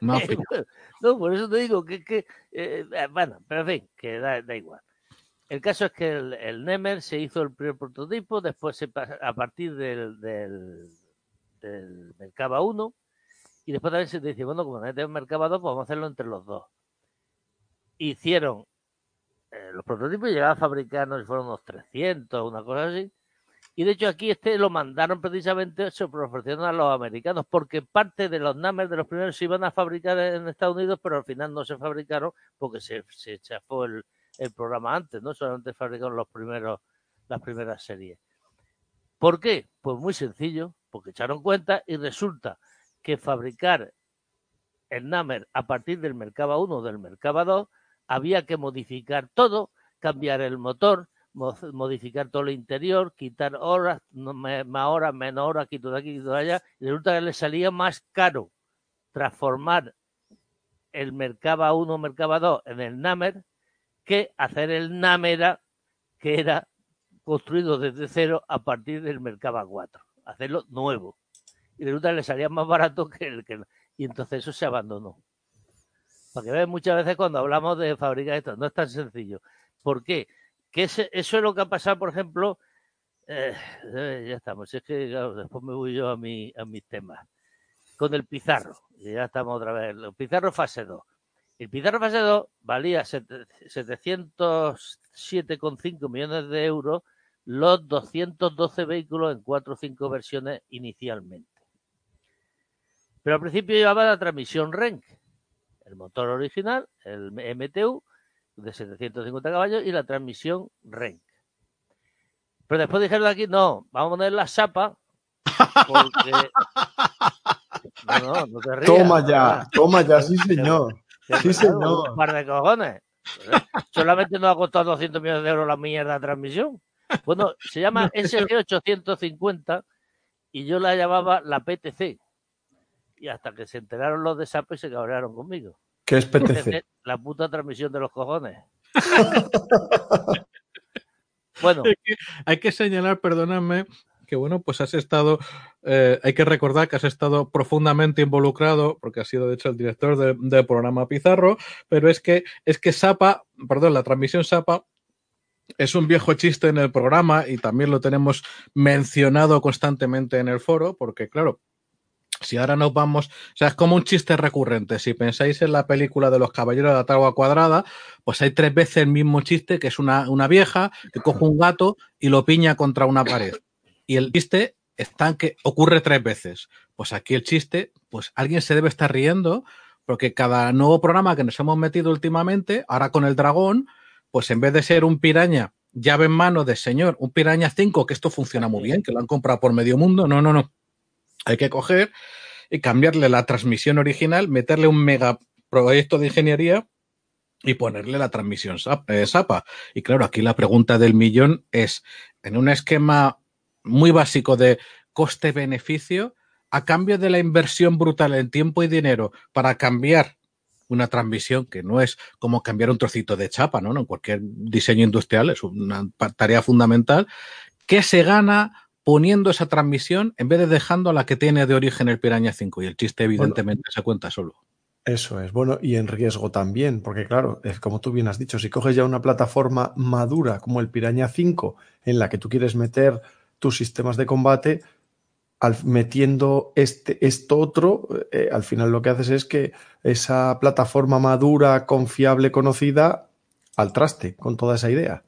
no, por eso te digo que, que eh, eh, bueno, pero en fin, que da, da igual. El caso es que el, el Nemer se hizo el primer prototipo, después se a partir del, del, del Mercaba 1, y después también se dice, bueno, como no tenemos Mercaba 2, pues vamos a hacerlo entre los dos. Hicieron eh, los prototipos y llegaban a fabricar, no fueron unos 300, una cosa así. Y de hecho aquí este lo mandaron precisamente, se ofrecieron a los americanos, porque parte de los Namers de los primeros se iban a fabricar en Estados Unidos, pero al final no se fabricaron porque se, se el, programa antes, ¿no? Solamente fabricaron los primeros, las primeras series. ¿Por qué? Pues muy sencillo, porque echaron cuenta y resulta que fabricar el Namer a partir del Mercaba 1 o del Mercaba 2 había que modificar todo, cambiar el motor, mo- modificar todo el interior, quitar horas, más horas, menos horas, quito de aquí, quito de allá, y resulta que le salía más caro transformar el Mercaba 1 o Mercaba 2 en el Namer que hacer el Namera que era construido desde cero a partir del Mercaba 4, hacerlo nuevo. Y resulta que le salía más barato que el que... Y entonces eso se abandonó. Para que muchas veces cuando hablamos de fabricar esto, no es tan sencillo. ¿Por qué? Que ese- eso es lo que ha pasado, por ejemplo, eh, eh, ya estamos, es que después me voy yo a, mi, a mis temas. Con el Pizarro, ya estamos otra vez, el Pizarro fase 2. El Pizarro fase 2 valía sete- 707,5 millones de euros los 212 vehículos en 4 o 5 versiones inicialmente. Pero al principio llevaba la transmisión RENC, el motor original, el MTU de 750 caballos y la transmisión RENC. Pero después dijeron aquí, no, vamos a poner la chapa porque... No, no, no te rías. Toma ya, toma ya, sí señor. Sí, señor. Un par de cojones. Solamente nos ha costado 200 millones de euros la mierda de transmisión. Bueno, se llama SG850 y yo la llamaba la PTC. Y hasta que se enteraron los de SAP y se cabrearon conmigo. ¿Qué es PTC? La puta transmisión de los cojones. bueno, Hay que señalar, perdóname, que bueno, pues has estado, eh, hay que recordar que has estado profundamente involucrado, porque has sido de hecho el director de- del programa Pizarro, pero es que, es que Sapa, perdón, la transmisión Sapa es un viejo chiste en el programa y también lo tenemos mencionado constantemente en el foro, porque claro, si ahora nos vamos, o sea, es como un chiste recurrente. Si pensáis en la película de los Caballeros de la Tagua Cuadrada, pues hay tres veces el mismo chiste, que es una, una vieja que coge un gato y lo piña contra una pared. Y el chiste está que ocurre tres veces. Pues aquí el chiste, pues alguien se debe estar riendo, porque cada nuevo programa que nos hemos metido últimamente, ahora con el dragón, pues en vez de ser un piraña llave en mano de señor, un piraña 5, que esto funciona muy bien, que lo han comprado por medio mundo, no, no, no. Hay que coger y cambiarle la transmisión original, meterle un mega proyecto de ingeniería y ponerle la transmisión SAP- eh, SAPA. Y claro, aquí la pregunta del millón es, en un esquema muy básico de coste-beneficio, a cambio de la inversión brutal en tiempo y dinero para cambiar una transmisión que no es como cambiar un trocito de chapa, ¿no? En cualquier diseño industrial es una tarea fundamental. ¿Qué se gana poniendo esa transmisión en vez de dejando la que tiene de origen el Piraña 5? Y el chiste, evidentemente, se cuenta solo. Eso es, bueno, y en riesgo también, porque claro, es como tú bien has dicho, si coges ya una plataforma madura como el Piraña 5, en la que tú quieres meter tus sistemas de combate, al, metiendo este, esto otro, eh, al final lo que haces es que esa plataforma madura, confiable, conocida, al traste con toda esa idea.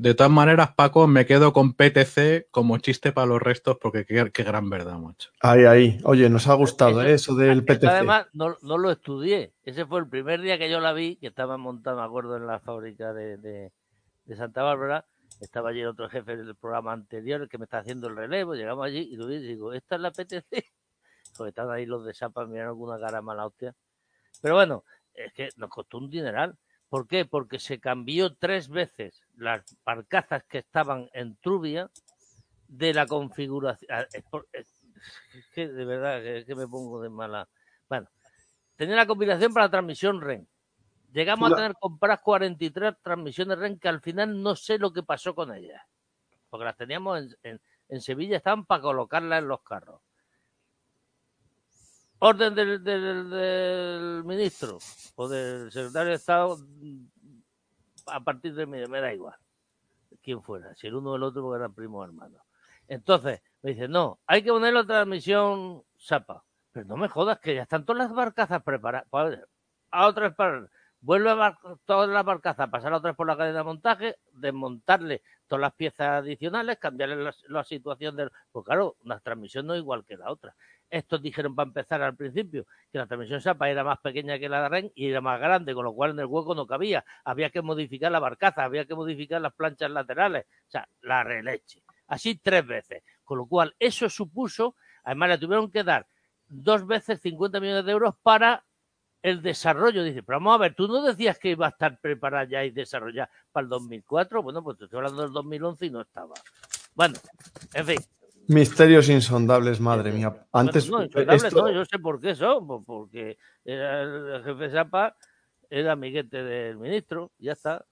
De todas maneras, Paco, me quedo con PTC como chiste para los restos porque qué, qué gran verdad, macho. Ahí, ahí. Oye, nos ha gustado Eso- ¿eh? eso del PTC. además no, no lo estudié. Ese fue el primer día que yo la vi, que estaba montada, me acuerdo, en la fábrica de, de- de Santa Bárbara. Estaba allí otro jefe del programa anterior, el que me está haciendo el relevo. Llegamos allí y lo vi y digo, ¿esta es la PTC? Porque están ahí los de Sapa mirando alguna cara mala hostia. Pero bueno, es que nos costó un dineral. ¿Por qué? Porque se cambió tres veces las barcazas que estaban en Trubia de la configuración. Ah, Es, por- es- es que de verdad que, que me pongo de mala. Bueno, tenía la combinación para la transmisión REN. Llegamos a tener compradas 43 transmisiones REN que al final no sé lo que pasó con ellas. porque las teníamos en, en, en Sevilla, estaban para colocarlas en los carros. Orden del, del, del ministro o del secretario de Estado a partir de me, me da igual quién fuera, si el uno o el otro porque eran primos hermanos. Entonces, me dice, no, hay que poner la transmisión Sapa. Pero no me jodas, que ya están todas las barcazas preparadas. A otras para vuelve a bar todas las barcazas, pasar otra vez por la cadena de montaje, desmontarle todas las piezas adicionales, cambiarle la, la situación del. Pues claro, una transmisión no es igual que la otra. Estos dijeron para empezar al principio que la transmisión SAPA era más pequeña que la de REN y era más grande, con lo cual en el hueco no cabía. Había que modificar la barcaza, había que modificar las planchas laterales, o sea, la releche. Así tres veces. Con lo cual, eso supuso, además le tuvieron que dar dos veces 50 millones de euros para el desarrollo. Dice, pero vamos a ver, tú no decías que iba a estar preparada ya y desarrollada para el 2004. Bueno, pues te estoy hablando del 2011 y no estaba. Bueno, en fin. Misterios insondables, madre mía. Antes, bueno, no, esto... no, yo sé por qué son, porque era el jefe de Sapa era amiguete del ministro, ya está.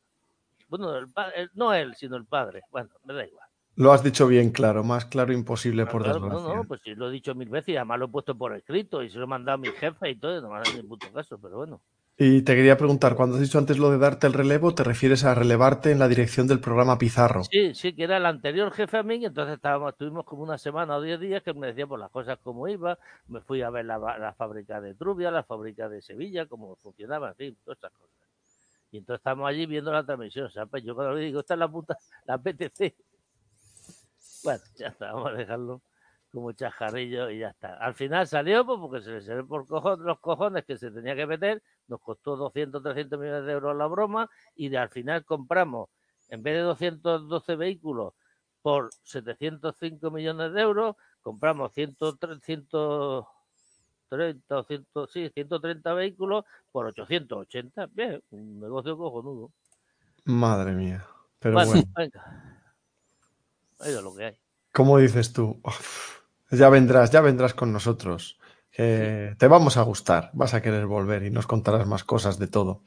Bueno, el, el, no él, sino el padre. Bueno, me da igual. Lo has dicho bien claro, más claro imposible Claro, por desgracia. no, no, pues sí, lo he dicho mil veces y además lo he puesto por escrito y se lo he mandado a mi jefe y todo, no me ha dado ni puto caso, pero bueno. Y te quería preguntar, cuando has dicho antes lo de darte el relevo, ¿te refieres a relevarte en la dirección del programa Pizarro? Sí, sí, que era el anterior jefe a mí, entonces estábamos, estuvimos como una semana o diez días que me decía por las cosas como iba, me fui a ver la, la fábrica de Trubia, la fábrica de Sevilla, cómo funcionaba, en todas esas cosas. Y entonces estamos allí viendo la transmisión, ¿sabes? Yo cuando le digo, esta es la puta, la PTC. Bueno, ya está, vamos a dejarlo como chajarrillo y ya está. Al final salió pues, porque se le salió por cojones, los cojones que se tenía que meter, nos costó 200, 300 millones de euros la broma y de, al final compramos, en vez de 212 vehículos por 705 millones de euros, compramos 100, 130 o 100, sí, 130 vehículos por 880. Bien, un negocio cojonudo. Madre mía. Pero bueno, bueno. venga. Ahí es lo que hay. ¿Cómo dices tú? Uf, ya vendrás, ya vendrás con nosotros. Te vamos a gustar, vas a querer volver y nos contarás más cosas de todo.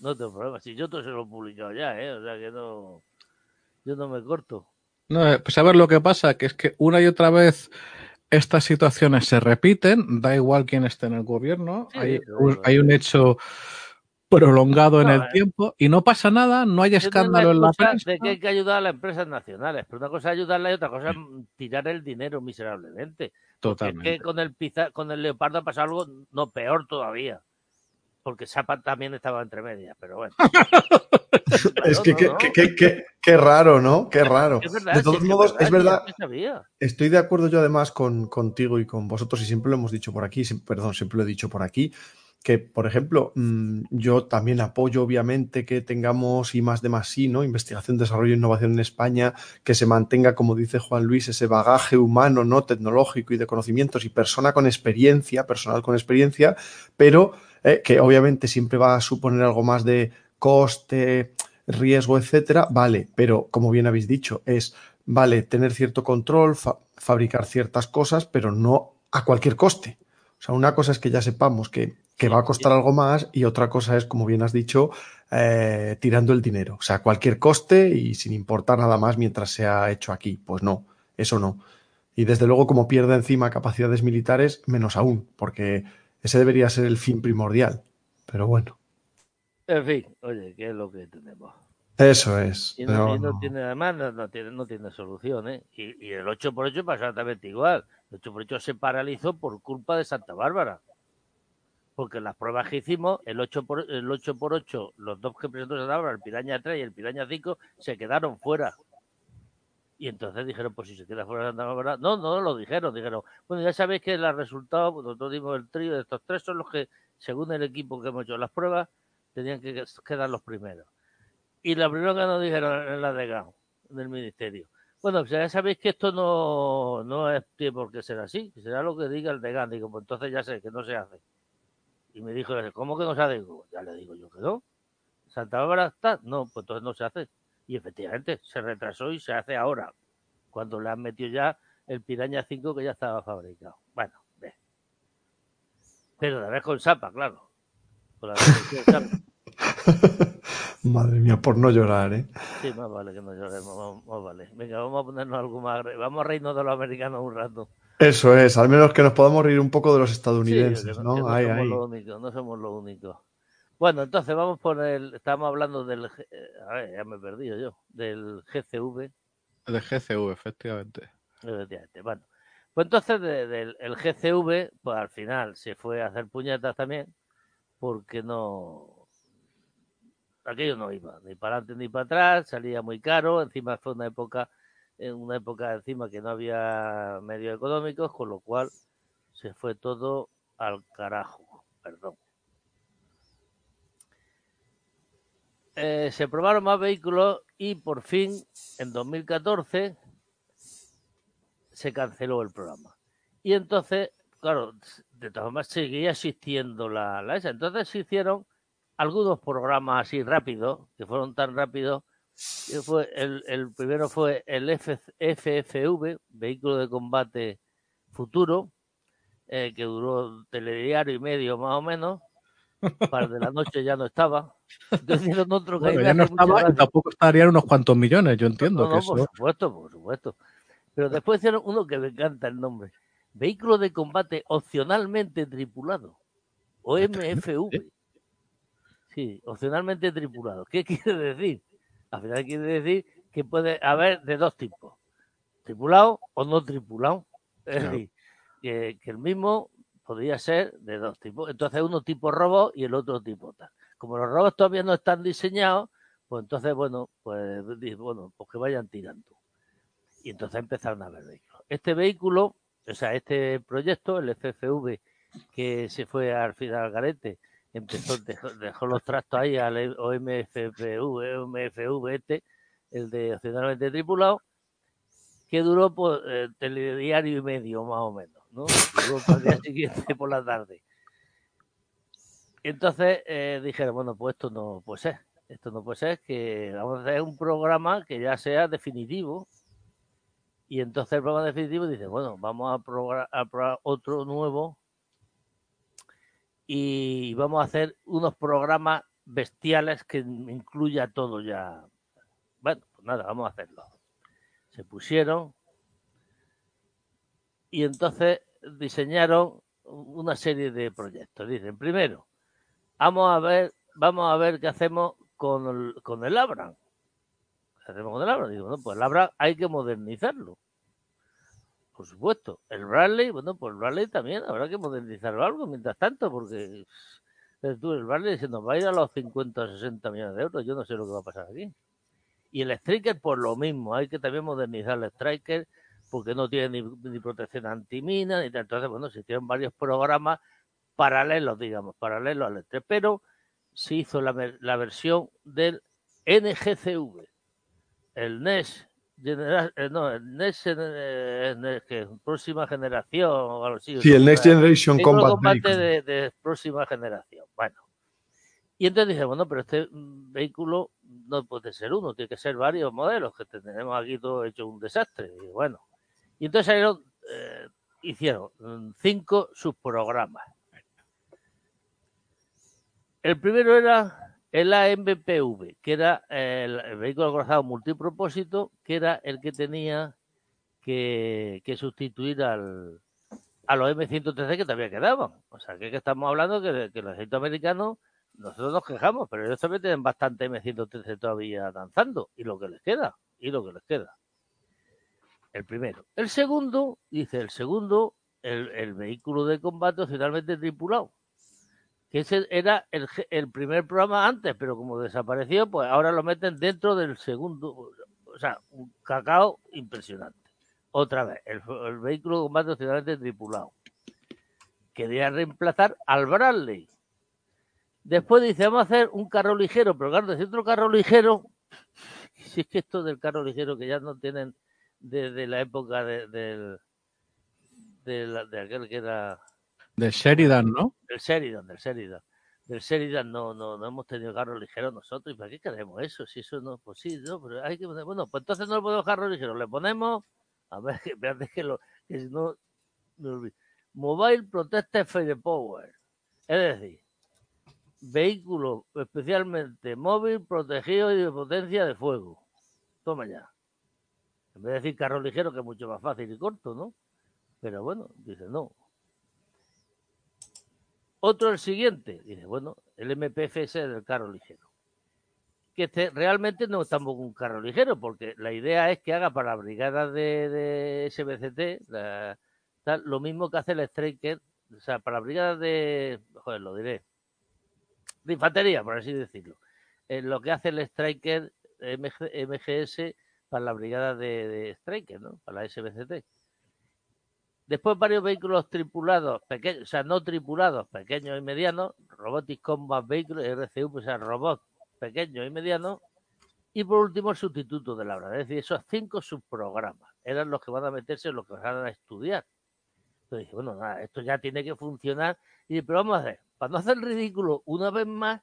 No tengo problema, si yo todo se lo he publicado ya, ¿eh? o sea que no, yo no me corto. No, eh, pues a ver lo que pasa, que es que una y otra vez estas situaciones se repiten, da igual quién esté en el gobierno, Sí, hay, un, hay un hecho prolongado en el eh. tiempo y no pasa nada, no hay escándalo en la prensa. de que hay que ayudar a las empresas nacionales, pero una cosa es ayudarla y otra cosa es tirar el dinero miserablemente. Porque es Totalmente. que con el pizza, con el leopardo ha pasado algo no peor todavía. Porque Sapa también estaba entre medias, pero bueno. es Claro, que no, qué no. qué- qué- qué- qué raro, ¿no? Qué raro. Es verdad, De todos es que modos, es verdad, estoy de acuerdo yo además con, contigo y con vosotros, y siempre lo hemos dicho por aquí, perdón, siempre lo he dicho por aquí, que, por ejemplo, mm, yo también apoyo, obviamente, que tengamos I más de más I, ¿no? Investigación, desarrollo e innovación en España, que se mantenga, como dice Juan Luis, ese bagaje humano, ¿no? Tecnológico y de conocimientos y persona con experiencia, personal con experiencia, pero eh, que obviamente siempre va a suponer algo más de coste, riesgo, etcétera, vale, pero como bien habéis dicho, es, vale, tener cierto control, fa fabricar ciertas cosas, pero no a cualquier coste. O sea, una cosa es que ya sepamos que, que va a costar algo más y otra cosa es, como bien has dicho, eh, tirando el dinero. O sea, cualquier coste y sin importar nada más mientras sea hecho aquí. Pues no, eso no. Y desde luego, como pierde encima capacidades militares, menos aún, porque ese debería ser el fin primordial. Pero bueno, En fin, oye, ¿qué es lo que tenemos? eso es. Y Pero no, y no no. tiene, además, no, no tiene, no tiene solución, ¿eh? Y, y el 8x8 pasa exactamente igual. El 8x8 se paralizó por culpa de Santa Bárbara. Porque las pruebas que hicimos, el 8 por, el 8x8, los dos que presentó Bárbara, el Piraña 3 y el Piraña 5, se quedaron fuera. Y entonces dijeron, pues si se queda fuera Santa Bárbara, no, no lo dijeron, dijeron, bueno, ya sabéis que los resultados, pues nosotros dimos el trío de estos tres, son los que, según el equipo que hemos hecho las pruebas, tenían que quedar los primeros. Y la primera que nos dijeron en la de GAO, del ministerio. Bueno, pues ya sabéis que esto no, no es tiene por qué ser así, que será lo que diga el de GAN. Digo, pues entonces ya sé que no se hace. Y me dijo, ¿cómo que no se hace? Digo, ya le digo yo que no. ¿Santa Bárbara está? No, pues entonces no se hace. Y efectivamente, se retrasó y se hace ahora, cuando le han metido ya el Piraña 5 que ya estaba fabricado. Bueno, ve. Pero de vez con Sapa, claro. Con la versión Sapa. Madre mía, por no llorar, ¿eh? Sí, más vale que no lloremos, más, vale. Venga, vamos a ponernos algo más. Vamos a reírnos de los americanos un rato. Eso es, al menos que nos podamos reír un poco de los estadounidenses, sí, ¿no? no, somos Los únicos, no somos los únicos. Bueno, entonces vamos por el. Estábamos hablando del. A ver, ya me he perdido yo. Del GCV. Del GCV, efectivamente. Efectivamente. Bueno, pues entonces del de, el GCV, pues al final se fue a hacer puñetas también, porque no. Aquello no iba ni para adelante ni para atrás, salía muy caro. Encima fue una época, en una época encima que no había medios económicos, con lo cual se fue todo al carajo. Perdón. Eh, se probaron más vehículos y por fin, en 2014, se canceló el programa. Y entonces, claro, de todas formas seguía existiendo la, la esa. Entonces se hicieron algunos programas así rápidos, que fueron tan rápidos. Fue el, el, primero fue el F, FFV, Vehículo de Combate Futuro, eh, que duró telediario y medio más o menos. Para de la noche ya no estaba. Entonces hicieron otro que bueno, ya no estaba y tampoco estarían unos cuantos millones, yo entiendo. No, no, que por eso... supuesto, por supuesto. Pero después hicieron uno que me encanta el nombre. Vehículo de combate opcionalmente tripulado. O MFV. Sí, opcionalmente tripulado. ¿Qué quiere decir? Al final quiere decir que puede haber de dos tipos. Tripulado o no tripulado. Es claro. decir, que, que, el mismo podría ser de dos tipos. Entonces uno tipo robot y el otro tipo tal. Como los robots todavía no están diseñados, pues entonces, bueno, pues, bueno, pues que vayan tirando y entonces empezaron a ver vehículos. Este vehículo, o sea, este proyecto, el FFV, que se fue al final al garete, empezó, dejó, dejó los trastos ahí al OMFPV, OMFV este, el de opcionalmente tripulado, que duró pues, eh, telediario y medio más o menos, ¿no? Duró para el día siguiente por la tarde. Entonces eh, dijeron, bueno, pues esto no puede ser. Esto no puede ser que vamos a hacer un programa que ya sea definitivo, y entonces el programa definitivo dice, bueno, vamos a probar, a probar, otro nuevo y vamos a hacer unos programas bestiales que incluya todo ya. Bueno, pues nada, vamos a hacerlo. Se pusieron y entonces diseñaron una serie de proyectos. Dicen, primero, vamos a ver, vamos a ver qué hacemos con el, con el Abram hacemos con el Abra? Digo, bueno, pues el Abra hay que modernizarlo. Por supuesto. El Bradley, bueno, pues el Bradley también habrá que modernizarlo algo mientras tanto, porque tú, el Bradley se nos va a ir a los 50 o 60 millones de euros. Yo no sé lo que va a pasar aquí. Y el Striker, por lo mismo, hay que también modernizar el Striker porque no tiene ni, ni protección antimina, ni tal. Entonces, bueno, se tienen varios programas paralelos, digamos, paralelos al E3, pero se hizo la, la versión del NGCV, el NES, genera, eh, no, el NES, eh, NES que próxima generación o algo así. Sí, el Next Generation Combat, combate de, de, próxima generación. Bueno. Y entonces dije, bueno, pero este vehículo no puede ser uno, tiene que ser varios modelos, que tenemos aquí todo hecho un desastre. Y bueno. Y entonces salieron, eh, hicieron cinco subprogramas. El primero era el AMPV, que era el, el vehículo acorazado multipropósito, que era el que tenía que, sustituir al, a los M113 que todavía quedaban. O sea, que, estamos hablando que, que el ejército americano, nosotros nos quejamos, pero ellos también tienen bastante M113 todavía danzando, y lo que les queda, y lo que les queda. El primero. El segundo, dice, el segundo, el vehículo de combate finalmente tripulado que ese era el, el, primer programa antes, pero como desapareció, pues ahora lo meten dentro del segundo, o sea, un cacao impresionante. Otra vez, el, el vehículo de combate finalmente tripulado. Quería reemplazar al Bradley. Después dice, vamos a hacer un carro ligero, pero claro, decir otro carro ligero, si es que esto del carro ligero que ya no tienen desde de la época de, de, de, la, de aquel que era del Sheridan, ¿no? Del Sheridan, del Sheridan. Del Sheridan no, no, no hemos tenido carro ligero nosotros. ¿Y para qué queremos eso? Si eso no es posible, ¿no? Pero hay que poner, bueno, pues entonces no le ponemos carro ligero. Le ponemos, a ver, espérate que lo, que si no. Mobile Protected Firepower. Es decir, vehículo especialmente móvil, protegido y de potencia de fuego. Toma ya. En vez de decir carro ligero, que es mucho más fácil y corto, ¿no? Pero bueno, dice no. Otro el siguiente, dice, bueno, el MPFS del carro ligero. Que este realmente no es tampoco un carro ligero, porque la idea es que haga para la brigada de, SBCT lo mismo que hace el Striker, o sea, para la brigada de, joder, lo diré, de infantería, por así decirlo. Eh, lo que hace el Striker MGS para la brigada de, de Striker, ¿no? Para la SBCT. Después varios vehículos tripulados, pequeños, o sea, no tripulados, pequeños y medianos, Robotic Combat Vehicles, RCU, o sea, robots pequeños y medianos, y por último el sustituto de la hora. Es decir, esos cinco subprogramas eran los que van a meterse en lo que van a estudiar. Entonces dije, bueno, nada, esto ya tiene que funcionar. Y pero vamos a hacer, para no hacer ridículo una vez más,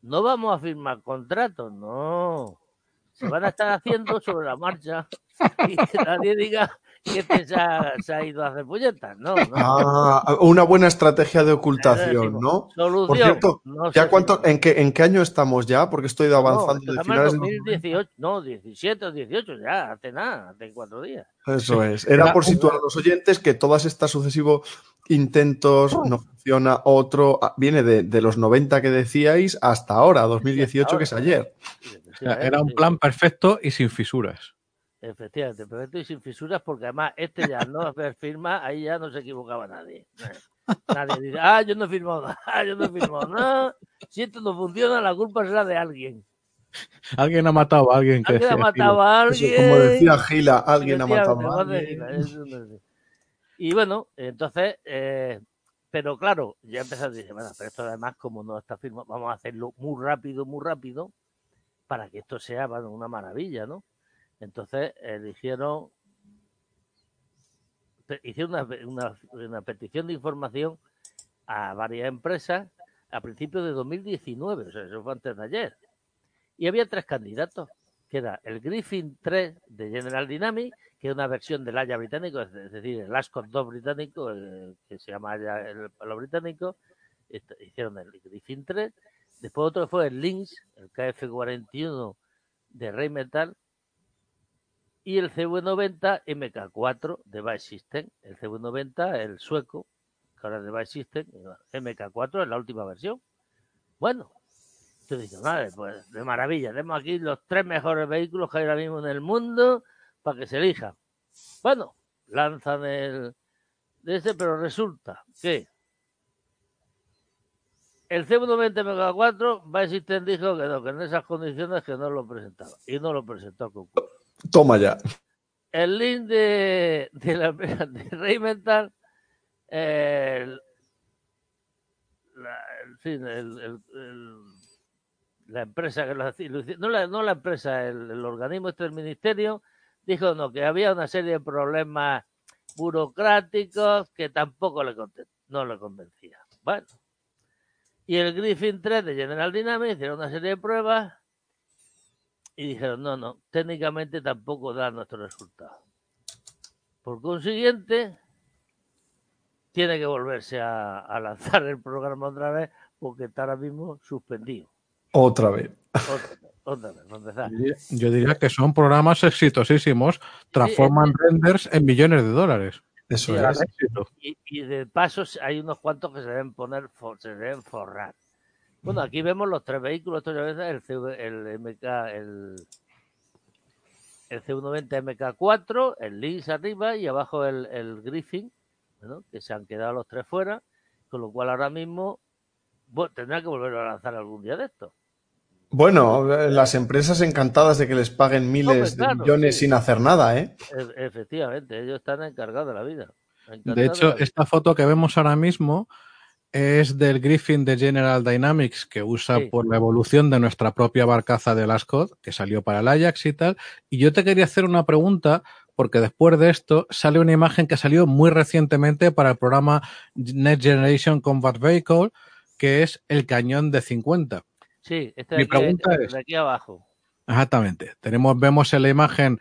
no vamos a firmar contratos, no. Se van a estar haciendo sobre la marcha y que nadie diga que este se ha, se ha ido a hacer puñetas. No, no. Ah, una buena estrategia de ocultación, ¿no? Solución. Por cierto, no ¿ya sé cuánto, si- en, qué, ¿en qué año estamos ya? Porque estoy avanzando no, de finales en de... 2018, no, 17 o 18, ya, hace nada, hace cuatro días. Eso es. Era por situar a los oyentes que todas estas sucesivos intentos, no funciona otro, ah, viene de, de los 90 que decíais hasta ahora, 2018, que es ayer. O sea, era un plan perfecto y sin fisuras. Efectivamente, perfecto y sin fisuras, porque además este ya no hacer firma, ahí ya no se equivocaba nadie. Nadie dice, ah, yo no he firmado nada, ah, yo no he firmado nada. Si esto no funciona, la culpa será de alguien. Alguien ha matado a alguien que Alguien ha matado a Eso, alguien. como decía Gila, alguien ha matado a alguien. Gila, eso. Y bueno, entonces, eh, pero claro, ya empezó a decir, bueno, pero esto además, como no está firmado, vamos a hacerlo muy rápido, muy rápido, para que esto sea bueno, una maravilla, ¿no? Entonces eligieron, hicieron una, pe- una- una petición de información a varias empresas a principios de 2019, o sea, eso fue antes de ayer. Y había tres candidatos, que era el Griffin 3 de General Dynamics, que es una versión del Haya británico, es decir, el Ascot 2 británico, que se llama Haya el, lo británico, hicieron el Griffin 3. Después otro fue el Lynx, el KF-41 de Rheinmetall, y el CV90 MK4 de Vice System. El CV90, el sueco, que ahora es de Vice System, y bueno, MK4 es la última versión. Bueno, tú dices, vale, pues de maravilla, tenemos aquí los tres mejores vehículos que hay ahora mismo en el mundo para que se elijan. Bueno, lanzan el de ese, pero resulta que el C190 MK4 Vice System dijo que no, que en esas condiciones que no lo presentaba. Y no lo presentó a concurso Toma ya. el link de, de la empresa de el, la, en fin, la empresa que lo hacía, no la, no la empresa, el, organismo este del ministerio, dijo no, que había una serie de problemas burocráticos que tampoco le, no le convencía. Bueno, y el Griffin 3 de General Dynamics hicieron una serie de pruebas y dijeron, no, no, técnicamente tampoco da nuestro resultado. Por consiguiente, tiene que volverse a, a lanzar el programa otra vez porque está ahora mismo suspendido. Otra vez. Otra vez, otra vez, empezar. Yo diría- que son programas exitosísimos, transforman renders en millones de dólares. Eso Sí, es. Y, y de paso hay unos cuantos que se deben poner, se deben forrar. Bueno, aquí vemos los tres vehículos, esto ya ves, el, el MK, el, el C190 MK4, el Lynx arriba y abajo el, el Griffin, ¿no? que se han quedado los tres fuera, con lo cual ahora mismo bueno, tendrá que volver a lanzar algún día de esto. Bueno, eh, las empresas encantadas de que les paguen miles Hombre, de millones sí. sin hacer nada, ¿eh? E- efectivamente, ellos están encargados de la vida. De hecho, la vida. esta foto que vemos ahora mismo es del Griffin de General Dynamics que usa Sí. por la evolución de nuestra propia barcaza del Ascot, que salió para el Ajax y tal. Y yo te quería hacer una pregunta, porque después de esto sale una imagen que salió muy recientemente para el programa Next Generation Combat Vehicle, que es el cañón de 50. Sí, este mi de aquí, pregunta de es- aquí abajo. Exactamente. Tenemos, vemos en la imagen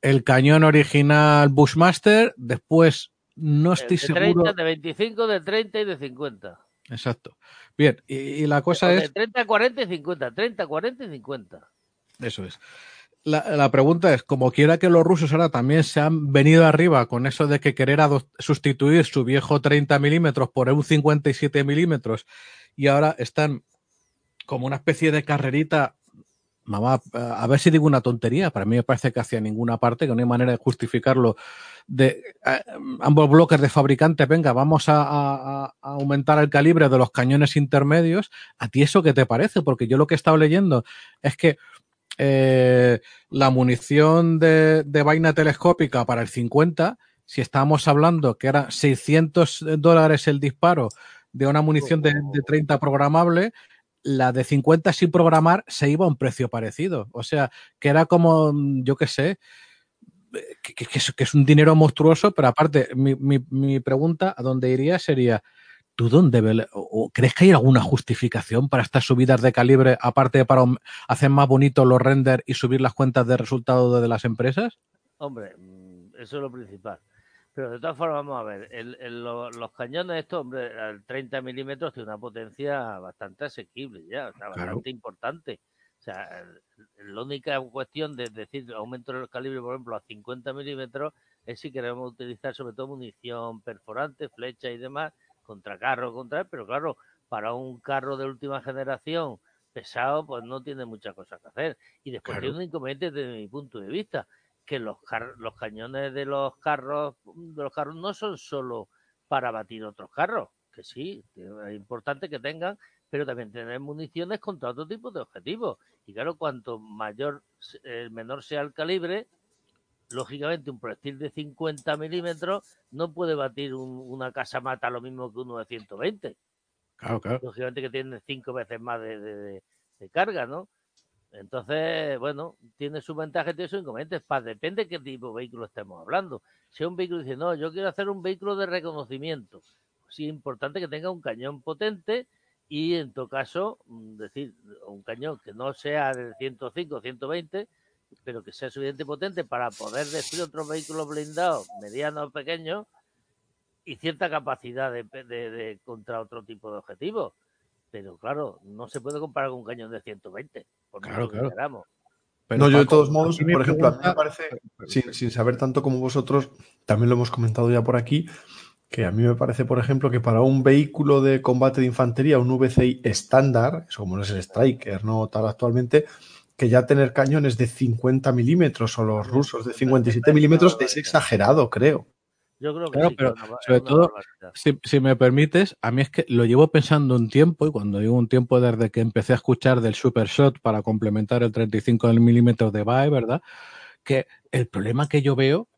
el cañón original Bushmaster, después no estoy de seguro. 30, de 25, de 30 y de 50. Exacto. Bien, y, y la cosa De es... 30, 40 y 50. 30, 40 y 50. Eso es. La, la pregunta es, como quiera que los rusos ahora también se han venido arriba con eso de que querer sustituir su viejo 30 milímetros por un 57 milímetros y ahora están como una especie de carrerita, mamá, a ver si digo una tontería, para mí me parece que hacia ninguna parte, que no hay manera de justificarlo, de eh, ambos bloques de fabricantes, venga, vamos a, aumentar el calibre de los cañones intermedios, ¿a ti eso qué te parece? Porque yo lo que he estado leyendo es que eh, la munición de, vaina telescópica para el 50, si estábamos hablando que era 600 dólares el disparo de una munición de 30 programable, la de 50 sin programar se iba a un precio parecido. O sea, que era como, mm, yo qué sé, que, que- es, un dinero monstruoso, pero aparte, mi, mi- pregunta a dónde iría sería, ¿tú dónde ves, o, crees que hay alguna justificación para estas subidas de calibre, aparte de para hacer más bonitos los renders y subir las cuentas de resultados de, de las empresas? Hombre, mm, eso es lo principal. Pero de todas formas, vamos a ver, el- el- lo- los cañones estos, hombre, al 30 milímetros tiene una potencia bastante asequible ya, o sea, Claro. bastante importante. O sea, la única cuestión de decir aumento el calibre, por ejemplo, a 50 milímetros, es si queremos utilizar sobre todo munición perforante, flecha y demás, contra carro, contra pero claro, para un carro de última generación pesado, pues no tiene muchas cosas que hacer. Y después Claro. tiene un inconveniente desde mi punto de vista, que los, los cañones de los carros de los carros no son solo para batir otros carros, que sí, es importante que tengan, pero también tener municiones contra otro tipo de objetivos. Y claro, cuanto mayor, eh, menor sea el calibre, lógicamente un proyectil de 50 milímetros no puede batir un- una casa mata lo mismo que uno de 120 Claro, claro. lógicamente que tiene cinco veces más de, de- de- de carga, ¿no? Entonces, bueno, tiene sus ventajas y tiene sus inconvenientes. Pa, depende de qué tipo de vehículo estemos hablando. Si un vehículo dice, no, yo quiero hacer un vehículo de reconocimiento, pues sí es importante que tenga un cañón potente y en todo caso, mm, decir, un cañón que no sea de 105 o 120, pero que sea suficientemente potente para poder destruir otros vehículos blindados, medianos o pequeños, y cierta capacidad de- de- contra otro tipo de objetivos. Pero claro, no se puede comparar con un cañón de 120. Por mucho Claro, que claro. queramos. Pero, no, yo de todos modos, por ejemplo, a mí me parece, sin, sin saber tanto como vosotros, también lo hemos comentado ya por aquí, que a mí me parece, por ejemplo, que para un vehículo de combate de infantería, un VCI estándar, eso como no es el Striker, no tal actualmente, que ya tener cañones de 50 milímetros o los rusos de 57 milímetros es exagerado, creo. Yo creo que Claro, sí, pero es una- sobre todo, si me permites, a mí es que lo llevo pensando un tiempo, y cuando digo un tiempo desde que empecé a escuchar del Super Shot para complementar el 35 milímetros de BAE, ¿verdad? Que el problema que yo veo,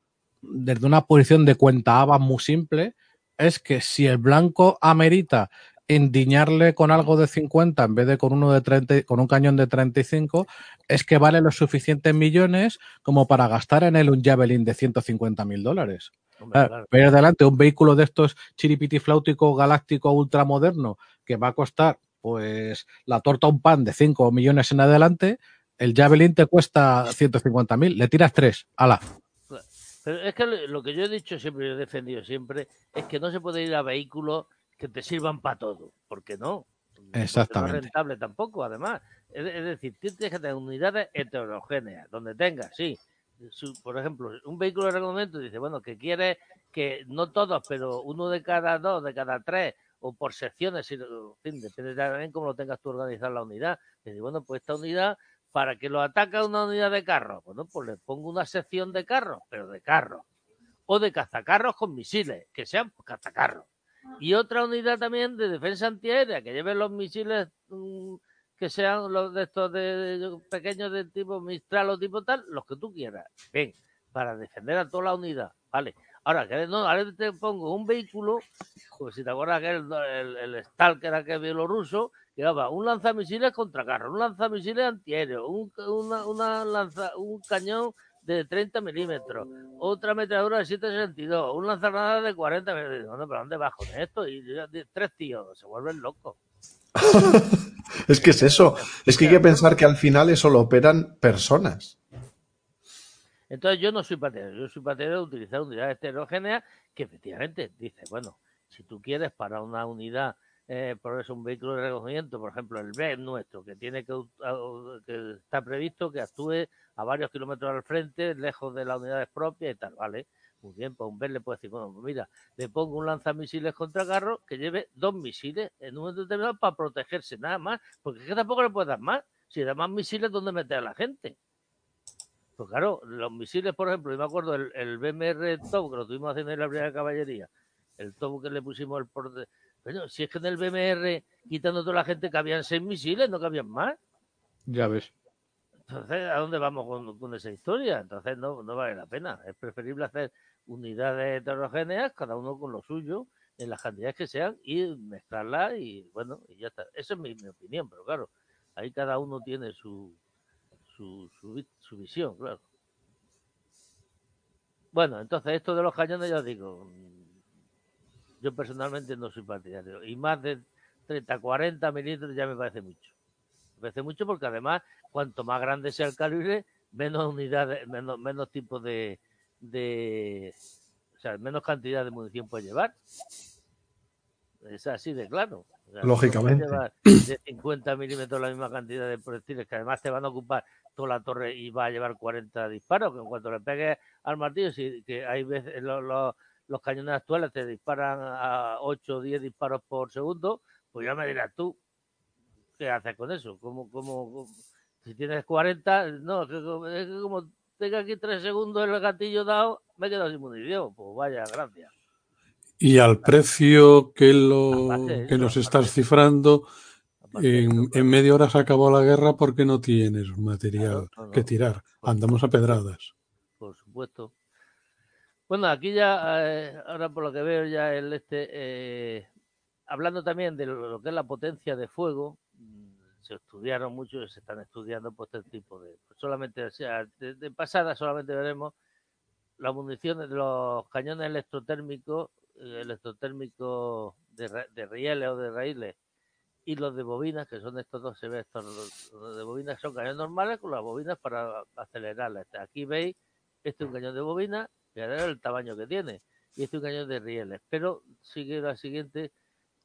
desde una posición de cuenta ABA muy simple, es que si el blanco amerita endiñarle con algo de 50 en vez de con uno de 30, con un cañón de 35, es que vale los suficientes millones como para gastar en él un Javelin de 150 mil dólares. Hombre, Ah, claro. ver adelante un vehículo de estos chiripiti flautico galáctico ultramoderno que va a costar pues la torta un pan de 5 millones en adelante, el Javelin te cuesta 150 mil, le tiras 3, ala. Pero es que lo que yo he dicho siempre, yo he defendido siempre, es que no se puede ir a vehículos que te sirvan para todo. ¿Por qué no? Porque Exactamente. No es rentable tampoco, además. Es decir, tienes que tener unidades heterogéneas, donde tengas, sí. Por ejemplo, un vehículo de reconocimiento dice, bueno, que quiere que no todos, pero uno de cada dos, de cada tres, o por secciones, en fin, depende también cómo lo tengas tú organizar la unidad. Dice, bueno, pues esta unidad, para que lo ataque una unidad de carros, bueno, pues le pongo una sección de carros, pero de carros. O de cazacarros con misiles, que sean cazacarros. Y otra unidad también de defensa antiaérea, que lleve los misiles mm, que sean los de estos de, de- pequeños de tipo Mistral o tipo tal, los que tú quieras. Bien, para defender a toda la unidad. Vale. Ahora, que no, ahora te pongo un vehículo, pues si te acuerdas que el, el, el Stalker aquel bielorruso, que daba un lanzamisiles contra carro, un lanzamisiles antiaéreo, un, una, un cañón de 30 milímetros, otra ametralladora de 762, un lanzagranada de 40 milímetros. ¿pero dónde vas con esto? Y de- tres tíos, se vuelven locos. Es que es eso. Es que hay que pensar que al final eso lo operan personas. Entonces yo no soy partidario, yo soy partidario de utilizar unidades heterogéneas que efectivamente dice, bueno, si tú quieres para una unidad eh, por eso un vehículo de recogimiento, por ejemplo, el B nuestro, que tiene que, que está previsto que actúe a varios kilómetros al frente, lejos de las unidades propias y tal, ¿vale? Muy bien, pues un B le puede decir, bueno, pues mira, le pongo un lanzamisiles contra carro que lleve dos misiles en un momento determinado para protegerse, nada más, porque es que tampoco le puede dar más. Si da más misiles, ¿dónde meter a la gente? Pues claro, los misiles, por ejemplo, yo me acuerdo el, el BMR Top, que lo tuvimos haciendo en la primera caballería, el Top que le pusimos el por bueno, si es que en el BMR, quitando toda la gente, cabían seis misiles, no cabían más. Ya ves. Entonces, ¿a dónde vamos con, esa historia? Entonces, no, no vale la pena. Es preferible hacer unidades heterogéneas, cada uno con lo suyo, en las cantidades que sean, y mezclarlas y bueno, y ya está. Esa es mi, opinión, pero claro, ahí cada uno tiene su, su, su, visión, claro. Bueno, entonces esto de los cañones, ya os digo, yo personalmente no soy partidario. Y más de 30, 40 milímetros ya me parece mucho. Me parece mucho porque además, cuanto más grande sea el calibre, menos unidades, menos, menos tipos de, de, o sea, menos cantidad de munición puede llevar. Es así de claro. Lógicamente. de 50 milímetros la misma cantidad de proyectiles que además te van a ocupar toda la torre y va a llevar 40 disparos, que en cuanto le pegues al martillo, si, que hay veces los, los cañones actuales te disparan a 8 o 10 disparos por segundo, pues ya me dirás tú, ¿qué haces con eso? ¿Cómo, cómo, si tienes 40, no, es que, como tenga aquí 3 segundos el gatillo dado, me he quedado sin munición, pues vaya, gracias. Y al precio que, lo, que nos estás cifrando, en, en, media hora se acabó la guerra porque no tienes material que tirar. Andamos a pedradas. Por supuesto. Bueno, aquí ya, eh, ahora por lo que veo ya el este, eh, hablando también de lo, que es la potencia de fuego, se estudiaron mucho, se están estudiando pues este tipo de, pues, solamente, o sea, de, pasada solamente veremos las municiones de los cañones electrotérmicos, eh, electrotérmicos de, de rieles o de raíles y los de bobinas, que son estos dos, se ve estos los de bobinas son cañones normales con las bobinas para acelerarlas. Aquí veis, este es un cañón de bobina el tamaño que tiene. Y este es un cañón de rieles. Pero sigue la siguiente.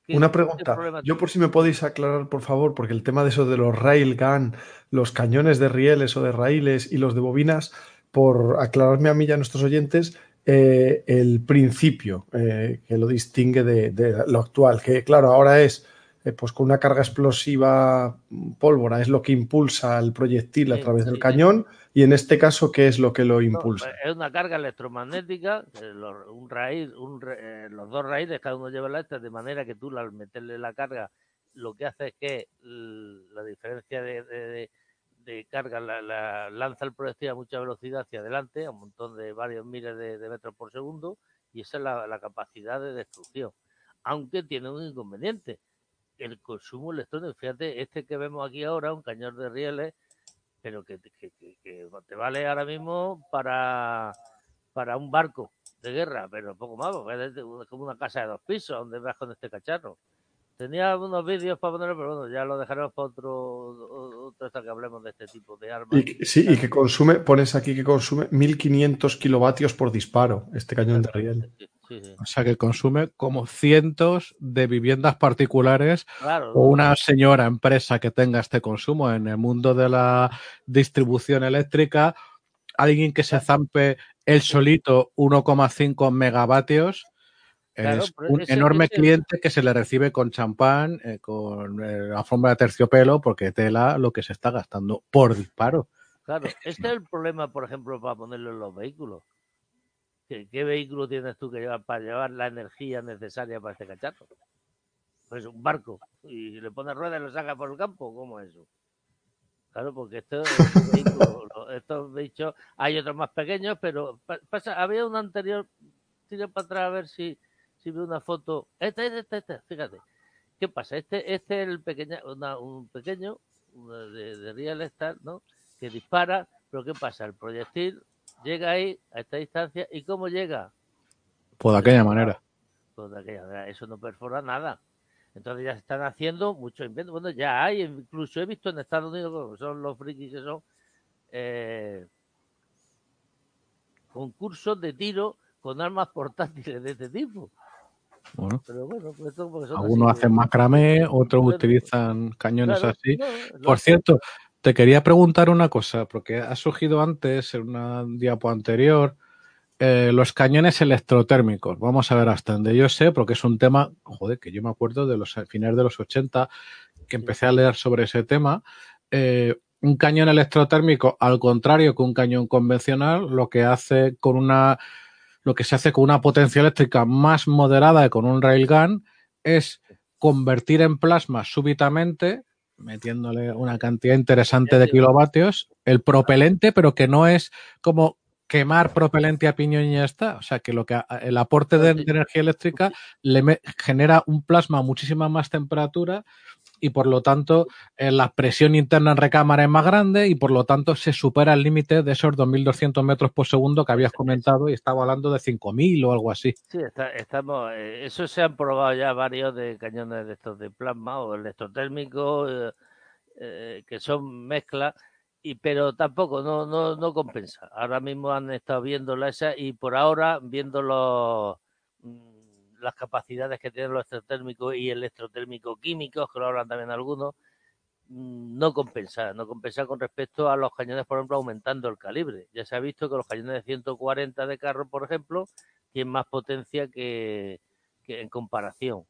Una pregunta. Yo por si me podéis aclarar, por favor, porque el tema de eso de los railgun, los cañones de rieles o de raíles y los de bobinas, por aclararme a mí y a nuestros oyentes, eh, el principio eh, que lo distingue de, lo actual, que claro, ahora es eh, pues con una carga explosiva pólvora, es lo que impulsa el proyectil a través del cañón, y en este caso, ¿qué es lo que lo impulsa? es una carga electromagnética, un raíz, eh, los dos raíces, cada uno lleva la esta, de manera que tú al meterle la carga, lo que hace es que la diferencia de, carga la, lanza el proyectil a mucha velocidad hacia adelante, a un montón de varios miles de, metros por segundo, y esa es la capacidad de destrucción. Aunque tiene un inconveniente, el consumo electrónico. Fíjate, este que vemos aquí ahora, un cañón de rieles, pero que, te vale ahora mismo para, para un barco de guerra, pero poco más, porque es como una casa de dos pisos donde vas con este cacharro. Tenía unos vídeos para ponerlo, pero bueno, ya lo dejaremos para otro, otro que hablemos de este tipo de armas. Y, sí, y que consume, pones aquí que consume 1500 kilovatios por disparo, este cañón de riel. O sea que consume como cientos de viviendas particulares o una señora empresa que tenga este consumo en el mundo de la distribución eléctrica, alguien que se zampe el solito 1,5 megavatios. es un enorme cliente que se le recibe con champán, eh, con eh, la forma de terciopelo, porque tela lo que se está gastando por disparo. Claro, este es el problema, por ejemplo, para ponerlo en los vehículos ¿Qué, vehículo tienes tú que llevar para llevar la energía necesaria para este cacharro? Pues un barco. Y le pones ruedas y lo saca por el campo. ¿Cómo es eso? Claro, porque estos estos bichos, hay otros más pequeños, pero pasa, había un anterior, tira para atrás a ver si, si veo una foto. Este, este, este, este, fíjate. ¿Qué pasa? Este, este es el pequeño, un pequeño de, de Real Star, ¿no? Que dispara, pero ¿qué pasa? El proyectil llega ahí a esta distancia y cómo llega. Pues de aquella manera. Pues de aquella manera. Eso no perfora nada. Entonces ya se están haciendo muchos inventos. Bueno, ya hay, incluso he visto en Estados Unidos, son los frikis que son, eh, concursos de tiro con armas portátiles de este tipo. Bueno, Pero bueno, pues esto algunos así, hacen macramé, otros utilizan cañones claro, así. no, Por cierto, te quería preguntar una cosa, porque ha surgido antes, en una diapo anterior, eh, los cañones electrotérmicos. Vamos a ver hasta donde yo sé, porque es un tema, joder, que yo me acuerdo de los finales de los 80, que empecé a leer sobre ese tema. Eh, un cañón electrotérmico, al contrario que un cañón convencional, lo que hace con una, lo que se hace con una potencia eléctrica más moderada que con un railgun es convertir en plasma súbitamente, metiéndole una cantidad interesante de kilovatios, el propelente, pero que no es como quemar propelente a piñón y ya está. O sea, que lo que el aporte de, de energía eléctrica le me- genera un plasma a muchísima más temperatura y por lo tanto eh, la presión interna en recámara es más grande y por lo tanto se supera el límite de esos 2.200 metros por segundo que habías comentado y estaba hablando de 5.000 o algo así. Sí, está- estamos, eh, eso se han probado ya varios de cañones de estos de plasma o electrotérmicos, eh, eh, que son mezclas, y, pero tampoco, no, no, no compensa. Ahora mismo han estado viendo la esa y por ahora viendo los, mm, las capacidades que tienen los electrotérmicos y electrotérmicos químicos, que lo hablan también algunos, mm, no compensa, no compensa con respecto a los cañones, por ejemplo, aumentando el calibre. Ya se ha visto que los cañones de 140 de carro, por ejemplo, tienen más potencia que, que en comparación.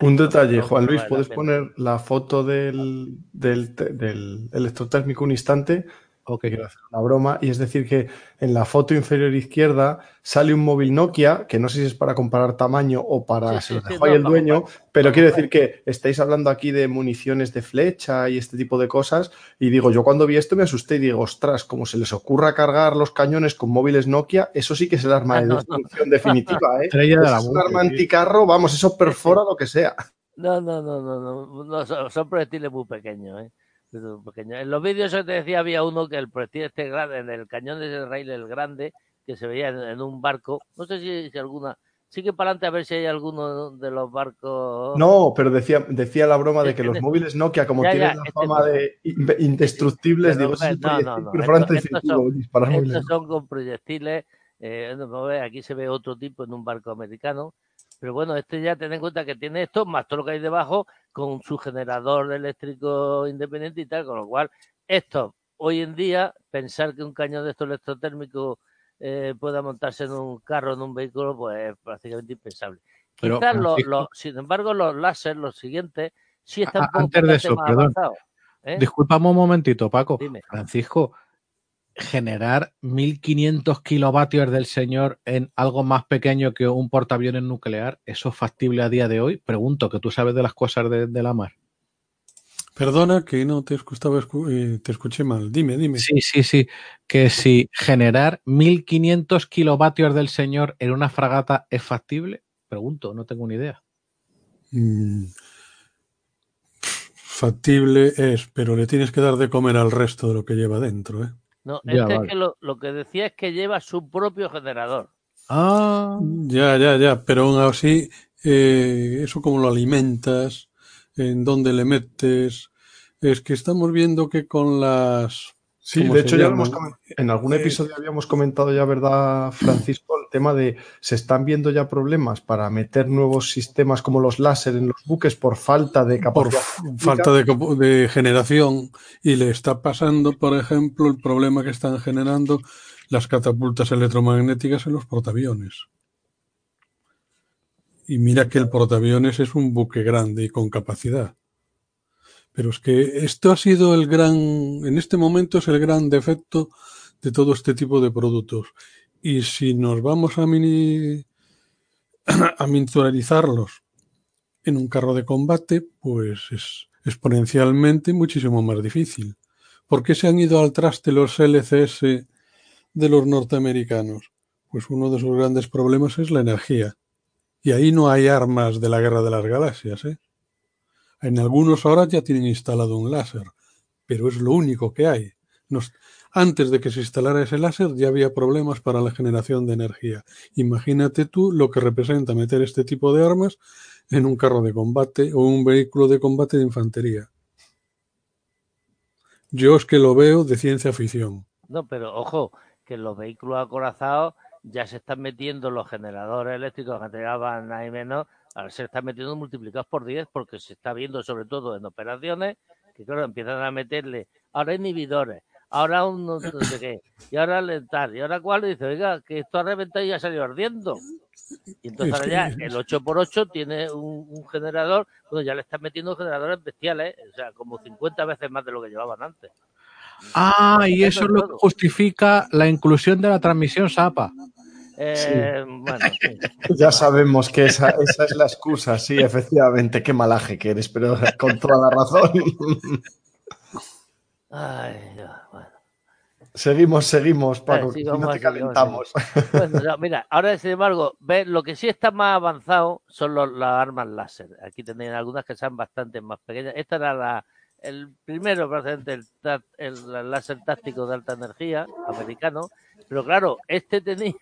Un detalle, Juan Luis, ¿puedes poner la foto del, del, del electrotérmico un instante? Ok. Quiero hacer una broma. Y es decir, que en la foto inferior izquierda sale un móvil Nokia, que no sé si es para comparar tamaño o para Sí, se lo sí, dejó no, ahí el dueño, pero quiero decir que estáis hablando aquí de municiones de flecha y este tipo de cosas. Y digo, yo cuando vi esto me asusté y digo, ostras, como se les ocurra cargar los cañones con móviles Nokia, eso sí que es el arma de destrucción definitiva, ¿eh? Estrella de Eso la es un arma anticarro, vamos, eso perfora lo que sea. No, no, no, no, no, son proyectiles muy pequeños, ¿eh? En los vídeos yo te decía había uno que el proyectil este grande, en el cañón de rail el grande, que se veía en, en un barco. No sé si, si alguna. Sigue para adelante a ver si hay alguno de los barcos. No, pero decía, decía la broma de que los móviles Nokia, como Ya, tienen ya, la este fama no. de in- indestructibles, digo, ese es no, no, no, perforante estos- móviles Estos son con proyectiles. Eh, no, no, aquí se ve otro tipo en un barco americano. Pero bueno, este ya ten en cuenta que tiene esto, más todo lo que hay debajo, con su generador eléctrico independiente y tal, con lo cual, esto, hoy en día, pensar que un cañón de estos electrotérmicos eh, pueda montarse en un carro, en un vehículo, pues es prácticamente impensable. Pero, Quizás, lo- Francisco- lo- sin embargo, los láser, los siguientes, sí están A- un poco antes de eso, perdón. ¿eh? Disculpame un momentito, Paco. Dime. Francisco, generar 1500 kilovatios del señor en algo más pequeño que un portaaviones nuclear, ¿eso es factible a día de hoy? Pregunto, que tú sabes de las cosas de, de la mar. Perdona que no te escuchaba, escu- eh, te escuché mal. Dime, dime. Sí, sí, sí. Que si generar 1500 kilovatios del señor en una fragata es factible, pregunto, no tengo ni idea. Mm, Factible es, pero le tienes que dar de comer al resto de lo que lleva dentro, ¿eh? No, Ya, este vale. es que lo, lo que decía es que lleva su propio generador. Ah, Ya, ya, ya, pero aún así, eh, eso como lo alimentas, en dónde le metes, es que estamos viendo que con las... Sí, ¿cómo de hecho ya lo hemos en algún episodio habíamos comentado ya, ¿verdad, Francisco? El tema de se están viendo ya problemas para meter nuevos sistemas como los láser en los buques por falta de por capacidad. física. falta de, de generación y le está pasando, por ejemplo, el problema que están generando las catapultas electromagnéticas en los portaaviones. Y mira que el portaaviones es un buque grande y con capacidad. Pero es que esto ha sido el gran, en este momento es el gran defecto de todo este tipo de productos. Y si nos vamos a mini, a miniaturizarlos en un carro de combate, pues es exponencialmente muchísimo más difícil. ¿Por qué se han ido al traste los LCS de los norteamericanos? Pues uno de sus grandes problemas es la energía. Y ahí no hay armas de la guerra de las galaxias. ¿eh? En algunos ahora ya tienen instalado un láser, pero es lo único que hay. Nos- antes de que se instalara ese láser ya había problemas para la generación de energía. Imagínate tú lo que representa meter este tipo de armas en un carro de combate o un vehículo de combate de infantería. Yo es que lo veo de ciencia ficción. No, pero ojo, que los vehículos acorazados ya se están metiendo los generadores eléctricos que llegaban ahí menos, ahora se están metiendo multiplicados por 10 porque se está viendo sobre todo en operaciones que claro, empiezan a meterle ahora inhibidores, ahora un no sé qué, y ahora lentar, y ahora cuál, y dice, oiga, que esto ha reventado y ha salido ardiendo. Y entonces ahora ya el 8x8 tiene un, un generador, bueno, ya le están metiendo generadores bestiales, o sea, como 50 veces más de lo que llevaban antes. Ah, y eso es lo que justifica la inclusión de la transmisión SAPA. Eh, Bueno, sí. Ya sabemos que esa, esa es la excusa, sí, efectivamente, qué malaje que eres, pero con toda la razón. Ay, ya, bueno. Seguimos, seguimos, Paco, no te calentamos. Bueno, no, mira, ahora sin embargo, ve, lo que sí está más avanzado son los, las armas láser. Aquí tenéis algunas que son bastante más pequeñas. Esta era la, el primero, prácticamente, el láser táctico de alta energía americano. Pero claro, este tenía,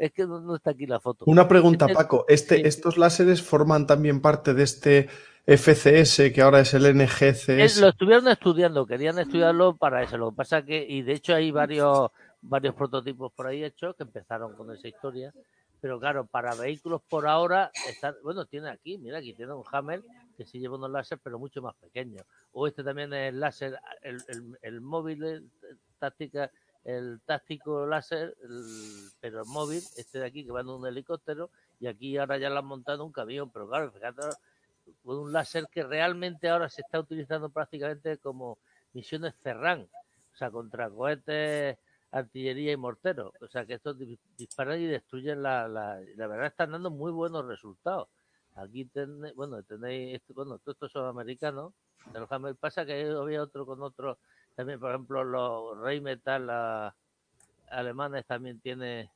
es que no, no está aquí la foto. Una pregunta, Paco. Este, sí. ¿Estos láseres forman también parte de este FCS, que ahora es el NGCS? lo estuvieron estudiando, querían estudiarlo para eso. Lo que pasa que, y de hecho hay varios, varios prototipos por ahí hechos que empezaron con esa historia. Pero claro, para vehículos por ahora, están, bueno, tiene aquí, mira, aquí tiene un Hammer que sí lleva unos láser, pero mucho más pequeños. O este también es el láser, el, el, el móvil eh, táctica, el táctico láser, pero el móvil, este de aquí que va en un helicóptero, y aquí ahora ya lo han montado un camión, pero claro, fíjate, con un láser que realmente ahora se está utilizando prácticamente como misiones Ferran, o sea, contra cohetes, artillería y morteros. O sea, que estos di- disparan y destruyen la, la, la verdad están dando muy buenos resultados. Aquí tenéis, bueno, tenéis, bueno, todos estos son americanos. Pasa que había otro con otro, también, por ejemplo, los Rey Metal alemanes también tiene,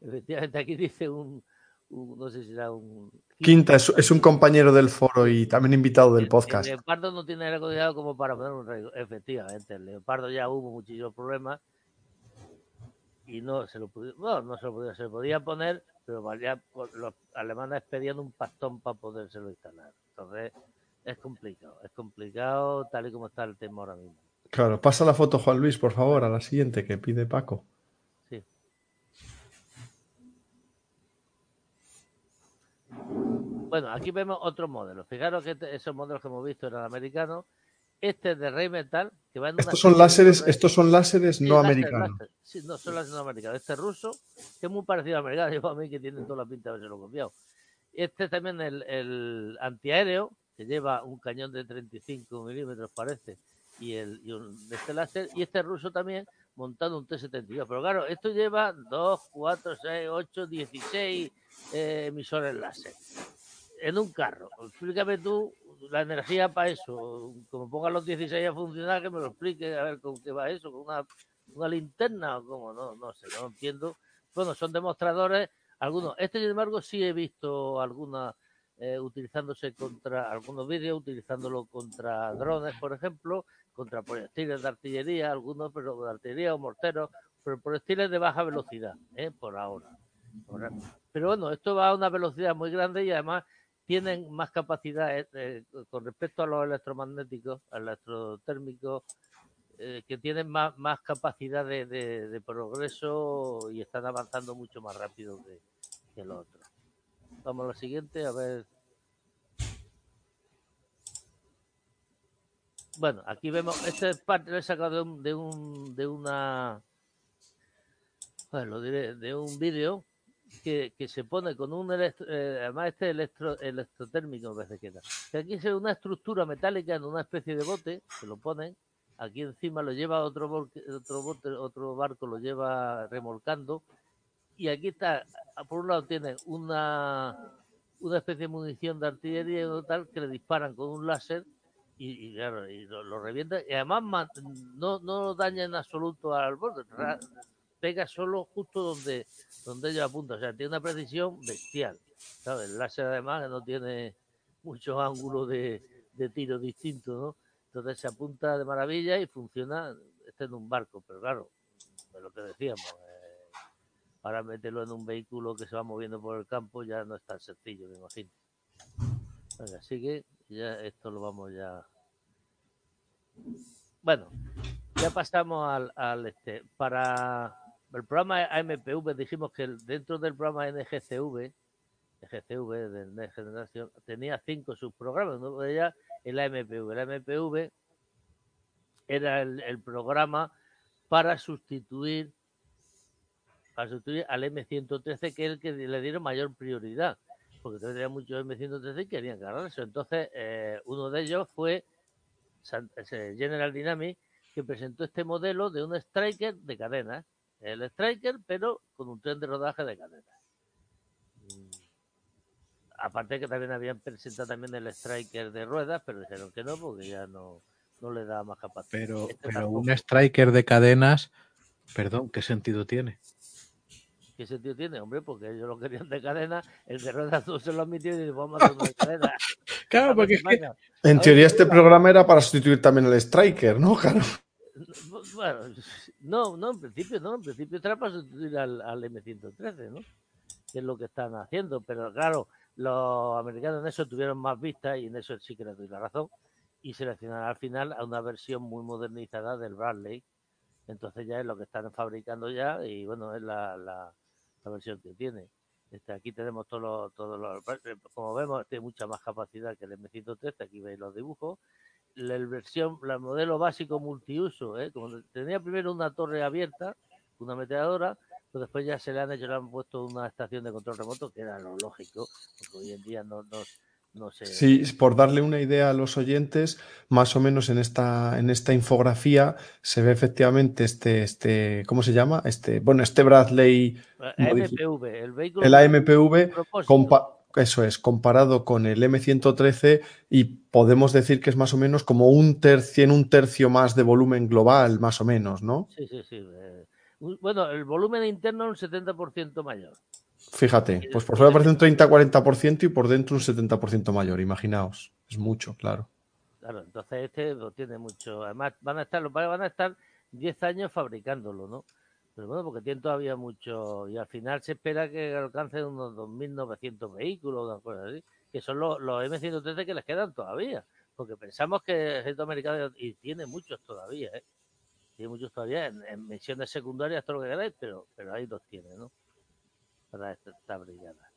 efectivamente aquí dice un, un- no sé si era un Quinta es, es un compañero del foro y también invitado del el- podcast. El leopardo no tiene aire acondicionado como para poner un rey. Efectivamente, el leopardo ya hubo muchísimos problemas y no se lo podía, no, no se lo podía, se lo podía poner, pero valía, los alemanes pedían un pastón para podérselo instalar. Entonces, es complicado, es complicado tal y como está el tema ahora mismo. Claro, pasa la foto, Juan Luis, por favor, a la siguiente que pide Paco. Sí. Bueno, aquí vemos otros modelos. Fijaros que este- esos modelos que hemos visto eran americanos. Este es de Rey Metal, que va en Estos son de láseres, estos son láseres no láser, americanos. láser. Sí, no, son láseres no americanos. Este ruso, que es muy parecido al americano, yo a mí que tiene toda la pinta de haberse lo copiado. Este también el, el antiaéreo, que lleva un cañón de 35 milímetros, parece, y, el, y este láser, y este ruso también montando un T-72. Pero claro, esto lleva 2, 4, 6, 8, 16 eh, emisores láser en un carro. Explícame tú la energía para eso. Como pongan los 16 a funcionar, que me lo explique, a ver con qué va eso, con una, una linterna o cómo, no, no sé, no entiendo. Bueno, son demostradores, algunos. Este, sin embargo, sí he visto algunas eh, utilizándose contra, algunos vídeos utilizándolo contra drones, por ejemplo, contra proyectiles de artillería, algunos, pero de artillería o morteros, pero proyectiles de baja velocidad, ¿eh? por ahora. Pero bueno, esto va a una velocidad muy grande y además tienen más capacidad eh, con respecto a los electromagnéticos, electrotérmicos, eh, que tienen más, más capacidad de, progreso y están avanzando mucho más rápido que los otros. Vamos a lo siguiente, a ver. Bueno, aquí vemos, este es parte, lo he sacado de un, de un, de una, bueno, diré, de un vídeo que, que se pone con un electro, eh, además este electro, electrotérmico me parece que era. Que aquí se ve una estructura metálica en una especie de bote, que lo ponen, aquí encima lo lleva otro otro bote, otro barco lo lleva remolcando, y aquí está, por un lado tiene una una especie de munición de artillería o tal que le disparan con un láser y, y claro, y lo, lo revienta y además no, no daña en absoluto al borde, pega solo justo donde, donde ellos apuntan, o sea, tiene una precisión bestial. El láser además no tiene muchos ángulos de, de tiro distintos, ¿no? Entonces se apunta de maravilla y funciona, este en un barco, pero claro, es lo que decíamos, eh, ahora meterlo en un vehículo que se va moviendo por el campo ya no es tan sencillo, me imagino. Venga, sigue, ya esto lo vamos ya. Bueno, ya pasamos al, este. Para el programa AMPV, dijimos que dentro del programa NGCV, NGCV de Next Generation, tenía cinco subprogramas, uno de ellas el AMPV. El AMPV era el, programa para sustituir para sustituir al M113, que es el que le dieron mayor prioridad, porque tenía muchos M113 y querían eso. Entonces, eh, uno de ellos fue General Dynamics, que presentó este modelo de un striker de cadenas. El striker, pero con un tren de rodaje de cadenas. Mm. Aparte que también habían presentado también el striker de ruedas, pero dijeron que no, porque ya no, no le da más capacidad. Pero, este pero un striker de cadenas, perdón, ¿qué sentido tiene? ¿Qué sentido tiene, hombre? Porque ellos lo querían de cadena, el de ruedas no se lo admitió y vamos a hacer de cadena. claro, porque en teoría este programa era para sustituir también al striker, ¿no? Claro. Bueno, no, no, en principio no, en principio era para sustituir al, M113, ¿no? Que es lo que están haciendo, pero claro, los americanos en eso tuvieron más vistas y en eso sí que les doy la razón y seleccionar al final a una versión muy modernizada del Bradley. Entonces ya es lo que están fabricando ya y bueno, es la, la, versión que tiene. Este, aquí tenemos todos los, los, como vemos, tiene mucha más capacidad que el M113, aquí veis los dibujos. La versión, el modelo básico multiuso, ¿eh? como tenía primero una torre abierta, una meteadora, pero después ya se le han hecho, le han puesto una estación de control remoto, que era lo lógico, porque hoy en día no, no, Sí, por darle una idea a los oyentes, más o menos en esta, en esta infografía se ve efectivamente este, este, ¿cómo se llama? Este, bueno, este Bradley. AMPV, el vehículo. El AMPV, eso es, comparado con el M113 y podemos decir que es más o menos como un tercio, en un tercio más de volumen global, más o menos, ¿no? Sí, sí, sí. Eh, bueno, el volumen interno es un 70% mayor. Fíjate, pues por fuera parece un 30-40% y por dentro un 70% mayor, imaginaos. Es mucho, claro. Claro, entonces este lo tiene mucho. Además, van a estar, los van a estar 10 años fabricándolo, ¿no? Pero bueno, porque tiene todavía mucho. Y al final se espera que alcance unos 2.900 vehículos, una cosa así, que son los, los M113 que les quedan todavía. Porque pensamos que el ejército americano, y tiene muchos todavía, ¿eh? Tiene muchos todavía en, misiones secundarias, todo lo que queráis, pero, pero ahí los tiene, ¿no? Para esta, brigada.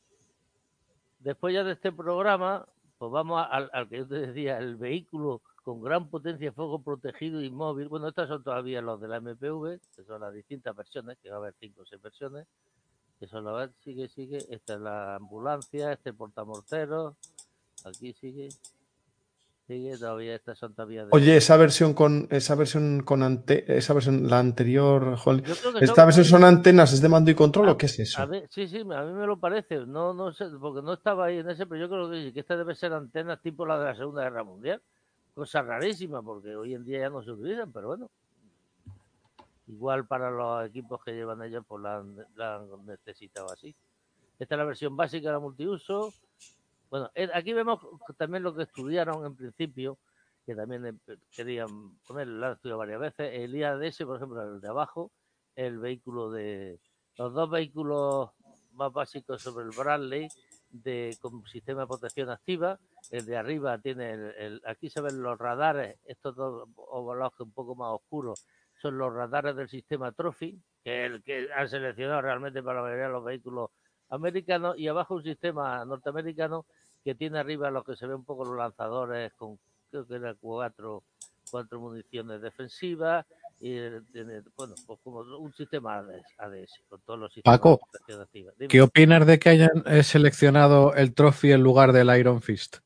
Después ya de este programa, pues vamos al, que yo te decía, el vehículo con gran potencia fuego protegido y móvil. Bueno, estas son todavía los de la MPV, que son las distintas versiones, que va a haber cinco o seis versiones. Que son las, sigue, sigue. Esta es la ambulancia, este portamortero. Aquí sigue todavía estas son todavía Oye, esa versión con esa versión con ante, esa versión la anterior, esta versión son antenas, es de mando y control o qué es eso? sí, sí, a mí me lo parece, no no sé, porque no estaba ahí en ese, pero yo creo que, que esta debe ser antenas tipo la de la Segunda Guerra Mundial. Cosa rarísima porque hoy en día ya no se utilizan, pero bueno. Igual para los equipos que llevan ellos pues la, la han necesitado así. Esta es la versión básica de la multiuso bueno, eh, aquí vemos también lo que estudiaron en principio, que también eh, querían poner, lo han estudiado varias veces, el IADS, por ejemplo, el de abajo, el vehículo de, los dos vehículos más básicos sobre el Bradley, de con sistema de protección activa, el de arriba tiene el, aquí se ven los radares, estos dos ovalajes un poco más oscuros, son los radares del sistema Trophy, que es el que han seleccionado realmente para la mayoría de los vehículos americanos, y abajo un sistema norteamericano que tiene arriba lo que se ve un poco los lanzadores con creo que era cuatro, cuatro municiones defensivas y tiene, bueno, pues como un sistema ADS con todos los sistemas Paco, ¿qué opinas de que hayan eh, seleccionado el Trophy en lugar del Iron Fist?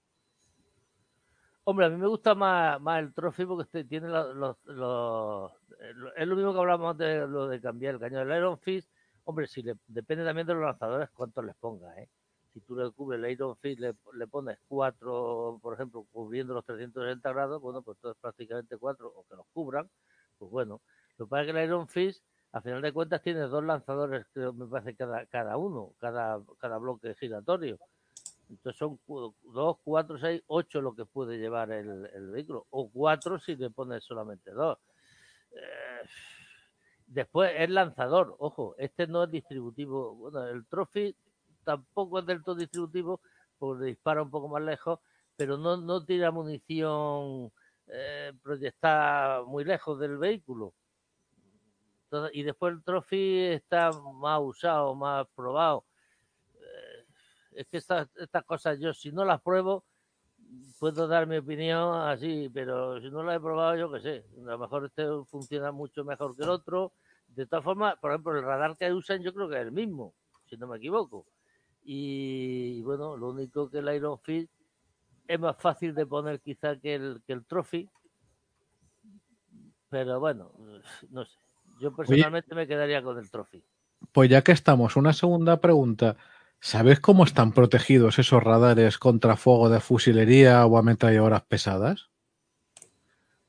Hombre, a mí me gusta más, más el Trophy porque este tiene los, es lo mismo que hablamos de lo de cambiar el cañón del Iron Fist. Hombre, si le, depende también de los lanzadores cuánto les ponga, ¿eh? si tú le cubres el Iron Fist, le, pones cuatro, por ejemplo, cubriendo los 360 grados, bueno, pues todo es prácticamente cuatro, o que los cubran, pues bueno. Lo que pasa es que el Iron Fist, a final de cuentas, tiene dos lanzadores, creo, me parece, cada, cada uno, cada, cada bloque giratorio. Entonces son dos, cuatro, seis, ocho lo que puede llevar el, el vehículo, o cuatro si le pones solamente dos. Eh, después es lanzador, ojo, este no es distributivo. Bueno, el Trophy tampoco es del todo distributivo, porque dispara un poco más lejos, pero no, no tira munición eh, proyectada muy lejos del vehículo. y después el Trophy está más usado, más probado. Eh, es que estas, estas cosas yo si no las pruebo puedo dar mi opinión así, pero si no las he probado yo qué sé, a lo mejor este funciona mucho mejor que el otro. De todas formas, por ejemplo, el radar que usan yo creo que es el mismo, si no me equivoco. Y, bueno, lo único que el Iron Fist es más fácil de poner quizá que el, que el Trophy. Pero bueno, no sé. Yo personalmente me quedaría con el Trophy. Pues ya que estamos, una segunda pregunta. ¿Sabes cómo están protegidos esos radares contra fuego de fusilería o ametralladoras pesadas?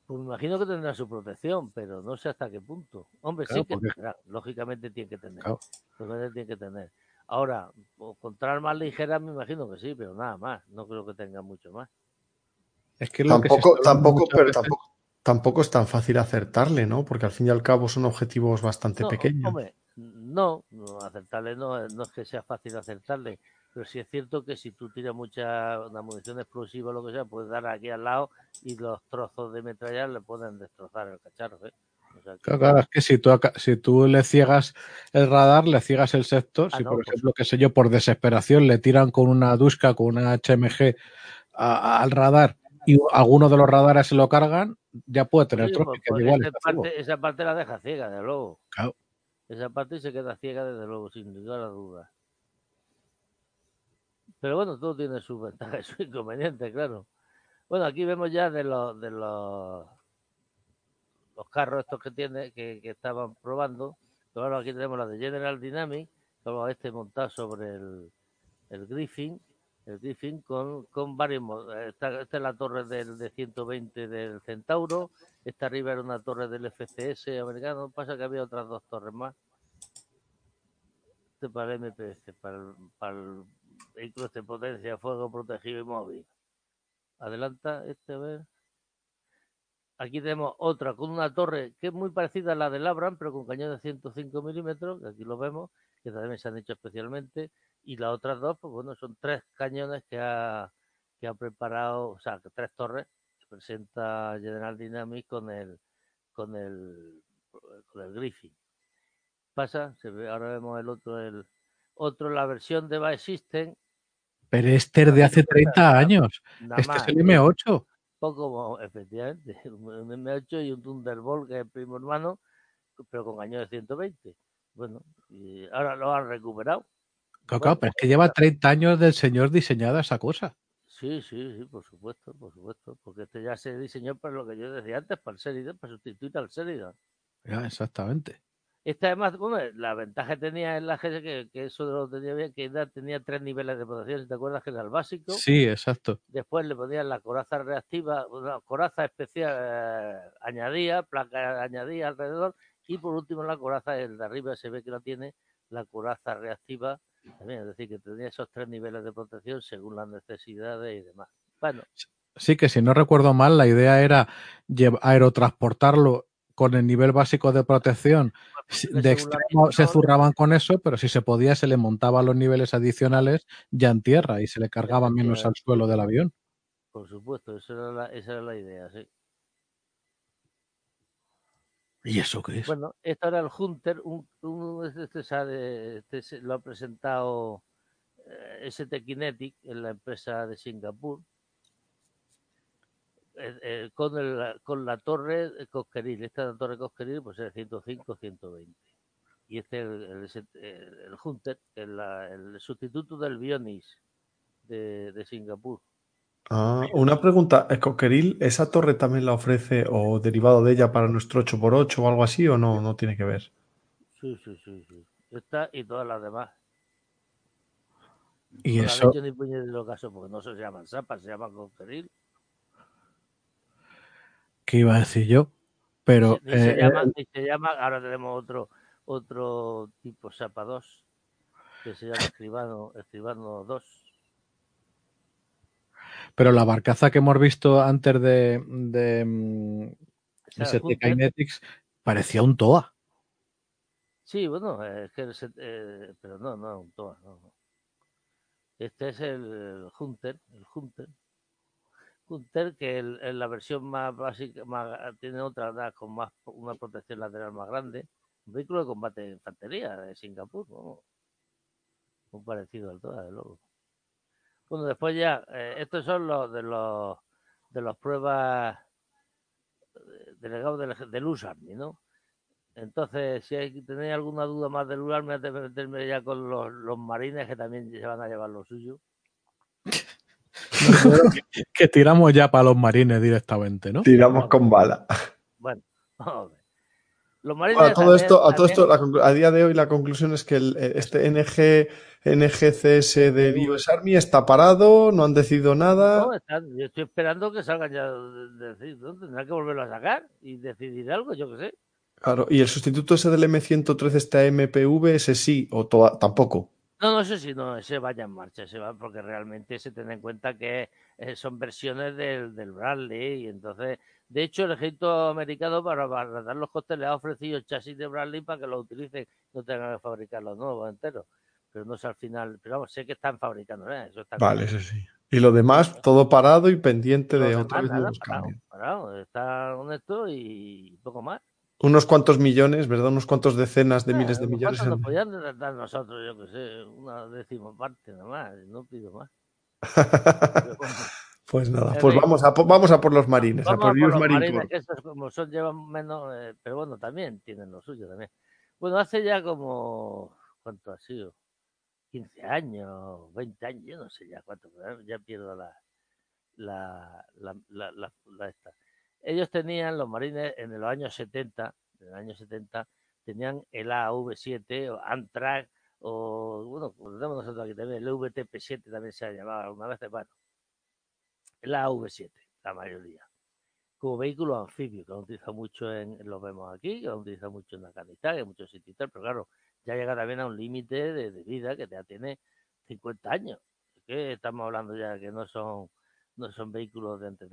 Pues me imagino que tendrá su protección, pero no sé hasta qué punto. Hombre, sí que tendrá, lógicamente tiene que tener. Lógicamente tiene que tener. Ahora, contra armas ligeras me imagino que sí, pero nada más. No creo que tenga mucho más. Es que tampoco, tampoco, pero tampoco, tampoco es tan fácil acertarle, ¿no? Porque al fin y al cabo son objetivos bastante pequeños. Hombre, no, no, acertarle no, no es que sea fácil acertarle, pero sí es cierto que si tú tiras mucha una munición explosiva o lo que sea, puedes dar aquí al lado y los trozos de metrallar le pueden destrozar el cacharro. ¿eh? claro, es que si tú, si tú le ciegas el radar, le ciegas el sector, ah, si por ejemplo, qué sé yo, por desesperación le tiran con una Duska, con una HMG al radar y alguno de los radares se lo cargan, ya puede tener sí, pues, pues igual esa, parte, esa, parte, la deja ciega, de luego. Claro. Esa parte se queda ciega, desde luego, sin lugar a dudas. Pero bueno, todo tiene sus ventajas y sus inconvenientes, claro. Bueno, aquí vemos ya de los de los, los carros estos que tiene, que, estaban probando. Ahora aquí tenemos la de General Dynamics, como este montado sobre el, el Griffin, el Griffin con, con varios esta, esta, es la torre del de 120 del Centauro, esta arriba era una torre del FCS americano, pasa que había otras dos torres más. Este para el MPS, para el, para el vehículo de potencia, fuego protegido y móvil. Adelanta este, a ver. Aquí tenemos otra con una torre que es muy parecida a la del Abram, pero con cañón de 105 milímetros, que aquí lo vemos, que también se han hecho especialmente. Y las otras dos, pues bueno, son tres cañones que ha, que ha preparado, o sea, tres torres que presenta General Dynamics con el, con el, con el Griffin. Pasa, se ve, ahora vemos el otro, el otro, la versión de Vice System. Pero este es de hace 30 años. Este es el M8 como, efectivamente, un M8 y un Thunderbolt, que es el primo hermano, pero con años de 120. Bueno, y ahora lo han recuperado. Claro, pero es que lleva 30 años del señor diseñada esa cosa. Sí, sí, sí, por supuesto, por supuesto. Porque este ya se diseñó para lo que yo decía antes, para el Seridan, para sustituir al Seridan. Ya, exactamente. Esta además, bueno, la ventaja que tenía en la GS que, que eso lo tenía bien, que tenía tres niveles de protección, si te acuerdas que era el básico. Sí, exacto. Después le ponían la coraza reactiva, una coraza especial eh, añadida, placa añadida alrededor, y por último la coraza, el de arriba se ve que la tiene, la coraza reactiva también, es decir, que tenía esos tres niveles de protección según las necesidades y demás. Bueno. Sí, que si no recuerdo mal, la idea era aerotransportarlo con el nivel básico de protección de extremo se zurraban con eso, pero si se podía se le montaban los niveles adicionales ya en tierra y se le cargaba menos al suelo del avión. Por supuesto, esa era la, esa era la idea, sí. ¿Y eso qué es? Bueno, esto era el Hunter, un, este, este, lo ha presentado eh, ST Kinetic en la empresa de Singapur eh, con, el, con la torre Cosqueril. Esta torre Cosqueril pues es 105, 120. Y este es el, el, Hunter, el, el, sustituto del Bionis de, de Singapur. Ah, una pregunta, Cosqueril, ¿esa torre también la ofrece o derivado de ella para nuestro 8x8 o algo así o no? No tiene que ver. Sí, sí, sí, sí. Esta y todas las demás. Y no eso. No ni de los casos porque no se llaman Zapa, se llaman Cosqueril. ¿Qué iba a decir yo? Pero. Se, eh, llama, eh, se, llama, ahora tenemos otro otro tipo Sapa 2 que se llama Escribano, Escribano 2. Pero la barcaza que hemos visto antes de, de, mm, de Kinetics parecía un TOA. Sí, bueno, es que eh, pero no, no, un TOA. No, no. Este es el Hunter, el Hunter, Hunter, que en la versión más básica más, tiene otra con más una protección lateral más grande, Un vehículo de combate de infantería de Singapur, vamos. Muy parecido al todo, de luego. Bueno, después ya, eh, estos son los de los de las pruebas eh, delegados del, del USARMI, ¿no? Entonces, si hay, tenéis alguna duda más del USARMI, antes de meterme ya con los, los marines que también se van a llevar lo suyo. que, que tiramos ya para los marines directamente, ¿no? Tiramos con bala. Bueno, vamos a ver. Los marines Bueno, a todo también- esto, a todo también- esto a día de hoy la conclusión es que el- este NG, NGCS de US Army está parado, no han decidido nada. No, están- yo estoy esperando que salgan ya de, ¿no? Tendrán que volverlo a sacar y decidir algo, yo qué sé. Claro, y el sustituto ese del M113 está MPV, ese sí, o toda- tampoco. No, no sé si no, ese vaya en marcha, ese va, porque realmente se tiene en cuenta que eh, son versiones del, del Bradley y entonces, de hecho, el ejército americano para abaratar los costes le ha ofrecido chasis de Bradley para que lo utilicen, no tengan que fabricar los nuevos enteros. Pero no sé al final, pero vamos, sé que están fabricando, ¿eh? eso está Vale, claro. ese sí. Y lo demás, todo parado y pendiente de demás, otra vez nada, nuevos parado, parado, está honesto y poco más. Unos cuantos millones, ¿verdad? Unos cuantos decenas de Ah, miles de millones. en- Nos podían dar nosotros, yo que sé, una décima parte nada más, no pido más. Pues nada, pues vamos a, vamos a por los marines, a Vamos por a por los Marine marines, Corps. que esos como son llevan menos, eh, pero bueno, también tienen lo suyo también. Bueno, hace ya como, ¿cuánto ha sido? 15 años, 20 años, yo no sé ya cuánto, ya pierdo la, la, la, la, la- la esta. Ellos tenían, los marines, en los años 70, en el año 70, tenían el AV7 o Amtrak, o bueno, tenemos nosotros aquí también, el VTP7 también se ha llamado alguna vez, bueno, el AV7, la mayoría como vehículo anfibio, que lo utiliza mucho en, lo vemos aquí, que lo utiliza mucho en Afganistán, en muchos sitios pero claro, ya llega también a un límite de, vida que ya tiene 50 años. Que estamos hablando ya que no son, no son vehículos de antes.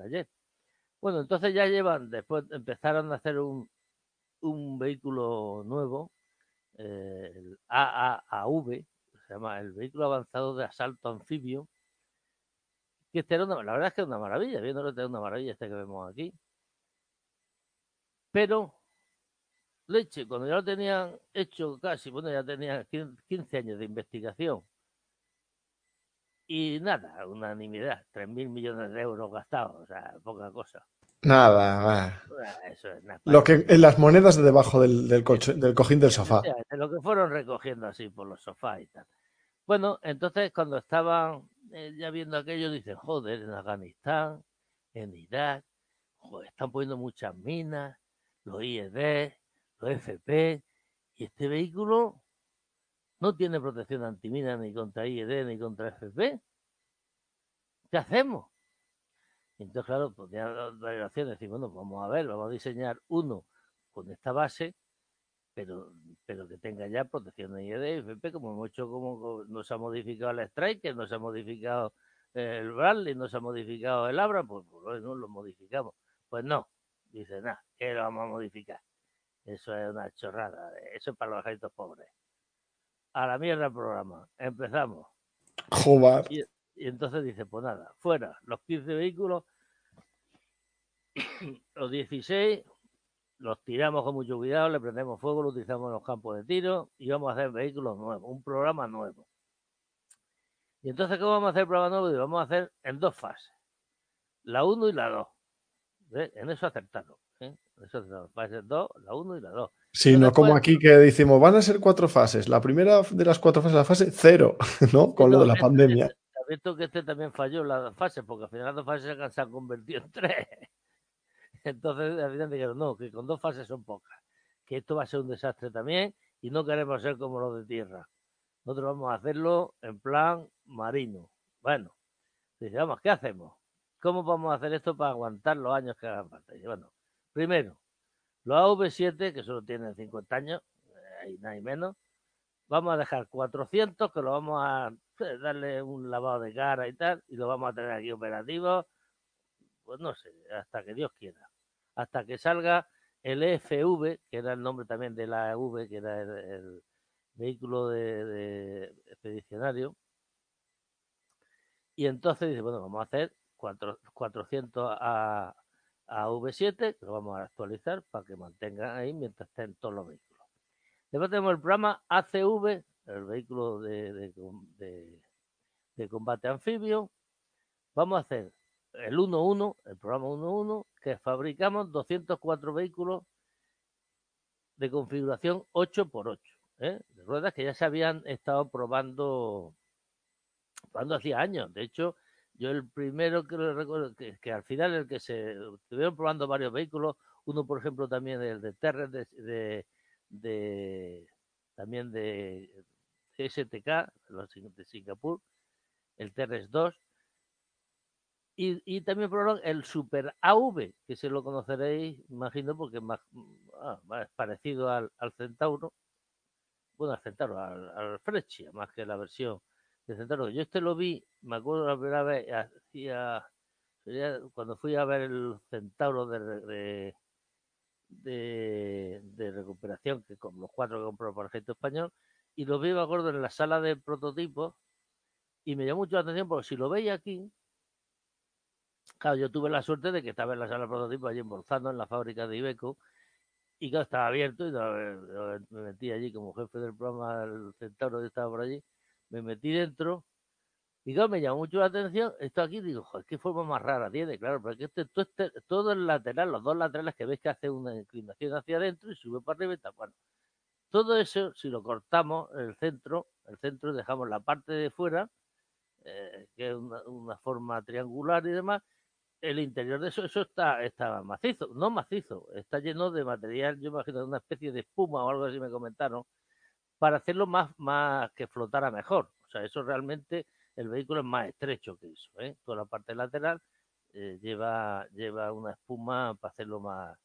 Bueno, entonces ya llevan, después empezaron a hacer un, un vehículo nuevo, eh, el AAAV, se llama el vehículo avanzado de asalto anfibio, que este era una, la verdad es que es una maravilla, viéndolo este es una maravilla este que vemos aquí. Pero, leche, cuando ya lo tenían hecho casi, bueno, ya tenían 15 años de investigación. Y nada, unanimidad, 3.000 millones de euros gastados, o sea, poca cosa. Nada. Ah, Eso es nada. Lo que, en las monedas de debajo del, del, coche- del cojín del sofá. Efectivamente, Lo que fueron recogiendo así por los sofás y tal. Bueno, entonces cuando estaban eh, ya viendo aquello, dicen, joder, en Afganistán, en Irak, joder, están poniendo muchas minas, los IED, los FP, y este vehículo no tiene protección antimina ni contra IED ni contra FP. ¿Qué hacemos? Entonces, claro, podían dar la opción de decir, bueno, vamos a ver, vamos a diseñar uno con esta base, pero, pero que tenga ya protección de IED y FP, como hemos hecho, como nos ha modificado el Striker, nos ha modificado el Bradley, nos ha modificado el Abra, pues, pues no lo modificamos. Pues no, dice, nada, que lo vamos a modificar. Eso es una chorrada, eso es para los ejércitos pobres. A la mierda el programa, empezamos. Joder. Y entonces dice, pues nada, fuera los 15 vehículos, los 16 los tiramos con mucho cuidado, le prendemos fuego, lo utilizamos en los campos de tiro y vamos a hacer vehículos nuevos, un programa nuevo. Y entonces, ¿cómo vamos a hacer el programa nuevo? Y vamos a hacer en dos fases, la 1 y la 2. En eso acertaron. ¿eh? En eso acertaron. Fase 2, la 1 y la 2. Sí, no como aquí que decimos, van a ser cuatro fases. La primera de las cuatro fases, la fase cero, ¿no? Con lo de la pandemia. Visto que este también falló en las fases, porque al final las dos fases se han convertido en tres. Entonces, al final dijeron, no, que con dos fases son pocas, que esto va a ser un desastre también y no queremos ser como los de tierra. Nosotros vamos a hacerlo en plan marino. Bueno, dice, vamos, ¿qué hacemos? ¿Cómo vamos a hacer esto para aguantar los años que hagan falta? Y dice, bueno, primero, los AV7, que solo tienen 50 años, eh, ahí no hay menos, vamos a dejar 400 que lo vamos a eh, darle un lavado de cara y tal, y lo vamos a tener aquí operativo, pues no sé, hasta que Dios quiera. Hasta que salga el EFV, que era el nombre también de la EV, que era el, vehículo de, expedicionario. Y entonces dice, bueno, vamos a hacer cuatro- 400 a, a V7, que lo vamos a actualizar para que mantengan ahí mientras estén todos los vehículos. Después tenemos el programa ACV, el vehículo de, de, combate anfibio. Vamos a hacer el 1-1, el programa 1-1, que fabricamos 204 vehículos de configuración 8x8, ¿eh? de ruedas que ya se habían estado probando, probando hacía años. De hecho, yo el primero que recuerdo, que, al final el que se estuvieron probando varios vehículos, uno por ejemplo también el de Terres de, de, también de STK, de Singapur, el Terres 2, y, también probaron el Super AV, que se lo conoceréis, imagino, porque es más, ah, parecido al, Centauro, bueno, al Centauro, al, al Freccia, más que la versión de Centauro. Yo este lo vi, me acuerdo la primera vez, hacía, cuando fui a ver el Centauro de, de, recuperación, que con los cuatro que compró por ejemplo español, y lo vi, me acuerdo, en la sala de prototipos, y me llamó mucho la atención porque si lo veis aquí, Claro, yo tuve la suerte de que estaba en la sala de prototipo allí en Bolzano, en la fábrica de Ibeco, y claro, estaba abierto y me metí allí como jefe del programa del Centauro que estaba por allí, me metí dentro y claro, me llamó mucho la atención esto aquí, digo, joder, qué forma más rara tiene, claro, porque este, todo, este, todo el lateral, los dos laterales que veis que hace una inclinación hacia adentro y sube para arriba y tal, bueno, todo eso, si lo cortamos, el centro, el centro dejamos la parte de fuera, eh, que es una, forma triangular y demás, el interior de eso, eso está, está macizo, no macizo, está lleno de material, yo imagino, una especie de espuma o algo así me comentaron, para hacerlo más, más que flotara mejor. O sea, eso realmente, el vehículo es más estrecho que eso, ¿eh? Toda la parte lateral eh, lleva, lleva una espuma para hacerlo más,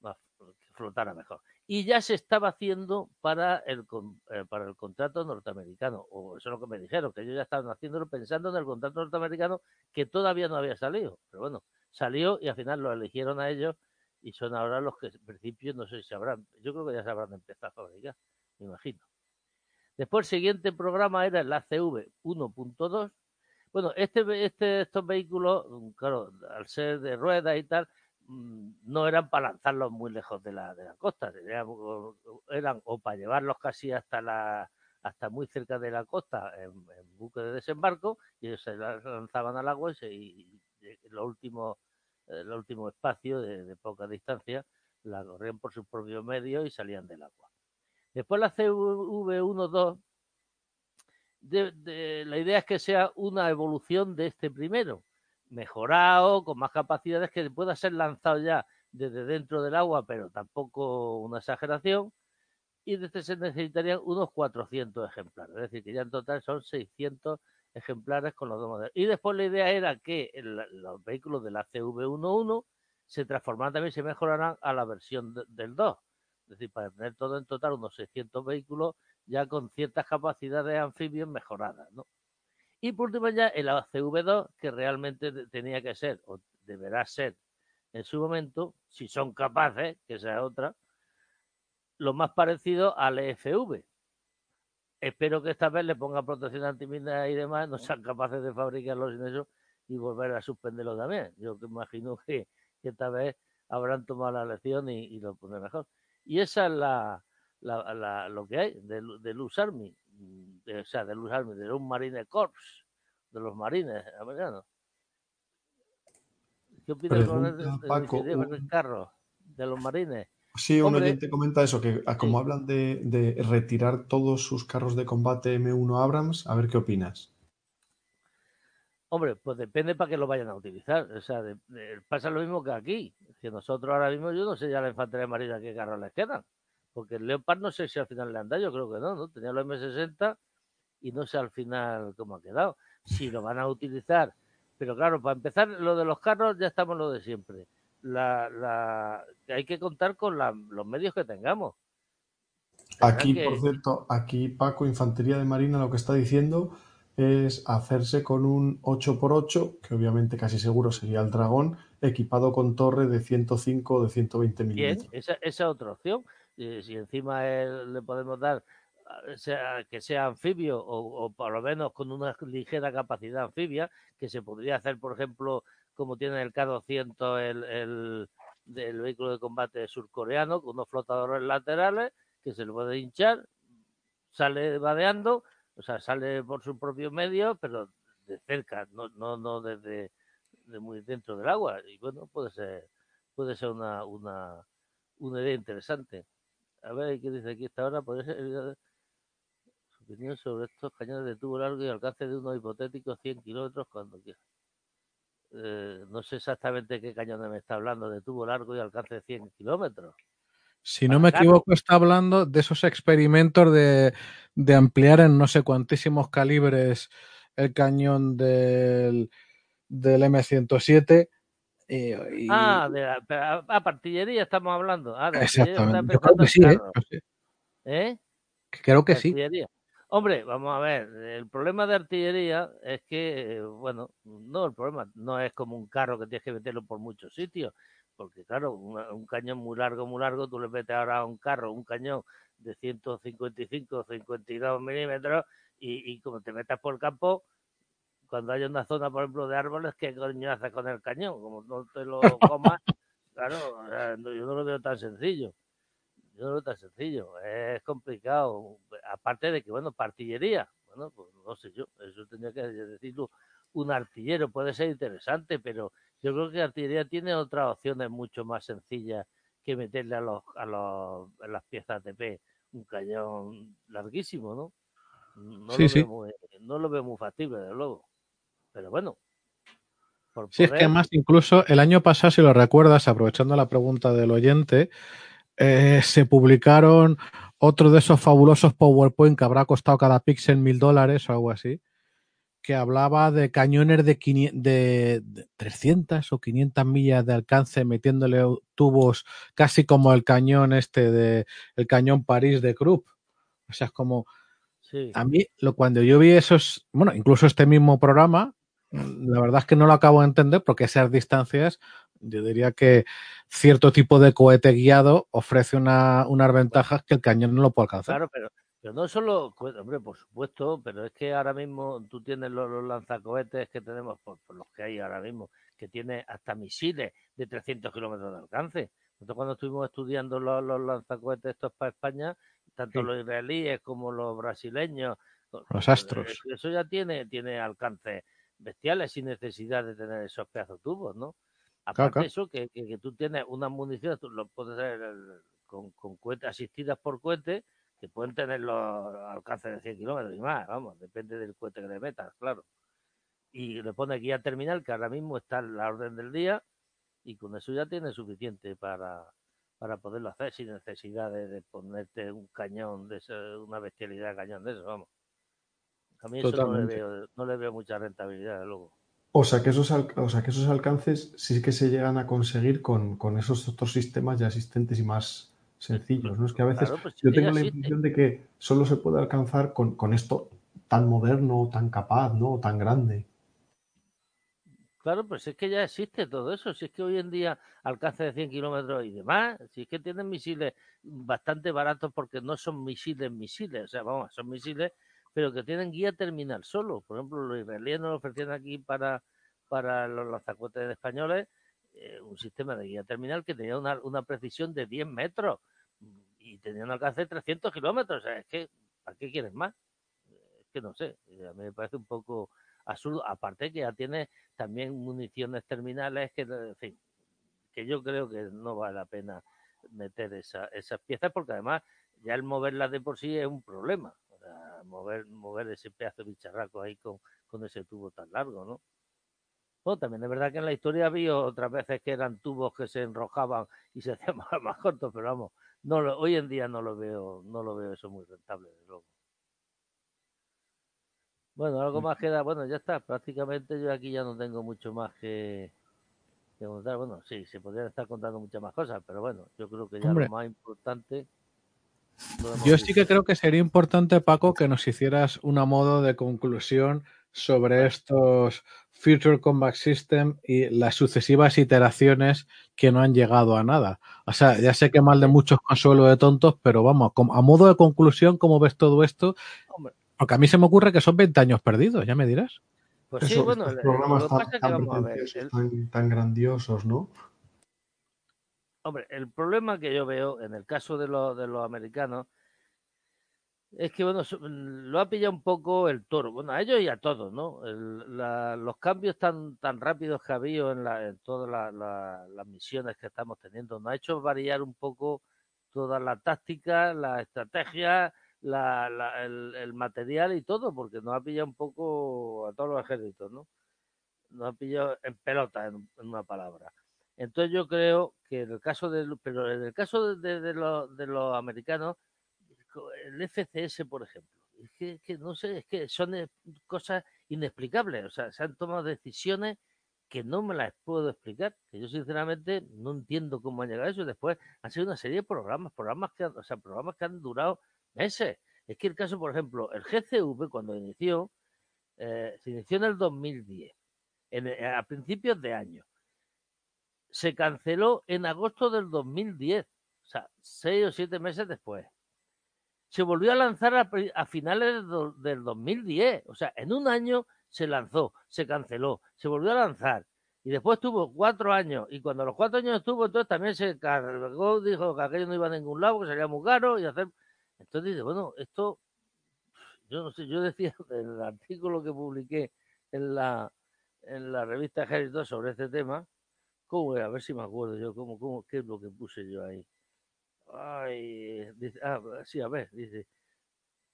más, que flotara mejor. Y ya se estaba haciendo para el, eh, para el contrato norteamericano, o eso es lo que me dijeron, que ellos ya estaban haciéndolo pensando en el contrato norteamericano que todavía no había salido. Pero bueno, salió y al final lo eligieron a ellos y son ahora los que en principio no sé si sabrán, yo creo que ya se habrán empezado a fabricar, me imagino. Después el siguiente programa era el ACV 1.2. Bueno, este, este, estos vehículos, claro, al ser de ruedas y tal, no eran para lanzarlos muy lejos de la, de la costa, eran, o para llevarlos casi hasta la hasta muy cerca de la costa en, en buque de desembarco y ellos se lanzaban al agua y, se, lo último, eh, el último espacio de, de, poca distancia la corrían por sus propios medios y salían del agua. Después la CV1-2, de, de, la idea es que sea una evolución de este primero, mejorado, con más capacidades, que pueda ser lanzado ya desde dentro del agua, pero tampoco una exageración, y de se necesitarían unos 400 ejemplares, es decir, que ya en total son 600 ejemplares con los dos modelos. Y después la idea era que los vehículos de la CV11 se transformaran también, se mejoraran a la versión de, del 2, es decir, para tener todo en total unos 600 vehículos ya con ciertas capacidades anfibios mejoradas, ¿no? Y por último ya el CV2, que realmente tenía que ser, o deberá ser en su momento, si son capaces, que sea otra, lo más parecido al EFV. Espero que esta vez le ponga protección antimina y demás, no sean capaces de fabricarlo sin eso y volver a suspenderlo también. Yo imagino que, que esta vez habrán tomado la lección y, y lo pondré mejor. Y esa es la, la, la, lo que hay de, de Luz Army, de, o sea, de Luz Army, de un Marine Corps, de los marines americanos. ¿Qué opinas con el, carro de los marines? Sí, un Hombre, oyente comenta eso, que como sí. hablan de, de, retirar todos sus carros de combate M1 Abrams, a ver qué opinas. Hombre, pues depende para que lo vayan a utilizar. O sea, de, de, pasa lo mismo que aquí. Que nosotros ahora mismo, yo no sé ya la infantería marina qué carros les quedan. Porque el Leopard no sé si al final le han dado, yo creo que no, ¿no? Tenía los M60 y no sé al final cómo ha quedado. Si lo van a utilizar. Pero claro, para empezar, lo de los carros ya estamos lo de siempre la, la, hay que contar con la, los medios que tengamos. Aquí, que... por cierto, aquí Paco, Infantería de Marina, lo que está diciendo es hacerse con un 8x8, que obviamente casi seguro sería el dragón, equipado con torre de 105 o de 120 milímetros. Bien, esa, esa otra opción. Eh, si encima él, le podemos dar sea, que sea anfibio o, o, por lo menos con una ligera capacidad anfibia, que se podría hacer, por ejemplo, como tiene el K-200 el, el, vehículo de combate surcoreano, con unos flotadores laterales que se le puede hinchar, sale vadeando, o sea, sale por su propio medio, pero de cerca, no, no, no desde de muy dentro del agua. Y bueno, puede ser, puede ser una, una, una idea interesante. A ver, ¿qué dice aquí esta hora? Puede ser su opinión sobre estos cañones de tubo largo y alcance de unos hipotéticos 100 kilómetros cuando quiera. Eh, no sé exactamente qué cañones me está hablando de tubo largo y alcance de 100 kilómetros. Si no me equivoco, está hablando de esos experimentos de, de, ampliar en no sé cuantísimos calibres el cañón del, del M107. Y... Ah, de la, a, a, partillería estamos hablando. Ah, Exactamente. Yo creo que sí, ¿eh? ¿eh? Creo que sí. Hombre, vamos a ver, el problema de artillería es que, bueno, no, el problema no es como un carro que tienes que meterlo por muchos sitios, porque claro, un, un cañón muy largo, muy largo, tú le metes ahora a un carro un cañón de 155, 52 milímetros y, y como te metas por el campo, cuando hay una zona, por ejemplo, de árboles, ¿qué coño haces con el cañón? Como no te lo comas, claro, o sea, no, yo no lo veo tan sencillo. Yo no lo veo tan sencillo. Es complicado. Aparte de que, bueno, partillería. Bueno, pues no sé yo. Eso tendría que decirlo un artillero. Puede ser interesante, pero yo creo que artillería tiene otras opciones mucho más sencillas que meterle a los, a los a las piezas de P un cañón larguísimo, ¿no? No, sí, lo sí. Veo muy, no lo veo muy factible, desde luego. Pero bueno. Por sí, poder... es que además incluso el año pasado, si lo recuerdas, aprovechando la pregunta del oyente, eh, se publicaron otro de esos fabulosos PowerPoint que habrá costado cada píxel mil dólares o algo así, que hablaba de cañones de, 500, de, de 300 o 500 millas de alcance metiéndole tubos casi como el cañón este de el cañón París de Krupp. O sea, es como Sí. a mí lo, cuando yo vi esos, bueno, incluso este mismo programa, la verdad es que no lo acabo de entender porque esas distancias, yo diría que cierto tipo de cohete guiado ofrece una, unas ventajas que el cañón no lo puede alcanzar. Claro, pero, pero no solo, hombre, por supuesto, pero es que ahora mismo tú tienes los, los lanzacohetes que tenemos, por, por, los que hay ahora mismo, que tiene hasta misiles de 300 kilómetros de alcance. Nosotros cuando estuvimos estudiando los, los lanzacohetes estos para España, tanto sí. los israelíes como los brasileños, los astros. Eso ya tiene, tiene alcance bestiales sin necesidad de tener esos pedazos tubos, ¿no? Aparte claro, de eso, que, que, que, tú tienes unas municiones, tú lo puedes hacer con, con cohetes asistidas por cohetes, que pueden tener los alcances de 100 kilómetros y más, vamos, depende del cohete que le metas, claro. Y le pone guía terminal, que ahora mismo está en la orden del día, y con eso ya tiene suficiente para, para poderlo hacer sin necesidad de, de ponerte un cañón, de eso, una bestialidad de cañón de eso, vamos. A mí eso no le, veo, no le, veo, mucha rentabilidad, luego. O sea, que esos, o sea, que esos alcances sí que se llegan a conseguir con, con esos otros sistemas ya existentes y más sencillos, ¿no? Es que a veces claro, pues yo tengo la impresión de que solo se puede alcanzar con, con esto tan moderno, tan capaz, ¿no? Tan grande. Claro, pues es que ya existe todo eso. Si es que hoy en día alcance de 100 kilómetros y demás, si es que tienen misiles bastante baratos porque no son misiles misiles, o sea, vamos, son misiles, pero que tienen guía terminal solo. Por ejemplo, los israelíes nos ofrecían aquí para, para los lanzacohetes españoles eh, un sistema de guía terminal que tenía una, una, precisión de 10 metros y tenía un alcance de 300 kilómetros. O sea, es que, ¿para qué quieres más? Es que no sé, a mí me parece un poco absurdo. Aparte que ya tiene también municiones terminales que, que yo creo que no vale la pena meter esa, esas piezas porque además ya el moverlas de por sí es un problema. Mover, mover ese pedazo de bicharraco ahí con, con ese tubo tan largo, ¿no? Bueno, también es verdad que en la historia había otras veces que eran tubos que se enrojaban y se hacían más, más cortos, pero vamos, no lo, hoy en día no lo veo, no lo veo eso muy rentable, de luego. Bueno, algo más queda, bueno, ya está, prácticamente yo aquí ya no tengo mucho más que, que contar. Bueno, sí, se podrían estar contando muchas más cosas, pero bueno, yo creo que ya Hombre, lo más importante. Yo sí que creo que sería importante, Paco, que nos hicieras una modo de conclusión sobre estos Future Combat System y las sucesivas iteraciones que no han llegado a nada. O sea, ya sé que mal de muchos consuelo de tontos, pero vamos, a modo de conclusión, ¿cómo ves todo esto? Porque a mí se me ocurre que son 20 años perdidos, ya me dirás. Pues sí, bueno, programas tan, tan, tan, tan, grandiosos, ¿no? Hombre, el problema que yo veo en el caso de, los de los americanos es que, bueno, lo ha pillado un poco el toro. Bueno, a ellos y a todos, ¿no? los cambios tan, tan rápidos que ha habido en, en todas las misiones que estamos teniendo nos ha hecho variar un poco toda la táctica, la estrategia, el, material y todo, porque nos ha pillado un poco a todos los ejércitos, ¿no? Nos ha pillado en pelota, en, una palabra. Entonces yo creo que en el caso de, pero en el caso de, los, de los americanos, el FCS, por ejemplo, es que, que, no sé, es que son eh, cosas inexplicables, o sea, se han tomado decisiones que no me las puedo explicar, que yo sinceramente no entiendo cómo han llegado a eso. Después han sido una serie de programas, programas que han, o sea, programas que han durado meses. Es que el caso, por ejemplo, el GCV cuando inició, eh, se inició en el 2010, en, eh, a principios de año. Se canceló en agosto del 2010, o sea, seis o siete meses después. Se volvió a lanzar a, finales del 2010, o sea, en un año se lanzó, se canceló, se volvió a lanzar. Y después tuvo cuatro años. Y cuando los cuatro años estuvo, entonces también se cargó, dijo que aquello no iba a ningún lado, que sería muy caro y hacer. Entonces dice, bueno, esto, yo no sé, yo decía en el artículo que publiqué en la, en la revista Ejército sobre este tema, A ver si me acuerdo yo, cómo, cómo, qué es lo que puse yo ahí. Ay, dice, ah, sí, a ver, dice,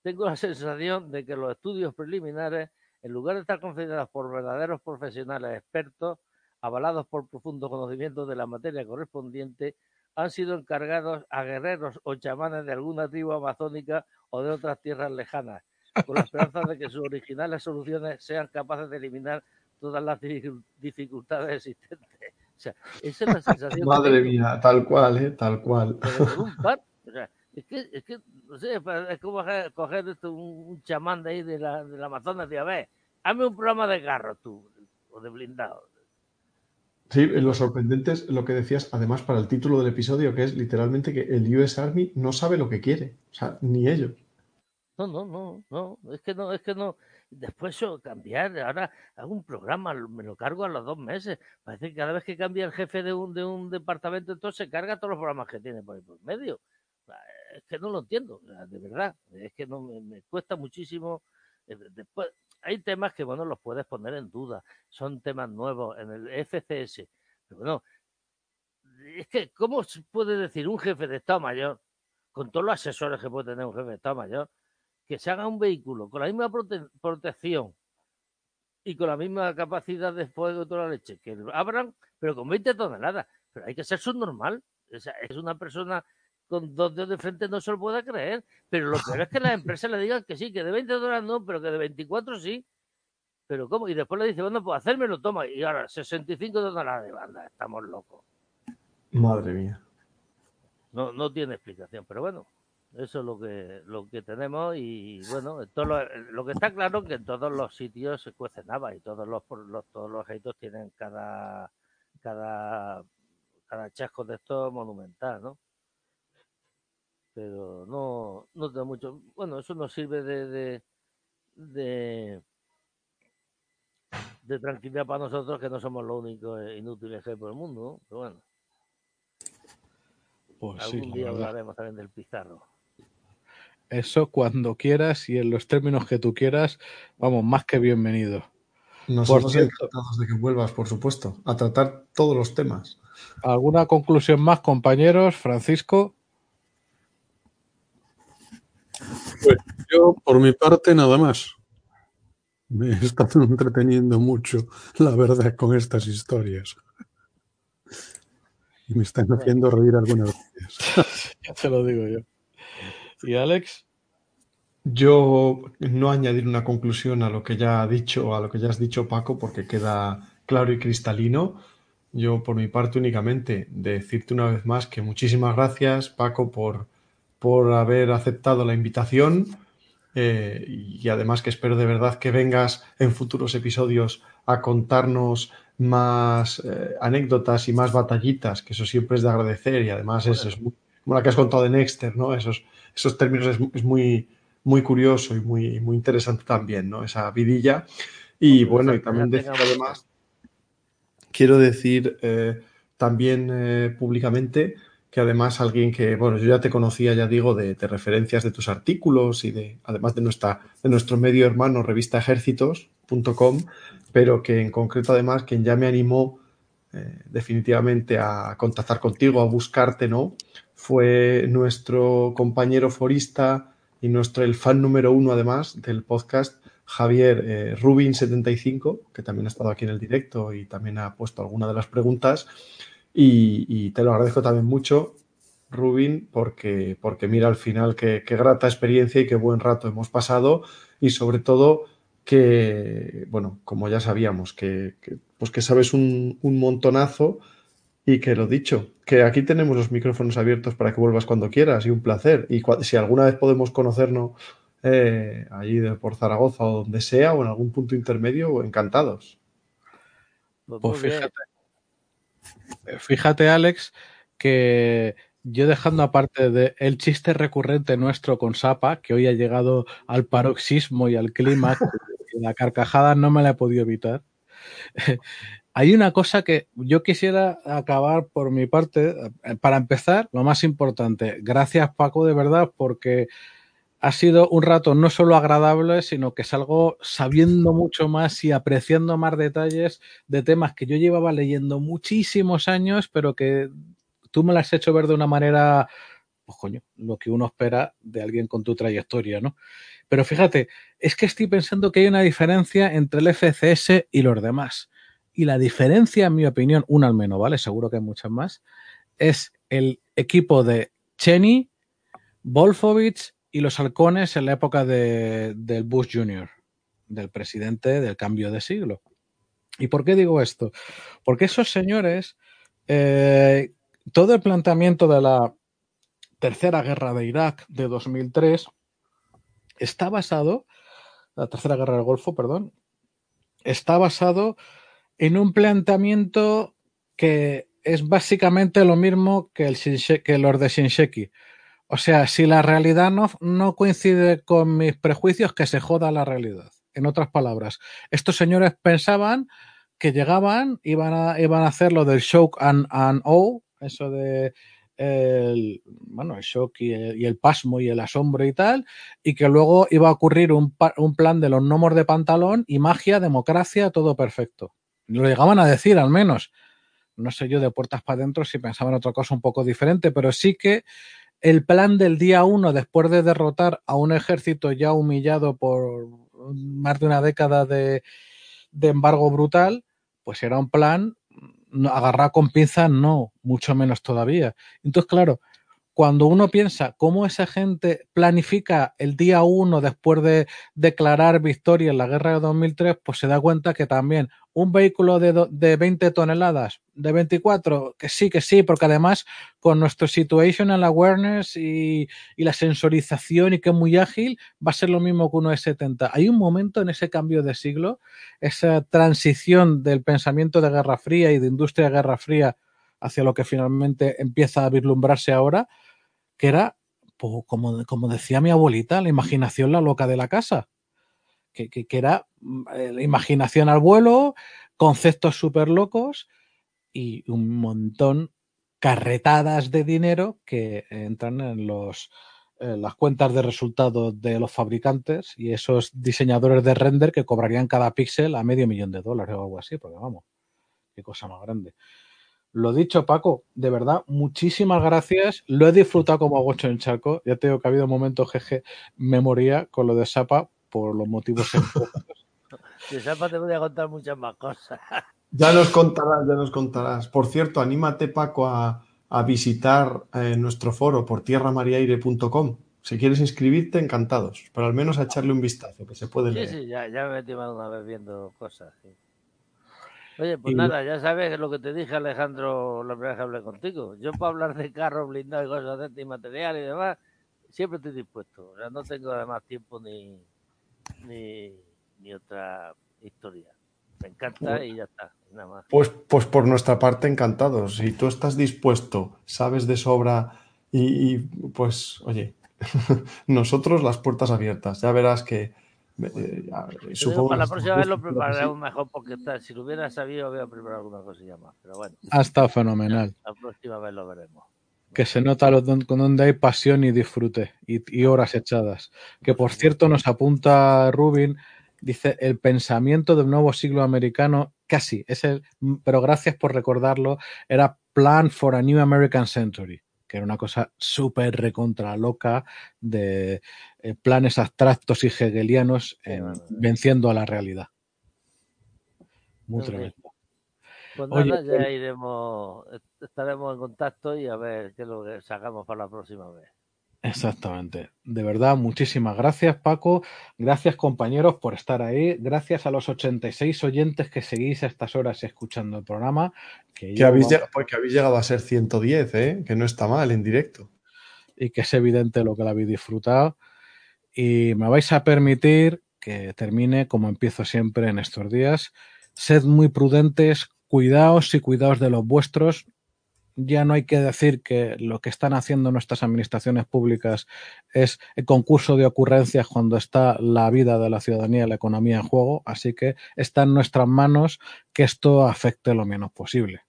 tengo la sensación de que los estudios preliminares en lugar de estar confinados por verdaderos profesionales expertos, avalados por profundo conocimiento de la materia correspondiente, han sido encargados a guerreros o chamanes de alguna tribu amazónica o de otras tierras lejanas, con la esperanza de que sus originales soluciones sean capaces de eliminar todas las dificultades existentes. O sea, esa es la sensación. Madre mía, tal cual, ¿eh? tal cual. es que, es que, no sé, es como coger esto, un, chamán de ahí de la, de la Amazonas y a ver, hazme un programa de carro tú, o de blindado. Sí, lo sorprendente es lo que decías, además, para el título del episodio, que es literalmente que el US Army no sabe lo que quiere, o sea, ni ellos. No, no, no, no, es que no, es que no. Después eso, cambiar, ahora hago un programa, me lo cargo a los dos meses. Parece que cada vez que cambia el jefe de un, de un departamento, entonces se carga todos los programas que tiene por, por medio es que no lo entiendo, de verdad, es que no me, cuesta muchísimo. Eh, después, hay temas que, bueno, los puedes poner en duda, son temas nuevos en el FCS, pero bueno, es que, ¿cómo puede decir un jefe de Estado Mayor, con todos los asesores que puede tener un jefe de Estado Mayor, que se haga un vehículo con la misma protección y con la misma capacidad de fuego de toda la leche que abran, pero con 20 toneladas? Pero hay que ser subnormal. es una persona con dos dedos de frente no se lo pueda creer. Pero lo peor es que las empresas le digan que sí, que de 20 dólares no, pero que de 24 sí. Pero ¿cómo? Y después le dice, bueno, pues hacérmelo, toma. Y ahora, 65 dólares de banda, estamos locos. Madre mía. No, no tiene explicación, pero bueno, eso es lo que, lo que tenemos y bueno, todo lo, que está claro es que en todos los sitios se cuece nada y todos los, los todos los ejércitos tienen cada, cada, cada chasco de esto monumental, ¿no? pero no, no da mucho. Bueno, eso nos sirve de, de, de, tranquilidad para nosotros que no somos los únicos inútiles que hay por el mundo, ¿no? pero bueno. Pues Algún día hablaremos también del pizarro. Eso cuando quieras y en los términos que tú quieras, vamos, más que bienvenido. Nosotros encantados de que vuelvas, por supuesto, a tratar todos los temas. ¿Alguna conclusión más, compañeros? Francisco. Pues yo, por mi parte, nada más. Me he estado entreteniendo mucho, la verdad, con estas historias. Y me están haciendo reír algunas veces. ya te lo digo yo. ¿Y Alex? Yo no añadir una conclusión a lo que ya ha dicho, a lo que ya has dicho, Paco, porque queda claro y cristalino. Yo, por mi parte, únicamente decirte una vez más que muchísimas gracias, Paco, por, por haber aceptado la invitación eh, y además que espero de verdad que vengas en futuros episodios a contarnos más eh, anécdotas y más batallitas, que eso siempre es de agradecer y además es, como la que has contado de Nexter, ¿no? Esos, esos términos es, muy, muy curioso y muy, muy interesante también, ¿no? Esa vidilla. Y bueno, y también decir además, quiero decir... Eh, también eh, públicamente que además alguien que, bueno, yo ya te conocía, ya digo, de, referencias de tus artículos y de, además de, nuestra, de nuestro medio hermano, revista ejércitos.com, pero que en concreto además quien ya me animó eh, definitivamente a contactar contigo, a buscarte, ¿no? Fue nuestro compañero forista y nuestro, el fan número uno además del podcast, Javier eh, Rubin75, que también ha estado aquí en el directo y también ha puesto alguna de las preguntas. Y, te lo agradezco también mucho, Rubin, porque, porque mira al final qué, grata experiencia y qué buen rato hemos pasado y sobre todo que, bueno, como ya sabíamos, que, pues que sabes un, montonazo y que lo dicho, que aquí tenemos los micrófonos abiertos para que vuelvas cuando quieras y un placer. Y si alguna vez podemos conocernos eh, allí por Zaragoza o donde sea o en algún punto intermedio, encantados. Pues, pues fíjate, Fíjate, Alex, que yo dejando aparte de el chiste recurrente nuestro con Sapa, que hoy ha llegado al paroxismo y al clima, la carcajada no me la he podido evitar. Hay una cosa que yo quisiera acabar por mi parte. Para empezar, lo más importante, gracias Paco de verdad, porque ha sido un rato no solo agradable, sino que salgo sabiendo mucho más y apreciando más detalles de temas que yo llevaba leyendo muchísimos años, pero que tú me las has hecho ver de una manera, pues coño, lo que uno espera de alguien con tu trayectoria, ¿no? Pero fíjate, es que estoy pensando que hay una diferencia entre el FCS y los demás. Y la diferencia, en mi opinión, una al menos, ¿vale? Seguro que hay muchas más, es el equipo de Cheney, Wolfowitz y los halcones en la época de, del Bush Jr., del presidente del cambio de siglo. ¿Y por qué digo esto? Porque esos señores, eh, todo el planteamiento de la tercera guerra de Irak de 2003 está basado, la tercera guerra del Golfo, perdón, está basado en un planteamiento que es básicamente lo mismo que, el, que los de Shinsheki. O sea, si la realidad no, no coincide con mis prejuicios, que se joda la realidad. En otras palabras, estos señores pensaban que llegaban, iban a, iban a hacer lo del shock and, and o, eso de el, bueno, el shock y el, pasmo y el asombro y tal, y que luego iba a ocurrir un, un plan de los gnomos de pantalón y magia, democracia, todo perfecto. Lo llegaban a decir al menos. No sé yo de puertas para adentro si pensaban otra cosa un poco diferente, pero sí que el plan del día uno, después de derrotar a un ejército ya humillado por más de una década de, de embargo brutal, pues era un plan agarrar con pinzas, no, mucho menos todavía. Entonces, claro, cuando uno piensa cómo esa gente planifica el día uno después de declarar victoria en la guerra de 2003, pues se da cuenta que también un vehículo de, de 20 toneladas, de 24, que sí, que sí, porque además con nuestro situational awareness y, y la sensorización y que es muy ágil, va a ser lo mismo que uno de 70. Hay un momento en ese cambio de siglo, esa transición del pensamiento de Guerra Fría y de industria de Guerra Fría hacia lo que finalmente empieza a vislumbrarse ahora, que era, pues, como, como, decía mi abuelita, la imaginación la loca de la casa, que, que, era mm, eh, la imaginación al vuelo, conceptos súper locos y un montón carretadas de dinero que entran en los en las cuentas de resultados de los fabricantes y esos diseñadores de render que cobrarían cada píxel a medio millón de dólares o algo así, porque vamos, qué cosa más grande. Lo dicho, Paco, de verdad, muchísimas gracias. Lo he disfrutado como agocho en charco. Ya tengo que ha habido momentos, jeje, me moría con lo de Sapa por los motivos. de Sapa te voy a contar muchas más cosas. Ya nos contarás, ya nos contarás. Por cierto, anímate, Paco, a, a visitar eh, nuestro foro por tierramariaire.com. Si quieres inscribirte, encantados. Pero al menos a echarle un vistazo, que se puede leer. Sí, sí, ya, ya me he metido una vez viendo cosas. Sí. Oye, pues nada, ya sabes lo que te dije, Alejandro, la primera vez que hablé contigo. Yo para hablar de carros blindados y cosas de este material y demás, siempre estoy dispuesto. O sea, no tengo además tiempo ni, ni, ni otra historia. Me encanta y ya está. Nada más. Pues, pues por nuestra parte, encantados. Si tú estás dispuesto, sabes de sobra y, y pues, oye, nosotros las puertas abiertas. Ya verás que eh, supongo para la próxima vez lo prepararemos mejor porque está- si lo hubiera sabido había preparado alguna cosilla más. Pero bueno, Ha estado fenomenal. la próxima vez lo veremos. Que se nota lo con donde hay pasión y disfrute y, y horas echadas. Que por cierto nos apunta Rubin, dice el pensamiento del nuevo siglo americano, casi, es el, pero gracias por recordarlo, era Plan for a New American Century, que era una cosa súper recontra loca de eh, planes abstractos y hegelianos venciendo a la realidad. Muy fin. tremendo. Pues Oye, nada, ya iremos, estaremos en contacto y a ver qué es lo que sacamos para la próxima vez. Exactamente. De verdad, muchísimas gracias, Paco. Gracias, compañeros, por estar ahí. Gracias a los 86 oyentes que seguís a estas horas escuchando el programa. Que, habéis, llegado, porque habéis llegado a ser 110, ¿eh? que no está mal en directo. y que es evidente lo que lo habéis disfrutado. Y me vais a permitir que termine como empiezo siempre en estos días. Sed muy prudentes, cuidaos y cuidaos de los vuestros. Ya no hay que decir que lo que están haciendo nuestras administraciones públicas es el concurso de ocurrencias cuando está la vida de la ciudadanía y la economía en juego. Así que está en nuestras manos que esto afecte lo menos posible.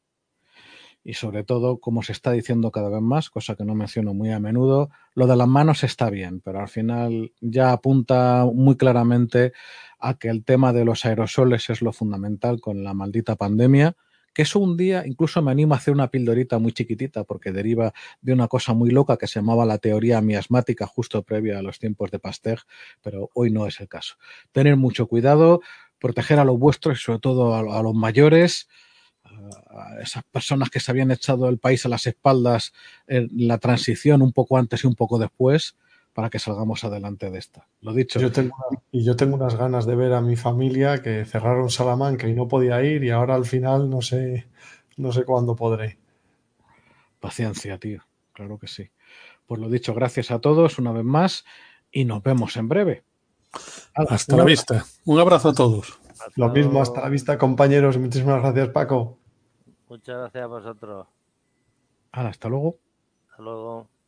Y sobre todo, como se está diciendo cada vez más, cosa que no menciono muy a menudo, lo de las manos está bien, pero al final ya apunta muy claramente a que el tema de los aerosoles es lo fundamental con la maldita pandemia, que eso un día incluso me anima a hacer una pildorita muy chiquitita porque deriva de una cosa muy loca que se llamaba la teoría miasmática justo previa a los tiempos de Pasteur, pero hoy no es el caso. Tener mucho cuidado, proteger a los vuestros y sobre todo a, a los mayores, a esas personas que se habían echado el país a las espaldas en la transición un poco antes y un poco después para que salgamos adelante de esta. Lo dicho. Yo tengo una- y yo tengo unas ganas de ver a mi familia que cerraron Salamanca y no podía ir y ahora al final no sé, no sé cuándo podré. Paciencia, tío. Claro que sí. Pues lo dicho, gracias a todos una vez más y nos vemos en breve. Hasta la abrazo. vista. Un abrazo a todos. Lo mismo, hasta la vista compañeros. Muchísimas gracias Paco. Muchas gracias a vosotros. Hasta luego. Hasta luego.